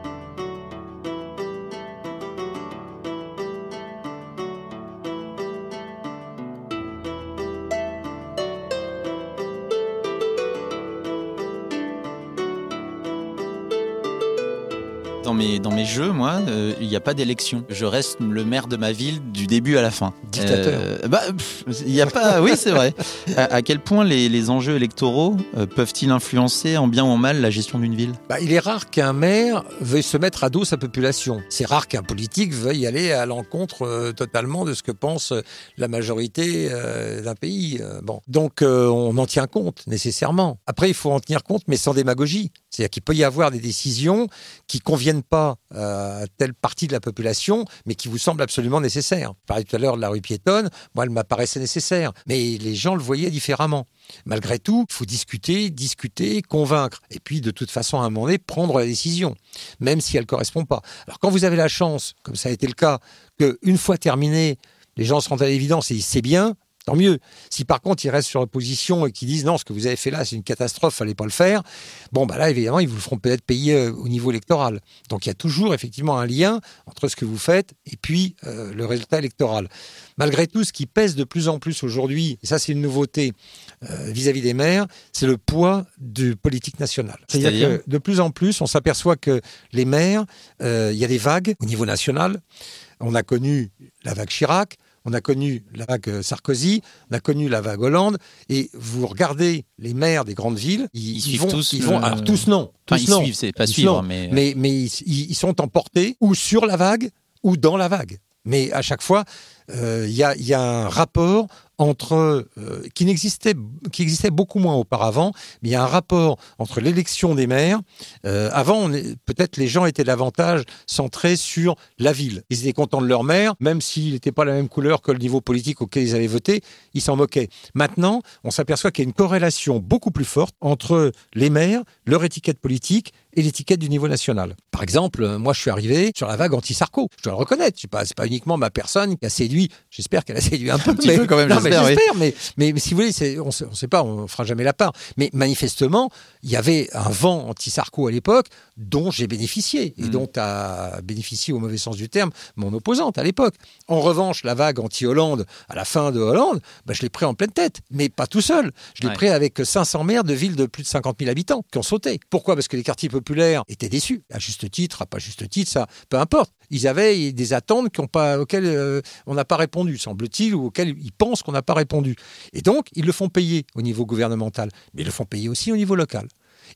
Speaker 2: Mes, dans mes jeux, moi, euh, il n'y a pas d'élection. Je reste le maire de ma ville du début à la fin.
Speaker 3: Dictateur.
Speaker 2: Euh, bah, il n'y a pas. oui, c'est vrai. À, quel point les, les enjeux électoraux euh, peuvent-ils influencer en bien ou en mal la gestion d'une ville?
Speaker 3: Bah, Il est rare qu'un maire veuille se mettre à dos sa population. C'est rare qu'un politique veuille aller à l'encontre totalement de ce que pense la majorité d'un pays. bon, donc on en tient compte nécessairement. Après, il faut en tenir compte, mais sans démagogie. C'est-à-dire qu'il peut y avoir des décisions qui conviennent pas à telle partie de la population, mais qui vous semblent absolument nécessaires. Je parlais tout à l'heure de la rue piétonne, moi, elle m'apparaissait nécessaire, mais les gens le voyaient différemment. Malgré tout, il faut discuter, discuter, convaincre, et puis de toute façon, à un moment donné, prendre la décision, même si elle ne correspond pas. Alors quand vous avez la chance, comme ça a été le cas, qu'une fois terminé, les gens se rendent à l'évidence et disent c'est bien, Tant mieux. Si par contre ils restent sur la position et qu'ils disent non, ce que vous avez fait là, c'est une catastrophe, fallait pas le faire, bon, bah là, évidemment, ils vous le feront peut-être payer euh, au niveau électoral. Donc il y a toujours effectivement un lien entre ce que vous faites et puis euh, le résultat électoral. Malgré tout, ce qui pèse de plus en plus aujourd'hui, et ça c'est une nouveauté euh, vis-à-vis des maires, c'est le poids du politique national. C'est-à-dire que de plus en plus, on s'aperçoit que les maires, il y a des vagues au niveau national. On a connu la vague Chirac, on a connu la vague Sarkozy, on a connu la vague Hollande, et vous regardez les maires des grandes villes,
Speaker 2: ils, vont, tous,
Speaker 3: ils vont, alors tous non, tous
Speaker 2: ils suivent, c'est pas suivre, mais...
Speaker 3: mais mais, ils, sont emportés ou sur la vague ou dans la vague. Mais à chaque fois, euh, il y, a, un rapport entre euh, qui n'existait qui existait beaucoup moins auparavant, mais il y a un rapport entre l'élection des maires. Euh, avant, peut-être les gens étaient davantage centrés sur la ville. Ils étaient contents de leur maire, même s'il n'était pas la même couleur que le niveau politique auquel ils avaient voté, ils s'en moquaient. Maintenant, on s'aperçoit qu'il y a une corrélation beaucoup plus forte entre les maires, leur étiquette politique et l'étiquette du niveau national. Par exemple, moi, je suis arrivé sur la vague anti-Sarko. Je dois le reconnaître. Ce n'est pas, pas uniquement ma personne qui a séduit. J'espère qu'elle a séduit un peu.
Speaker 2: Petit peu quand même
Speaker 3: j'espère, mais, mais, si vous voulez, on ne sait pas, on ne fera jamais la part. Mais manifestement, il y avait un vent anti-Sarko à l'époque dont j'ai bénéficié et mm. dont a bénéficié au mauvais sens du terme mon opposante à l'époque. En revanche, la vague anti-Hollande à la fin de Hollande, bah, je l'ai pris en pleine tête, mais pas tout seul. Je l'ai pris avec 500 maires de villes de plus de 50 000 habitants qui ont sauté. Pourquoi? Parce que les quartiers populaires étaient déçus, à juste titre, à pas juste titre, ça, peu importe. Ils avaient des attentes auxquelles euh, on n'a pas répondu, semble-t-il, ou auxquelles ils pensent qu'on n'a pas répondu. Et donc, ils le font payer au niveau gouvernemental, mais ils le font payer aussi au niveau local.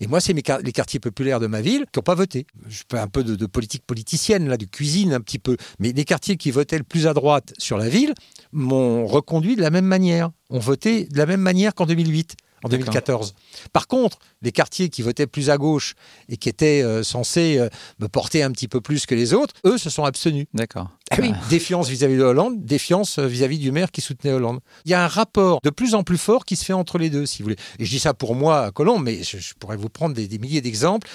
Speaker 3: Et moi, c'est les quartiers populaires de ma ville qui n'ont pas voté. Je fais un peu de, politique politicienne, là, de cuisine un petit peu. Mais les quartiers qui votaient le plus à droite sur la ville m'ont reconduit de la même manière. Ont voté de la même manière qu'en 2008 en 2014. Par contre, les quartiers qui votaient plus à gauche et qui étaient euh, censés euh, me porter un petit peu plus que les autres, eux se sont abstenus.
Speaker 2: D'accord.
Speaker 3: Ah oui, défiance vis-à-vis de Hollande, défiance euh, vis-à-vis du maire qui soutenait Hollande. Il y a un rapport de plus en plus fort qui se fait entre les deux, si vous voulez. Et je dis ça pour moi à Colombe, mais je, pourrais vous prendre des, milliers d'exemples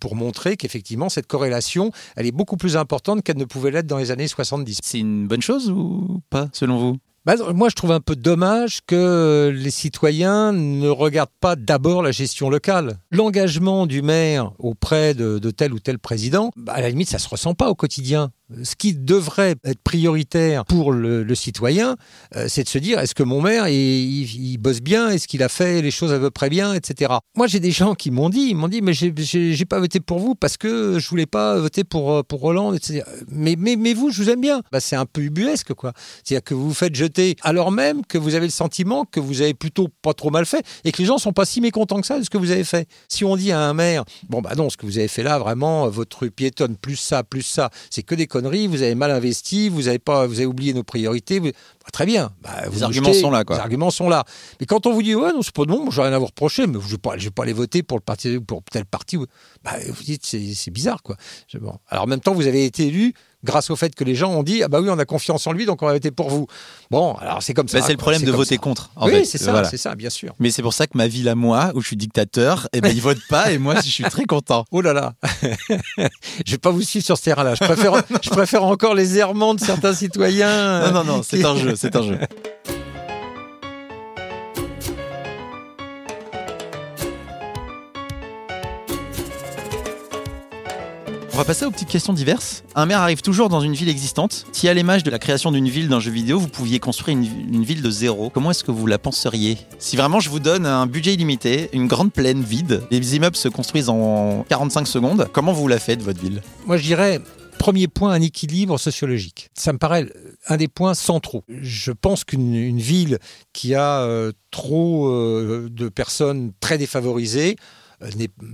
Speaker 3: pour montrer qu'effectivement, cette corrélation, elle est beaucoup plus importante qu'elle ne pouvait l'être dans les années 70.
Speaker 2: C'est une bonne chose ou pas, selon vous?
Speaker 3: Bah, Moi, je trouve un peu dommage que les citoyens ne regardent pas d'abord la gestion locale. L'engagement du maire auprès de, tel ou tel président, bah, à la limite, ça se ressent pas au quotidien ce qui devrait être prioritaire pour le, citoyen, euh, c'est de se dire est-ce que mon maire il, bosse bien, est-ce qu'il a fait les choses à peu près bien, etc. Moi j'ai des gens qui m'ont dit, ils m'ont dit mais j'ai pas voté pour vous parce que je voulais pas voter pour euh, pour Hollande, etc. Mais mais mais vous je vous aime bien. Bah, c'est un peu ubuesque quoi. C'est-à-dire que vous vous faites jeter alors même que vous avez le sentiment que vous avez plutôt pas trop mal fait et que les gens sont pas si mécontents que ça de ce que vous avez fait. Si on dit à un maire bon bah non ce que vous avez fait là vraiment votre rue piétonne plus ça plus ça c'est que des vous avez mal investi, vous avez pas, vous avez oublié nos priorités. Bah, très bien.
Speaker 2: Bah, les arguments sont là, quoi.
Speaker 3: Les arguments sont là. Mais quand on vous dit ouais, non, c'est pas bon, j'ai rien à vous reprocher, mais je vais pas, je vais pas aller voter pour le parti, pour tel parti. Bah, vous dites c'est bizarre, quoi. Bon. Alors en même temps, vous avez été élu grâce au fait que les gens ont dit ah bah oui on a confiance en lui donc on va voter pour vous. Bon alors c'est comme ça.
Speaker 2: c'est le problème de voter contre.
Speaker 3: oui c'est ça, c'est ça bien sûr.
Speaker 2: Mais c'est pour ça que ma ville à moi où je suis dictateur, et eh ben ils votent pas et moi je suis très content.
Speaker 3: Oh là là, je vais pas vous suivre sur ce terrain-là. Je préfère je préfère encore les errements de certains citoyens.
Speaker 2: Non non non c'est un jeu c'est un jeu. On va passer aux petites questions diverses. Un maire arrive toujours dans une ville existante. Si à l'image de la création d'une ville d'un jeu vidéo, vous pouviez construire une, ville de zéro, comment est-ce que vous la penseriez? Si vraiment je vous donne un budget illimité, une grande plaine vide, les immeubles se construisent en 45 secondes, comment vous la faites, votre ville?
Speaker 3: Moi je dirais Premier point, un équilibre sociologique. Ça me paraît un des points centraux. Je pense qu'une ville qui a euh, trop euh, de personnes très défavorisées, euh,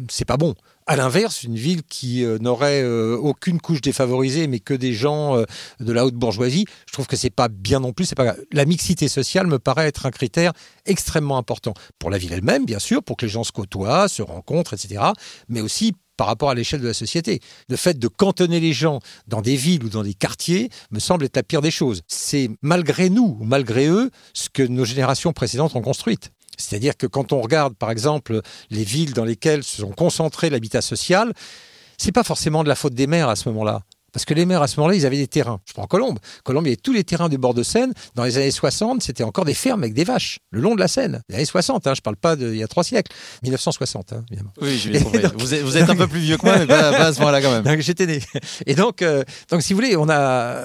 Speaker 3: c'est pas bon. À l'inverse, une ville qui euh, n'aurait euh, aucune couche défavorisée, mais que des gens euh, de la haute bourgeoisie, je trouve que c'est pas bien non plus. C'est pas la mixité sociale me paraît être un critère extrêmement important pour la ville elle-même, bien sûr, pour que les gens se côtoient, se rencontrent, etc. Mais aussi par rapport à l'échelle de la société. Le fait de cantonner les gens dans des villes ou dans des quartiers me semble être la pire des choses. C'est malgré nous ou malgré eux ce que nos générations précédentes ont construit. C'est-à-dire que quand on regarde, par exemple, les villes dans lesquelles se sont concentrés l'habitat social, c'est pas forcément de la faute des maires à ce moment-là. Parce que les maires, à ce moment-là, ils avaient des terrains. Je prends Colombe. Colombe, il y avait tous les terrains du bord de Seine. Dans les années 60, c'était encore des fermes avec des vaches, le long de la Seine. Les années 60, hein, je ne parle pas d'il y a trois siècles. 1960, hein, évidemment.
Speaker 2: Oui, je l'ai vous, êtes, vous êtes un peu plus vieux que moi, mais pas, à ce moment-là quand même.
Speaker 3: J'étais né. Et donc, euh, donc, si vous voulez, on, a,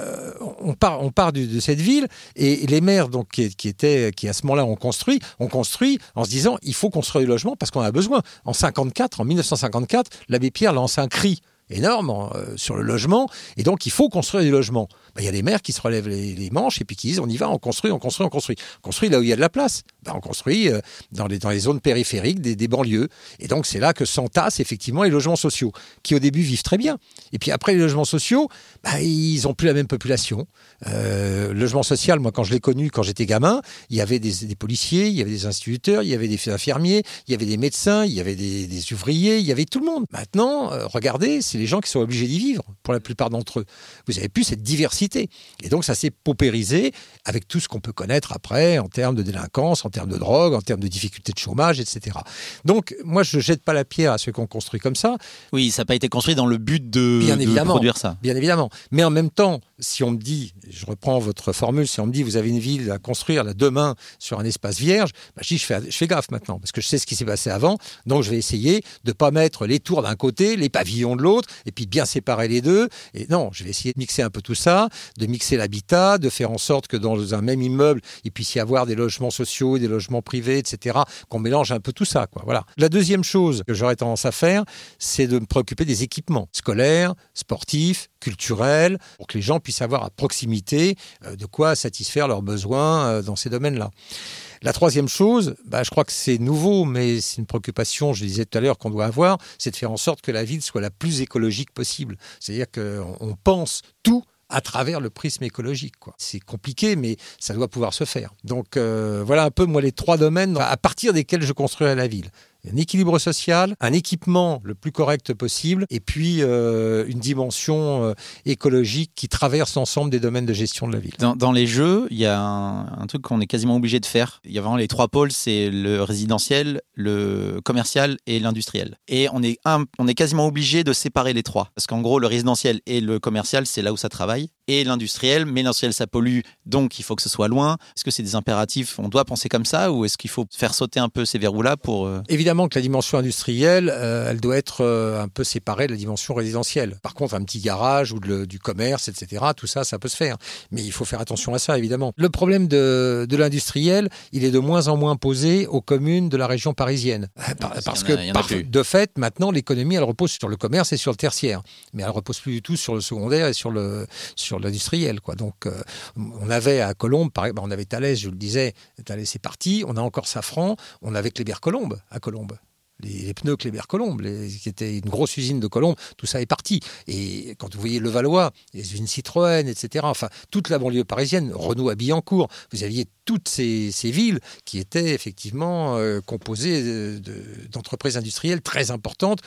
Speaker 3: on part, on part de cette ville et les maires donc, qui, qui, étaient, qui à ce moment-là ont construit, ont construit en se disant il faut construire du logement parce qu'on a besoin. En 54, en 1954, l'abbé Pierre lance un cri énorme euh, sur le logement, et donc il faut construire des logements. Ben, y a des maires qui se relèvent les, manches et puis qui disent on y va, on construit, on construit, on construit. On construit là où il y a de la place. Ben, on construit euh, dans, les, dans les zones périphériques des, banlieues. Et donc c'est là que s'entassent effectivement les logements sociaux, qui au début vivent très bien. Et puis après les logements sociaux, ben, ils n'ont plus la même population. Euh, logement social, moi quand je l'ai connu, quand j'étais gamin, il y avait des, policiers, il y avait des instituteurs, il y avait des infirmiers, il y avait des médecins, il y avait des, des ouvriers, il y avait tout le monde. Maintenant, regardez, c'est les gens qui sont obligés d'y vivre, pour la plupart d'entre eux. Vous n'avez plus cette diversité. Et donc, ça s'est paupérisé avec tout ce qu'on peut connaître après en termes de délinquance, en termes de drogue, en termes de difficultés de chômage, etc. Donc, moi, je ne jette pas la pierre à ceux qui ont construit comme ça.
Speaker 2: Oui, ça n'a pas été construit dans le but de,
Speaker 3: bien évidemment,
Speaker 2: produire ça.
Speaker 3: Bien évidemment. Mais en même temps, si on me dit, je reprends votre formule, si on me dit, vous avez une ville à construire là, demain sur un espace vierge, bah, je dis, je fais, je fais gaffe maintenant, parce que je sais ce qui s'est passé avant. Donc, je vais essayer de ne pas mettre les tours d'un côté, les pavillons de l'autre, et puis bien séparer les deux. Et non, je vais essayer de mixer un peu tout ça, de mixer l'habitat, de faire en sorte que dans un même immeuble, il puisse y avoir des logements sociaux, des logements privés, etc. Qu'on mélange un peu tout ça, quoi. Voilà. La deuxième chose que j'aurais tendance à faire, c'est de me préoccuper des équipements scolaires, sportifs, culturels, pour que les gens puissent avoir à proximité euh, de quoi satisfaire leurs besoins euh, dans ces domaines-là. La troisième chose, bah, je crois que c'est nouveau, mais c'est une préoccupation, je disais tout à l'heure, qu'on doit avoir, c'est de faire en sorte que la ville soit la plus écologique possible. C'est-à-dire qu'on pense tout à travers le prisme écologique. C'est compliqué, mais ça doit pouvoir se faire. Donc euh, voilà un peu, moi, les trois domaines à partir desquels je construirai la ville. Un équilibre social, un équipement le plus correct possible, et puis euh, une dimension euh, écologique qui traverse l'ensemble des domaines de gestion de la ville.
Speaker 2: Dans, dans les jeux, il y a un, un truc qu'on est quasiment obligé de faire. Il y a vraiment les trois pôles, c'est le résidentiel, le commercial et l'industriel. Et on est, un, on est quasiment obligé de séparer les trois. Parce qu'en gros, le résidentiel et le commercial, c'est là où ça travaille. Et l'industriel, mais l'industriel, ça pollue, donc il faut que ce soit loin. Est-ce que c'est des impératifs? On doit penser comme ça ou est-ce qu'il faut faire sauter un peu ces verrous-là pour... euh,
Speaker 3: Évidemment que la dimension industrielle, euh, elle doit être euh, un peu séparée de la dimension résidentielle. Par contre, un petit garage ou de- du commerce, etc., tout ça, ça peut se faire. Mais il faut faire attention à ça, évidemment. Le problème de, de l'industriel, il est de moins en moins posé aux communes de la région parisienne. Euh, par-
Speaker 2: parce
Speaker 3: que,
Speaker 2: a-
Speaker 3: par- de fait, maintenant, l'économie, elle repose sur le commerce et sur le tertiaire. Mais elle repose plus du tout sur le secondaire et sur le sur l'industriel. Quoi. Donc, euh, on avait à Colombes, par exemple, on avait Thalès, je le disais, Thalès est parti. On a encore Safran. On avait Cléber-Colombe à Colombes. Les, les pneus Kléber-Colombe, les- qui était une grosse usine de Colombe, tout ça est parti. Et quand vous voyez Levallois, les usines Citroën, etc., enfin, toute la banlieue parisienne, Renault à Billancourt, vous aviez toutes ces, villes qui étaient effectivement euh, composées de- de- d'entreprises industrielles très importantes.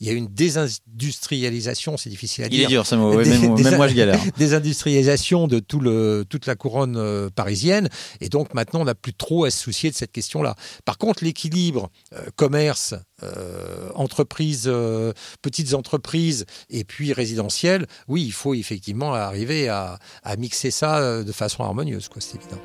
Speaker 3: Il y a une désindustrialisation, c'est difficile à
Speaker 2: Il
Speaker 3: dire
Speaker 2: est dur ce mot, ouais,
Speaker 3: Des-
Speaker 2: même,
Speaker 3: des-
Speaker 2: même moi je galère.
Speaker 3: désindustrialisation de tout le, toute la couronne euh, parisienne. Et donc maintenant, on n'a plus trop à se soucier de cette question-là. Par contre, l'équilibre euh, commerce, euh, entreprise, euh, petites entreprises et puis résidentiel, oui, il faut effectivement arriver à, à mixer ça de façon harmonieuse, quoi, c'est évident.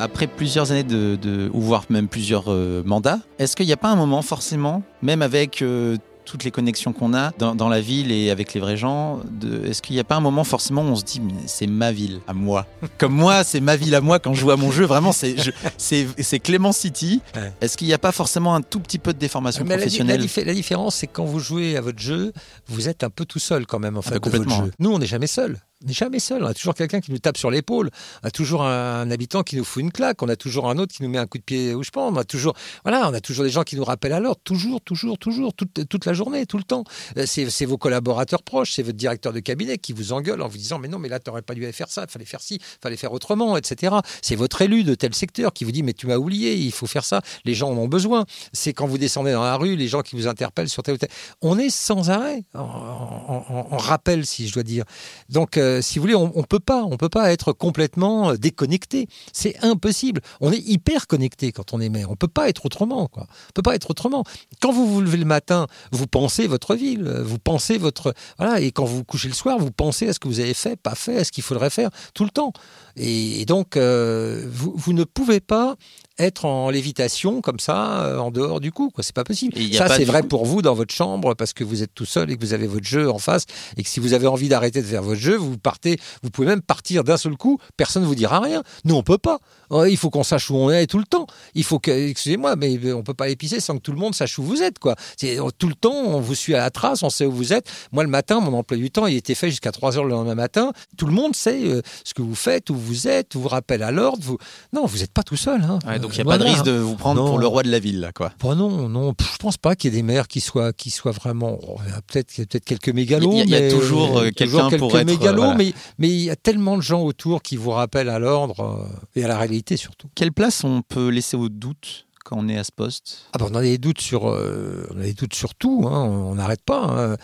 Speaker 2: Après plusieurs années de, de- ou voire même plusieurs euh, mandats, est-ce qu'il n'y a pas un moment forcément, même avec euh, toutes les connexions qu'on a dans, dans la ville et avec les vrais gens, est-ce qu'il n'y a pas un moment forcément où on se dit c'est ma ville à moi? Comme moi, c'est ma ville à moi quand je joue à mon jeu, vraiment c'est je- c'est c'est Clément City.
Speaker 3: Ouais.
Speaker 2: Est-ce qu'il n'y a pas forcément un tout petit peu de déformation
Speaker 3: Mais la, la
Speaker 2: professionnelle?
Speaker 3: diffé- la différence, c'est que quand vous jouez à votre jeu, vous êtes un peu tout seul quand même en fait
Speaker 2: bah,
Speaker 3: de votre
Speaker 2: complètement,
Speaker 3: jeu. Nous, on n'est jamais seul. N'est jamais seul. On a toujours quelqu'un qui nous tape sur l'épaule. On a toujours un, habitant qui nous fout une claque. On a toujours un autre qui nous met un coup de pied où je pense. On a toujours, voilà, on a toujours des gens qui nous rappellent à l'ordre. Toujours, toujours, toujours, toute, toute la journée, tout le temps. Euh, C'est vos collaborateurs proches, c'est votre directeur de cabinet qui vous engueule en vous disant mais non, mais là, t'aurais pas dû faire ça. Fallait faire ci, fallait faire autrement, etc. C'est votre élu de tel secteur qui vous dit mais tu m'as oublié, il faut faire ça. Les gens en ont besoin. C'est quand vous descendez dans la rue, les gens qui vous interpellent sur tel ou tel. On est sans arrêt en rappel, si je dois dire. Donc, euh, si vous voulez, on, on peut pas, on peut pas être complètement euh, déconnecté. C'est impossible. On est hyper connecté quand on est maire. On peut pas être autrement, quoi. Peut pas être autrement. Quand vous vous levez le matin, vous pensez votre ville, euh, vous pensez votre voilà, et quand vous vous couchez le soir, vous pensez à ce que vous avez fait, pas fait, à ce qu'il faudrait faire tout le temps. Et, donc, euh, vous ne pouvez pas être en lévitation comme ça, euh, en dehors du coup. C'est pas possible. Ça, c'est vrai
Speaker 2: coup-
Speaker 3: pour vous dans votre chambre parce que vous êtes tout seul et que vous avez votre jeu en face et que si vous avez envie d'arrêter de faire votre jeu, vous partez, vous pouvez même partir d'un seul coup. Personne ne vous dira rien. Nous, on peut pas. Ouais, Il faut qu'on sache où on est tout le temps. Il faut que, excusez-moi, mais on peut pas épicer sans que tout le monde sache où vous êtes, quoi. C'est tout le temps, on vous suit à la trace, on sait où vous êtes. Moi, le matin, mon emploi du temps, il était fait jusqu'à 3 heures le lendemain matin. Tout le monde sait euh, ce que vous faites, où vous êtes, vous rappelle à l'ordre. Vous... Non, vous n'êtes pas tout seul. Hein.
Speaker 2: Ouais, donc il n'y a
Speaker 3: Euh,
Speaker 2: pas de risque de vous prendre
Speaker 3: Non.
Speaker 2: pour le roi de la ville là quoi.
Speaker 3: Bon, non, non, je pense pas qu'il y ait des maires qui soient, qui soient vraiment. oh, il y a peut-être, a peut-être quelques mégalos.
Speaker 2: Il y a- il y a
Speaker 3: mais-
Speaker 2: toujours, euh, quelqu'un
Speaker 3: quelques
Speaker 2: pour être, euh,
Speaker 3: mégalos,
Speaker 2: voilà.
Speaker 3: mais, mais il y a tellement de gens autour qui vous rappellent à l'ordre euh, et à la réalité surtout.
Speaker 2: Quelle place on peut laisser au doute quand on est à ce poste?
Speaker 3: Ah ben, on a des doutes sur, euh, on a des doutes sur tout. hein, on on n'arrête pas. hein.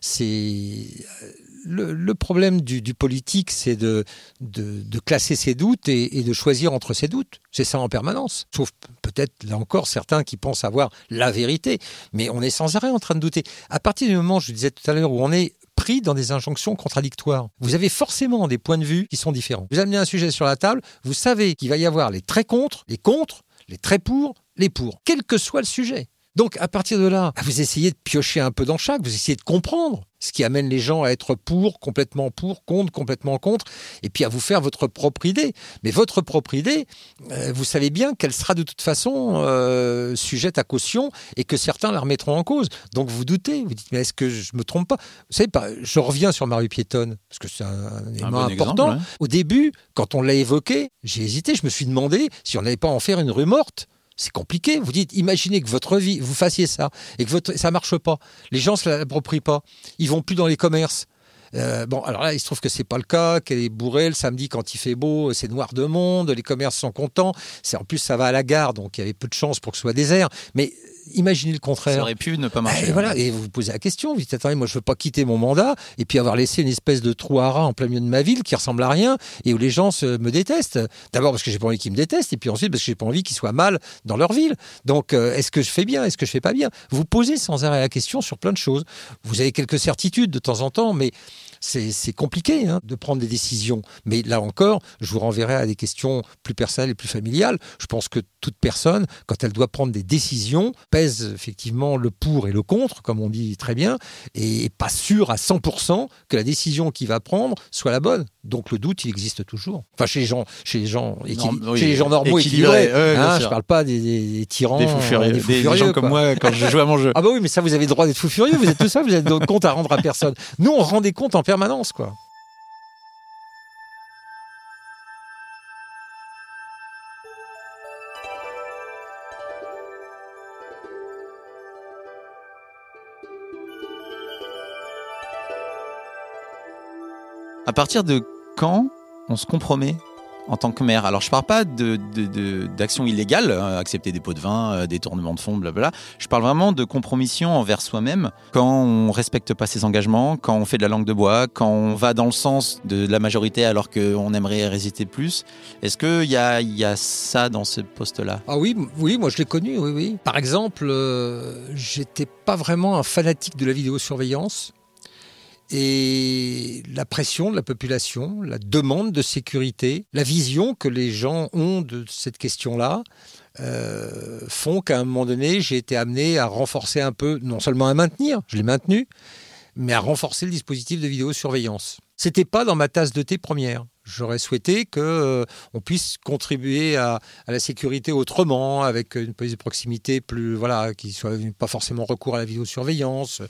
Speaker 3: C'est le, problème du, politique, c'est de, classer ses doutes et, et de choisir entre ses doutes. C'est ça en permanence. Sauf peut-être là encore certains qui pensent avoir la vérité, mais on est sans arrêt en train de douter. À partir du moment, je disais tout à l'heure, où on est pris dans des injonctions contradictoires. Vous avez forcément des points de vue qui sont différents. Vous amenez un sujet sur la table, vous savez qu'il va y avoir les très contre, les contre, les très pour, les pour, quel que soit le sujet. Donc à partir de là, vous essayez de piocher un peu dans chaque, vous essayez de comprendre ce qui amène les gens à être pour, complètement pour, contre, complètement contre, et puis à vous faire votre propre idée. Mais votre propre idée, euh, vous savez bien qu'elle sera de toute façon euh, sujette à caution et que certains la remettront en cause. Donc vous doutez, vous dites mais est-ce que je me trompe pas? Vous savez pas, je reviens sur ma rue piétonne parce que c'est un, un élément
Speaker 2: bon
Speaker 3: important.
Speaker 2: exemple.
Speaker 3: Au début, quand on l'a évoqué, j'ai hésité, je me suis demandé si on n'allait pas en faire une rue morte. C'est compliqué. Vous dites, imaginez que votre vie, vous fassiez ça et que votre, ça marche pas. Les gens se l'approprient pas. Ils vont plus dans les commerces. Euh, bon, alors là, il se trouve que c'est pas le cas, qu'elle est bourrée le samedi quand il fait beau, c'est noir de monde, les commerces sont contents. En plus ça va à la gare, donc il y avait peu de chances pour que ce soit désert. Mais imaginez le contraire. Ça
Speaker 2: aurait pu ne pas marcher.
Speaker 3: Et voilà, et vous vous posez la question, vous dites attendez, moi je veux pas quitter mon mandat et puis avoir laissé une espèce de trou à rat en plein milieu de ma ville qui ressemble à rien et où les gens se, me détestent. D'abord parce que j'ai pas envie qu'ils me détestent et puis ensuite parce que j'ai pas envie qu'ils soient mal dans leur ville. Donc euh, est-ce que je fais bien, est-ce que je fais pas bien? Vous posez sans arrêt la question sur plein de choses. Vous avez quelques certitudes de temps en temps, mais c'est compliqué hein, de prendre des décisions. Mais là encore, je vous renverrai à des questions plus personnelles et plus familiales. Je pense que toute personne, quand elle doit prendre des décisions, pèse effectivement le pour et le contre, comme on dit très bien, et pas sûr à 100% que la décision qu'il va prendre soit la bonne. Donc le doute, il existe toujours. Enfin, chez les gens, chez les gens, chez les gens normaux équilibrés. hein, je parle pas des, tyrans,
Speaker 2: des fous furieux, des, gens comme moi quand je joue à mon jeu.
Speaker 3: Ah bah oui, mais ça, vous avez le droit d'être fou furieux. Vous êtes tout ça, vous avez compte à rendre à personne. Nous, on rend des comptes en permanence, quoi.
Speaker 2: À partir de quand on se compromet en tant que maire. Alors je parle pas d'actions de, illégales, hein, accepter des pots de vin, euh, détournement de fonds, blablabla. Je parle vraiment de compromission envers soi-même quand on respecte pas ses engagements, quand on fait de la langue de bois, quand on va dans le sens de la majorité alors qu'on aimerait résister plus. Est-ce qu'il y a, y a ça dans ce poste-là?
Speaker 3: Ah oui, oui, moi je l'ai connu, oui, oui. Par exemple, euh, j'étais pas vraiment un fanatique de la vidéosurveillance. Et la pression de la population, la demande de sécurité, la vision que les gens ont de cette question-là, euh, font qu'à un moment donné, j'ai été amené à renforcer un peu, non seulement à maintenir, je l'ai maintenu, mais à renforcer le dispositif de vidéosurveillance. C'était pas dans ma tasse de thé première. J'aurais souhaité qu'on euh, puisse contribuer à, la sécurité autrement, avec une police de proximité plus, voilà, qui soit pas forcément recours à la vidéosurveillance,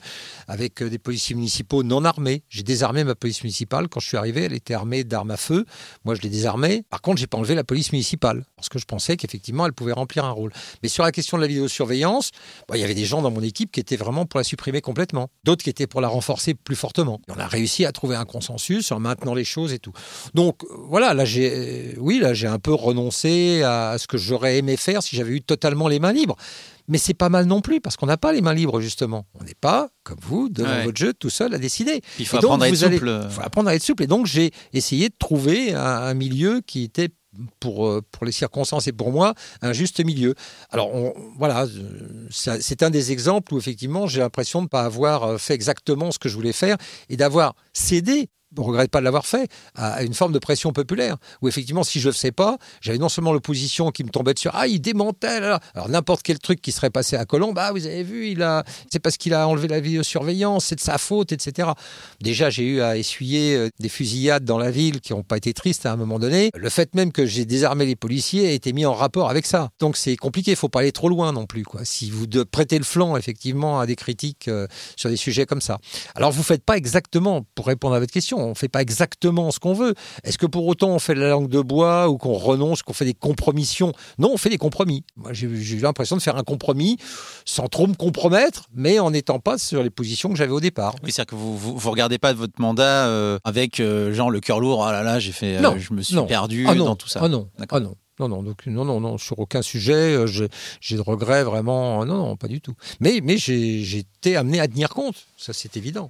Speaker 3: avec euh, des policiers municipaux non armés. J'ai désarmé ma police municipale quand je suis arrivé. Elle était armée d'armes à feu. Moi, je l'ai désarmée. Par contre, j'ai pas enlevé la police municipale parce que je pensais qu'effectivement, elle pouvait remplir un rôle. Mais sur la question de la vidéosurveillance, bah, il y avait des gens dans mon équipe qui étaient vraiment pour la supprimer complètement, d'autres qui étaient pour la renforcer plus fortement. on a réussi à trouver un consensus en maintenant les choses et tout. Donc donc voilà, là j'ai, oui, là j'ai un peu renoncé à ce que j'aurais aimé faire si j'avais eu totalement les mains libres. Mais c'est pas mal non plus parce qu'on n'a pas les mains libres justement. On n'est pas comme vous devant votre jeu tout seul à décider.
Speaker 2: Il faut apprendre à être souple.
Speaker 3: Il faut apprendre à être souple. Et donc j'ai essayé de trouver un, milieu qui était pour, euh, pour les circonstances et pour moi, un juste milieu. Alors voilà, c'est un des exemples où effectivement j'ai l'impression de ne pas avoir euh, fait exactement ce que je voulais faire et d'avoir cédé ne regrette pas de l'avoir fait, à une forme de pression populaire, où effectivement, si je ne le sais pas, j'avais non seulement l'opposition qui me tombait dessus, ah, il démantèle, alors n'importe quel truc qui serait passé à Colombe, ah, vous avez vu, il a, c'est parce qu'il a enlevé la vidéosurveillance, c'est de sa faute, etc. Déjà, j'ai eu à essuyer euh, des fusillades dans la ville qui n'ont pas été tristes à un moment donné. Le fait même que j'ai désarmé les policiers a été mis en rapport avec ça. Donc c'est compliqué, il faut pas aller trop loin non plus. Si vous prêtez le flanc, effectivement, à des critiques euh, sur des sujets comme ça. Alors vous faites pas exactement, pour répondre à votre question, on ne fait pas exactement ce qu'on veut. Est-ce que pour autant on fait de la langue de bois ou qu'on renonce, qu'on fait des compromissions? Non, on fait des compromis. Moi, j'ai eu l'impression de faire un compromis sans trop me compromettre, mais en n'étant pas sur les positions que j'avais au départ.
Speaker 2: Oui, c'est-à-dire que vous, vous, regardez pas votre mandat euh, avec euh, genre le cœur lourd. Ah là là, j'ai fait, euh, je me suis perdu
Speaker 3: ah
Speaker 2: dans tout ça.
Speaker 3: Ah non, ah non. Non, non, donc, non, non, non, sur aucun sujet, j'ai de regrets vraiment. Non, non, pas du tout. Mais, mais j'ai été amené à tenir compte, ça c'est évident.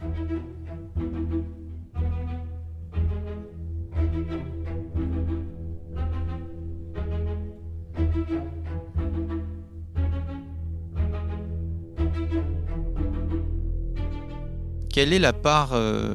Speaker 2: Quelle est la part, euh,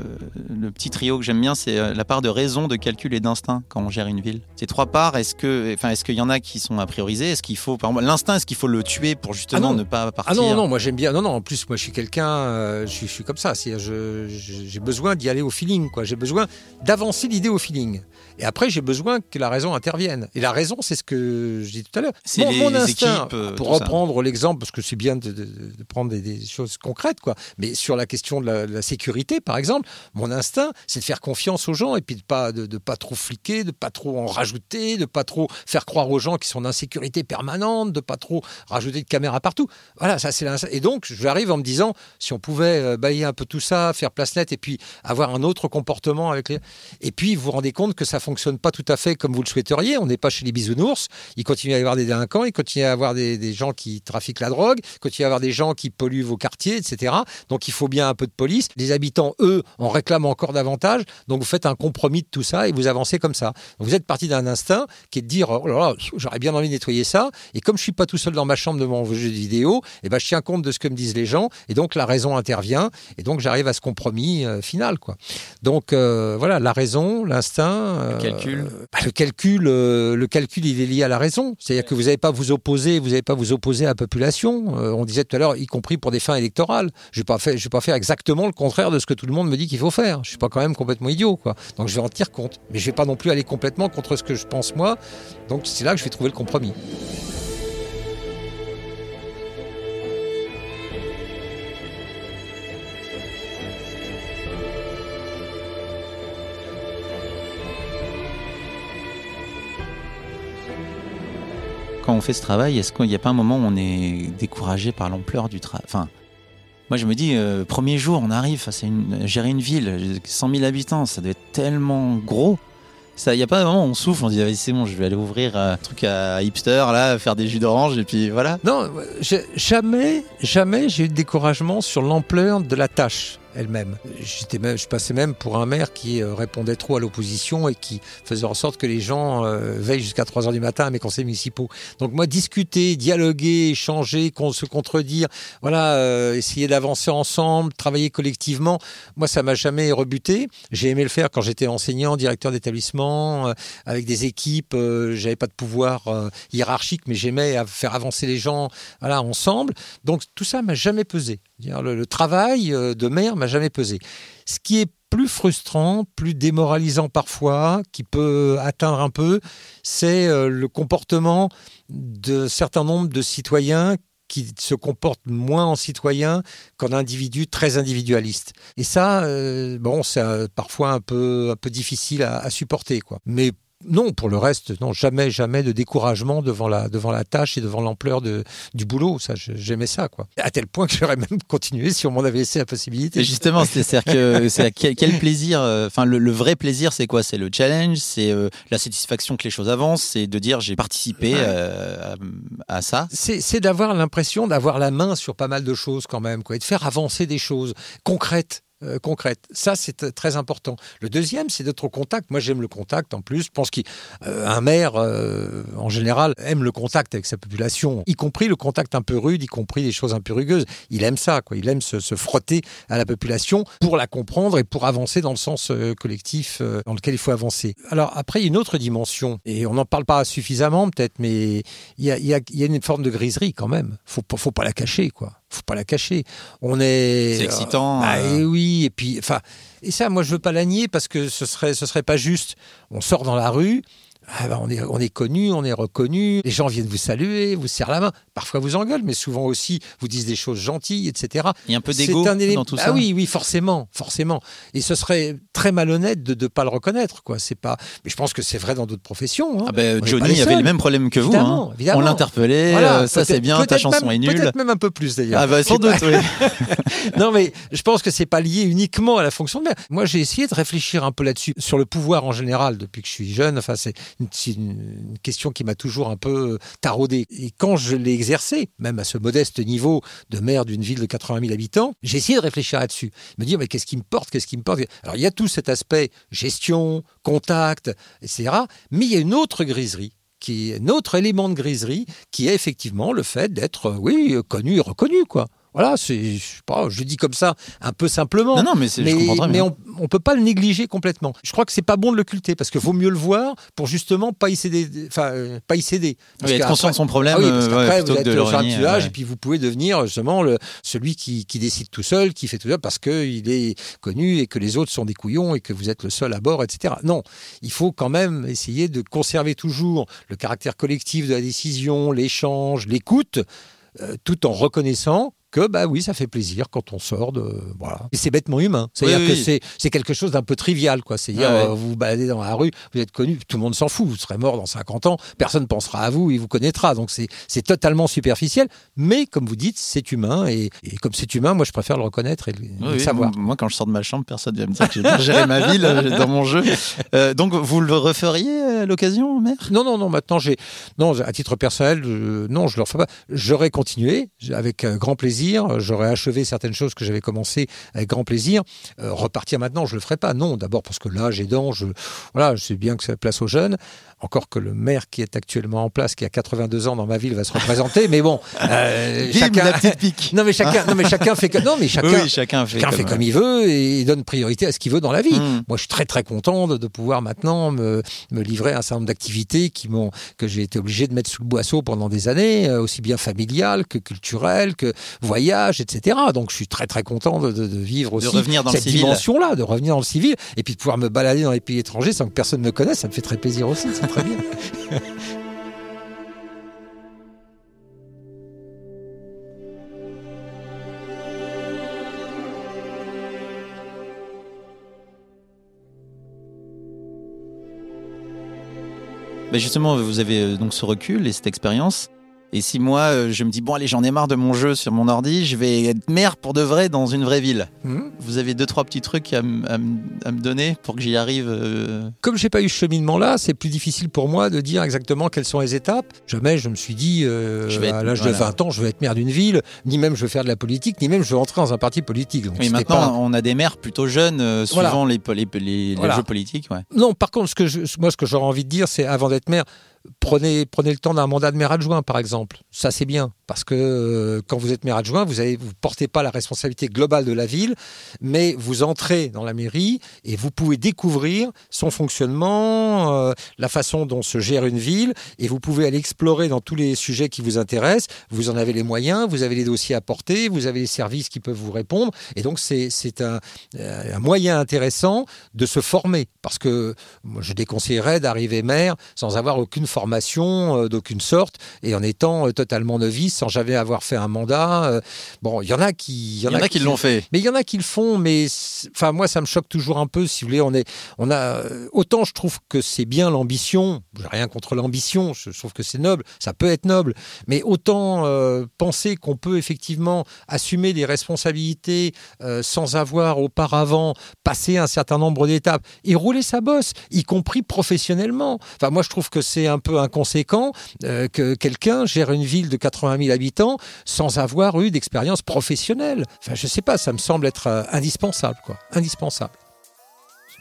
Speaker 2: le petit trio que j'aime bien, c'est euh, la part de raison, de calcul et d'instinct quand on gère une ville. Ces trois parts, est-ce que, enfin, est-ce qu'il y en a qui sont à prioriser? Est-ce qu'il faut, par exemple, l'instinct, est-ce qu'il faut le tuer pour justement ah ne pas partir?
Speaker 3: Ah non, non, moi j'aime bien. Non, non. En plus, moi je suis quelqu'un, euh, je, suis comme ça. C'est, j'ai besoin d'y aller au feeling, quoi. J'ai besoin d'avancer l'idée au feeling. Et après, j'ai besoin que la raison intervienne. Et la raison, c'est ce que je dis tout à l'heure.
Speaker 2: C'est mon, instinct.
Speaker 3: pour reprendre l'exemple, parce que c'est bien de, prendre des, des, choses concrètes, quoi. Mais sur la question de la la sécurité, par exemple, mon instinct, c'est de faire confiance aux gens et puis de pas de, pas trop fliquer, de pas trop en rajouter, de pas trop faire croire aux gens qui sont en insécurité permanente, de pas trop rajouter de caméras partout. Voilà, ça c'est et donc j'arrive en me disant si on pouvait euh, balayer un peu tout ça, faire place nette et puis avoir un autre comportement avec les et puis vous vous rendez compte que ça fonctionne pas tout à fait comme vous le souhaiteriez. On n'est pas chez les bisounours. Il continue à y avoir des délinquants, il continue à y avoir des, des gens qui trafiquent la drogue, il continue à y avoir des gens qui polluent vos quartiers, etc. Donc il faut bien un peu de police. Les habitants, eux, en réclament encore davantage. Donc vous faites un compromis de tout ça et vous avancez comme ça. vous êtes parti d'un instinct qui est de dire oh là là, j'aurais bien envie de nettoyer ça. Et comme je suis pas tout seul dans ma chambre devant jeux de vidéo, et eh ben je tiens compte de ce que me disent les gens. Et donc la raison intervient. Et donc j'arrive à ce compromis euh, final, quoi. Donc euh, voilà, la raison, l'instinct,
Speaker 2: le calcul.
Speaker 3: Euh, bah, le calcul, le calcul, il est lié à la raison. C'est-à-dire que vous n'avez pas vous opposer, vous n'avez pas vous opposer à la population. on disait tout à l'heure, y compris pour des fins électorales. Je je vais pas faire exactement le contraire de ce que tout le monde me dit qu'il faut faire. Je suis pas quand même complètement idiot, quoi. Donc je vais en tenir compte. Mais je vais pas non plus aller complètement contre ce que je pense moi. Donc c'est là que je vais trouver le compromis.
Speaker 2: Quand on fait ce travail, est-ce qu'il n'y a pas un moment où on est découragé par l'ampleur du travail? Moi, je me dis, euh, premier jour, on arrive, c'est une, gérer une ville, 100 000 habitants, ça doit être tellement gros. Il n'y a pas un moment où on souffle, on dit, ah, c'est bon, je vais aller ouvrir un truc à hipster, là, faire des jus d'orange, et puis voilà.
Speaker 3: Non, jamais, jamais j'ai eu de découragement sur l'ampleur de la tâche elle-même. J'étais même, je passais même pour un maire qui euh, répondait trop à l'opposition et qui faisait en sorte que les gens euh, veillent jusqu'à 3 heures du matin à mes conseils municipaux. Donc moi, discuter, dialoguer, échanger, se contredire, voilà, euh, essayer d'avancer ensemble, travailler collectivement, moi, ça m'a jamais rebuté. J'ai aimé le faire quand j'étais enseignant, directeur d'établissement, avec des équipes. J'avais pas de pouvoir hiérarchique, mais j'aimais faire avancer les gens, voilà, ensemble. Donc tout ça m'a jamais pesé. Le, travail euh, de maire m'a jamais pesé. Ce qui est plus frustrant, plus démoralisant parfois, qui peut atteindre un peu, c'est euh, le comportement de certain nombre de citoyens qui se comportent moins en citoyens qu'en individus très individualistes. Et ça, euh, bon, c'est parfois un peu, un peu difficile à, à supporter, quoi. Mais non, pour le reste, non, jamais, jamais de découragement devant la, devant la tâche et devant l'ampleur du boulot. Ça, j'aimais ça, quoi. À tel point que j'aurais même continué si on m'en avait laissé la possibilité.
Speaker 2: justement, c'est-à-dire que c'est quel, plaisir, euh, enfin, le, vrai plaisir, c'est quoi? C'est le challenge, c'est euh, la satisfaction que les choses avancent, c'est de dire j'ai participé euh, à, ça?
Speaker 3: C'est d'avoir l'impression d'avoir la main sur pas mal de choses quand même, quoi, et de faire avancer des choses concrètes. Euh, concrète. Ça, c'est très important. Le deuxième, c'est d'être au contact. Moi, j'aime le contact en plus. Je pense qu'un euh, maire, euh, en général, aime le contact avec sa population, y compris le contact un peu rude, y compris des choses un peu rugueuses. Il aime ça, quoi. Il aime se, frotter à la population pour la comprendre et pour avancer dans le sens collectif dans lequel il faut avancer. Alors, après, une autre dimension, et on n'en parle pas suffisamment peut-être, mais il y, a, y a une forme de griserie quand même. Faut, faut pas la cacher, quoi faut pas la cacher. On est.
Speaker 2: C'est excitant.
Speaker 3: bah, et oui, et puis, enfin, et ça, moi, je veux pas la nier parce que ce serait, ce serait pas juste. On sort dans la rue, ah bah, on, est, on est connu, on est reconnu, les gens viennent vous saluer, vous serrent la main, parfois vous engueulent, mais souvent aussi vous disent des choses gentilles, etc.
Speaker 2: Il y a un peu d'ego dans tout ça.
Speaker 3: Ah oui, oui, forcément, forcément. Et ce serait très malhonnête de ne pas le reconnaître, quoi. C'est pas. Mais je pense que c'est vrai dans d'autres professions. Hein.
Speaker 2: Ah ben, Johnny avait le même problème que vous. Hein. On l'interpellait, euh, ça c'est bien, ta chanson est nulle.
Speaker 3: Peut-être même un peu plus d'ailleurs.
Speaker 2: Ah bah, sans doute, oui.
Speaker 3: non mais je pense que c'est pas lié uniquement à la fonction de maire. Moi j'ai essayé de réfléchir un peu là-dessus, sur le pouvoir en général depuis que je suis jeune. Enfin c'est une, question qui m'a toujours un peu taraudé. Et quand je l'ai exercé, même à ce modeste niveau de maire d'une ville de 80 000 habitants, j'ai essayé de réfléchir là-dessus. Me dire, mais qu'est-ce qui me porte Qu'est-ce qui me porte? Alors, il y a tout cet aspect gestion, contact, etc. Mais il y a une autre griserie qui est un autre élément de griserie qui est effectivement le fait d'être, oui, connu reconnu, quoi. Voilà, c'est, je, pas, je dis comme ça un peu simplement.
Speaker 2: Non, non, mais, mais,
Speaker 3: mais on, on peut pas le négliger complètement. Je crois que c'est pas bon de le culter parce qu'il vaut mieux le voir pour justement pas y céder, enfin euh, pas y céder.
Speaker 2: Parce oui, être conscient de son problème.
Speaker 3: Ah oui, parce qu'après vous êtes un tuage et puis vous pouvez devenir justement le, celui qui, qui, décide tout seul, qui fait tout seul parce qu'il est connu et que les autres sont des couillons et que vous êtes le seul à bord, etc. Non, il faut quand même essayer de conserver toujours le caractère collectif de la décision, l'échange, l'écoute, euh, tout en reconnaissant que bah oui, ça fait plaisir quand on sort de voilà. Et c'est bêtement humain. C'est-à-dire
Speaker 2: Oui,
Speaker 3: que
Speaker 2: oui.
Speaker 3: c'est c'est quelque chose d'un peu trivial quoi. C'est-à-dire
Speaker 2: ouais.
Speaker 3: euh, vous vous baladez dans la rue, vous êtes connu, tout le monde s'en fout. Vous serez mort dans 50 ans, personne pensera à vous, il vous connaîtra. Donc c'est totalement superficiel, mais comme vous dites, c'est humain et, et comme c'est humain, moi je préfère le reconnaître et le,
Speaker 2: Oui,
Speaker 3: le
Speaker 2: oui,
Speaker 3: savoir.
Speaker 2: Moi, quand je sors de ma chambre, personne ne va me dire que j'ai géré ma ville euh, dans mon jeu. Euh, donc, vous le referiez à l'occasion, maire
Speaker 3: Non, non, non. Maintenant, j'ai non à titre personnel, je- non, je le refais pas. J'aurais continué avec grand plaisir. J'aurais achevé certaines choses que j'avais commencé avec grand plaisir. Euh, repartir maintenant, je le ferai pas. Non, d'abord parce que là, j'ai dents. Je voilà, je sais bien que la place aux jeunes. Encore que le maire qui est actuellement en place, qui a 82 ans dans ma ville, va se représenter. Mais bon, euh, chacun.
Speaker 2: la petite pique.
Speaker 3: non, mais chacun. Non, mais chacun fait que. Non, mais chacun.
Speaker 2: Oui, oui, chacun fait,
Speaker 3: Chacun fait comme il veut et il donne priorité à ce qu'il veut dans la vie.
Speaker 2: Mm.
Speaker 3: Moi, je suis très très content de, de pouvoir maintenant me, me livrer à un certain nombre d'activités qui m'ont que j'ai été obligé de mettre sous le boisseau pendant des années, euh, aussi bien familiales que culturelles, que voyage, etc. Donc, je suis très très content de, de- de vivre aussi
Speaker 2: revenir dans
Speaker 3: cette dimension-là, de revenir dans le civil et puis de pouvoir me balader dans les pays étrangers sans que personne me connaisse. Ça me fait très plaisir aussi. Très.
Speaker 2: Bah, justement, vous avez euh, donc ce recul et cette expérience. Et si moi, euh, je me dis, bon, allez, j'en ai marre de mon jeu sur mon ordi, je vais être maire pour de vrai dans une vraie ville.
Speaker 3: Hmm.
Speaker 2: Vous avez deux, trois petits trucs à, me donner pour que j'y arrive euh,
Speaker 3: Comme j'ai pas eu ce cheminement-là, c'est plus difficile pour moi de dire exactement quelles sont les étapes. Jamais je me suis dit, euh,
Speaker 2: Je vais être-
Speaker 3: à l'âge
Speaker 2: voilà.
Speaker 3: de 20 ans, je vais être maire d'une ville, ni même je vais faire de la politique, ni même je vais entrer dans un parti politique. Donc, c'était
Speaker 2: maintenant,
Speaker 3: pas-
Speaker 2: on a des maires plutôt jeunes, euh,
Speaker 3: Voilà.
Speaker 2: suivant les, les, les- les
Speaker 3: Voilà.
Speaker 2: jeux politiques. Ouais.
Speaker 3: Non, par contre, ce que je, moi, ce que j'aurais envie de dire, c'est avant d'être maire, prenez, prenez le temps d'un mandat de maire adjoint, par exemple. Ça, c'est bien. Parce que euh, quand vous êtes maire adjoint, vous ne vous portez pas la responsabilité globale de la ville, mais vous entrez dans la mairie et vous pouvez découvrir son fonctionnement, euh, la façon dont se gère une ville, et vous pouvez aller explorer dans tous les sujets qui vous intéressent. Vous en avez les moyens, vous avez les dossiers à porter, vous avez les services qui peuvent vous répondre. Et donc, c'est un, euh, un moyen intéressant de se former. Parce que je déconseillerais d'arriver maire sans avoir aucune formation euh, d'aucune sorte et en étant euh, totalement novice, sans jamais avoir fait un mandat. euh, bon, il y en a qui,
Speaker 2: Il y en a qui l'ont fait.
Speaker 3: mais il y en a qui le font, mais enfin moi ça me choque toujours un peu. Si vous voulez, on est, on a autant je trouve que c'est bien l'ambition. J'ai rien contre l'ambition. Je trouve que c'est noble. Ça peut être noble, mais autant euh, penser qu'on peut effectivement assumer des responsabilités euh, sans avoir auparavant passé un certain nombre d'étapes et rouler sa bosse, y compris professionnellement. Enfin moi je trouve que c'est un peu inconséquent euh, que quelqu'un gère une ville de 80 000 habitants sans avoir eu d'expérience professionnelle. Enfin, je sais pas, ça me semble être euh, indispensable, quoi. Indispensable.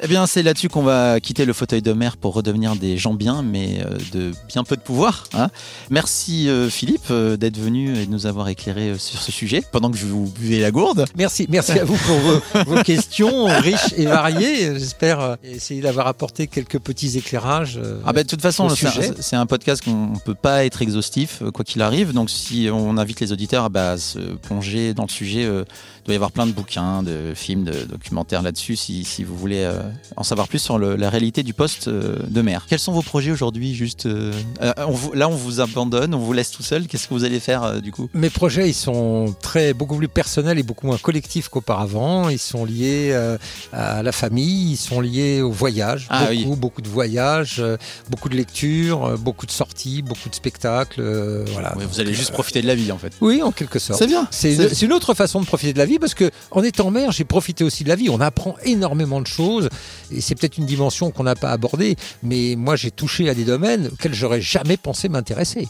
Speaker 2: Eh bien, c'est là-dessus qu'on va quitter le fauteuil de maire pour redevenir des gens bien, mais euh, de bien peu de pouvoir. hein. Merci euh, Philippe euh, d'être venu et de nous avoir éclairé sur ce sujet pendant que je vous buvais la gourde.
Speaker 3: Merci, merci à vous pour vos, vos questions riches et variées. J'espère essayer d'avoir apporté quelques petits éclairages.
Speaker 2: Ah ben, de toute façon, c'est un, podcast qu'on ne peut pas être exhaustif, quoi qu'il arrive. Donc, si on invite les auditeurs bah, à se plonger dans le sujet, il doit y avoir plein de bouquins, de films, de documentaires là-dessus, si, si vous voulez en savoir plus sur le- la réalité du poste euh, de maire. Quels sont vos projets aujourd'hui Juste, euh, euh, on vous- là, on vous abandonne, on vous laisse tout seul. Qu'est-ce que vous allez faire euh, du coup?
Speaker 3: Mes projets, ils sont très beaucoup plus personnels et beaucoup moins collectifs qu'auparavant. Ils sont liés euh, à la famille, ils sont liés au voyage.
Speaker 2: Ah
Speaker 3: beaucoup,
Speaker 2: oui.
Speaker 3: beaucoup de voyages, euh, beaucoup de lectures, euh, beaucoup de sorties, beaucoup de spectacles. euh, voilà.
Speaker 2: Vous allez juste
Speaker 3: euh,
Speaker 2: profiter de la vie en fait.
Speaker 3: Oui, en quelque sorte.
Speaker 2: C'est bien.
Speaker 3: C'est une, une autre façon de profiter de la vie parce que en étant maire, j'ai profité aussi de la vie. On apprend énormément de choses et c'est peut-être une dimension qu'on n'a pas abordée, mais moi j'ai touché à des domaines auxquels j'aurais jamais pensé m'intéresser.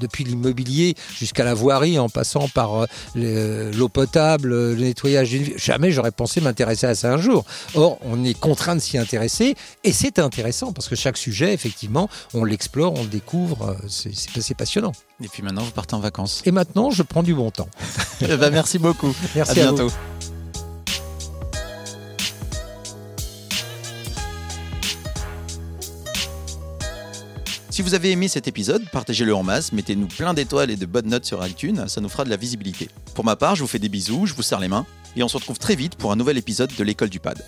Speaker 3: Depuis l'immobilier jusqu'à la voirie, en passant par euh, le- l'eau potable, le nettoyage d'une ville, jamais j'aurais pensé m'intéresser à ça un jour. Or, on est contraint de s'y intéresser et c'est intéressant parce que chaque sujet, effectivement, on l'explore, on le découvre, euh, c'est- passionnant.
Speaker 2: Et puis maintenant, vous partez en vacances.
Speaker 3: Et maintenant, je prends du bon temps.
Speaker 2: Eh ben, merci beaucoup.
Speaker 3: Merci
Speaker 2: à
Speaker 3: à vous.
Speaker 2: Si vous avez aimé cet épisode, partagez-le en masse, mettez-nous plein d'étoiles et de bonnes notes sur iTunes, ça nous fera de la visibilité. Pour ma part, je vous fais des bisous, je vous serre les mains, et on se retrouve très vite pour un nouvel épisode de l'école du pad.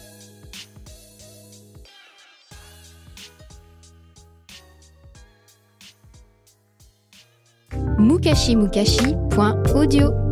Speaker 1: mukashimukashi.audio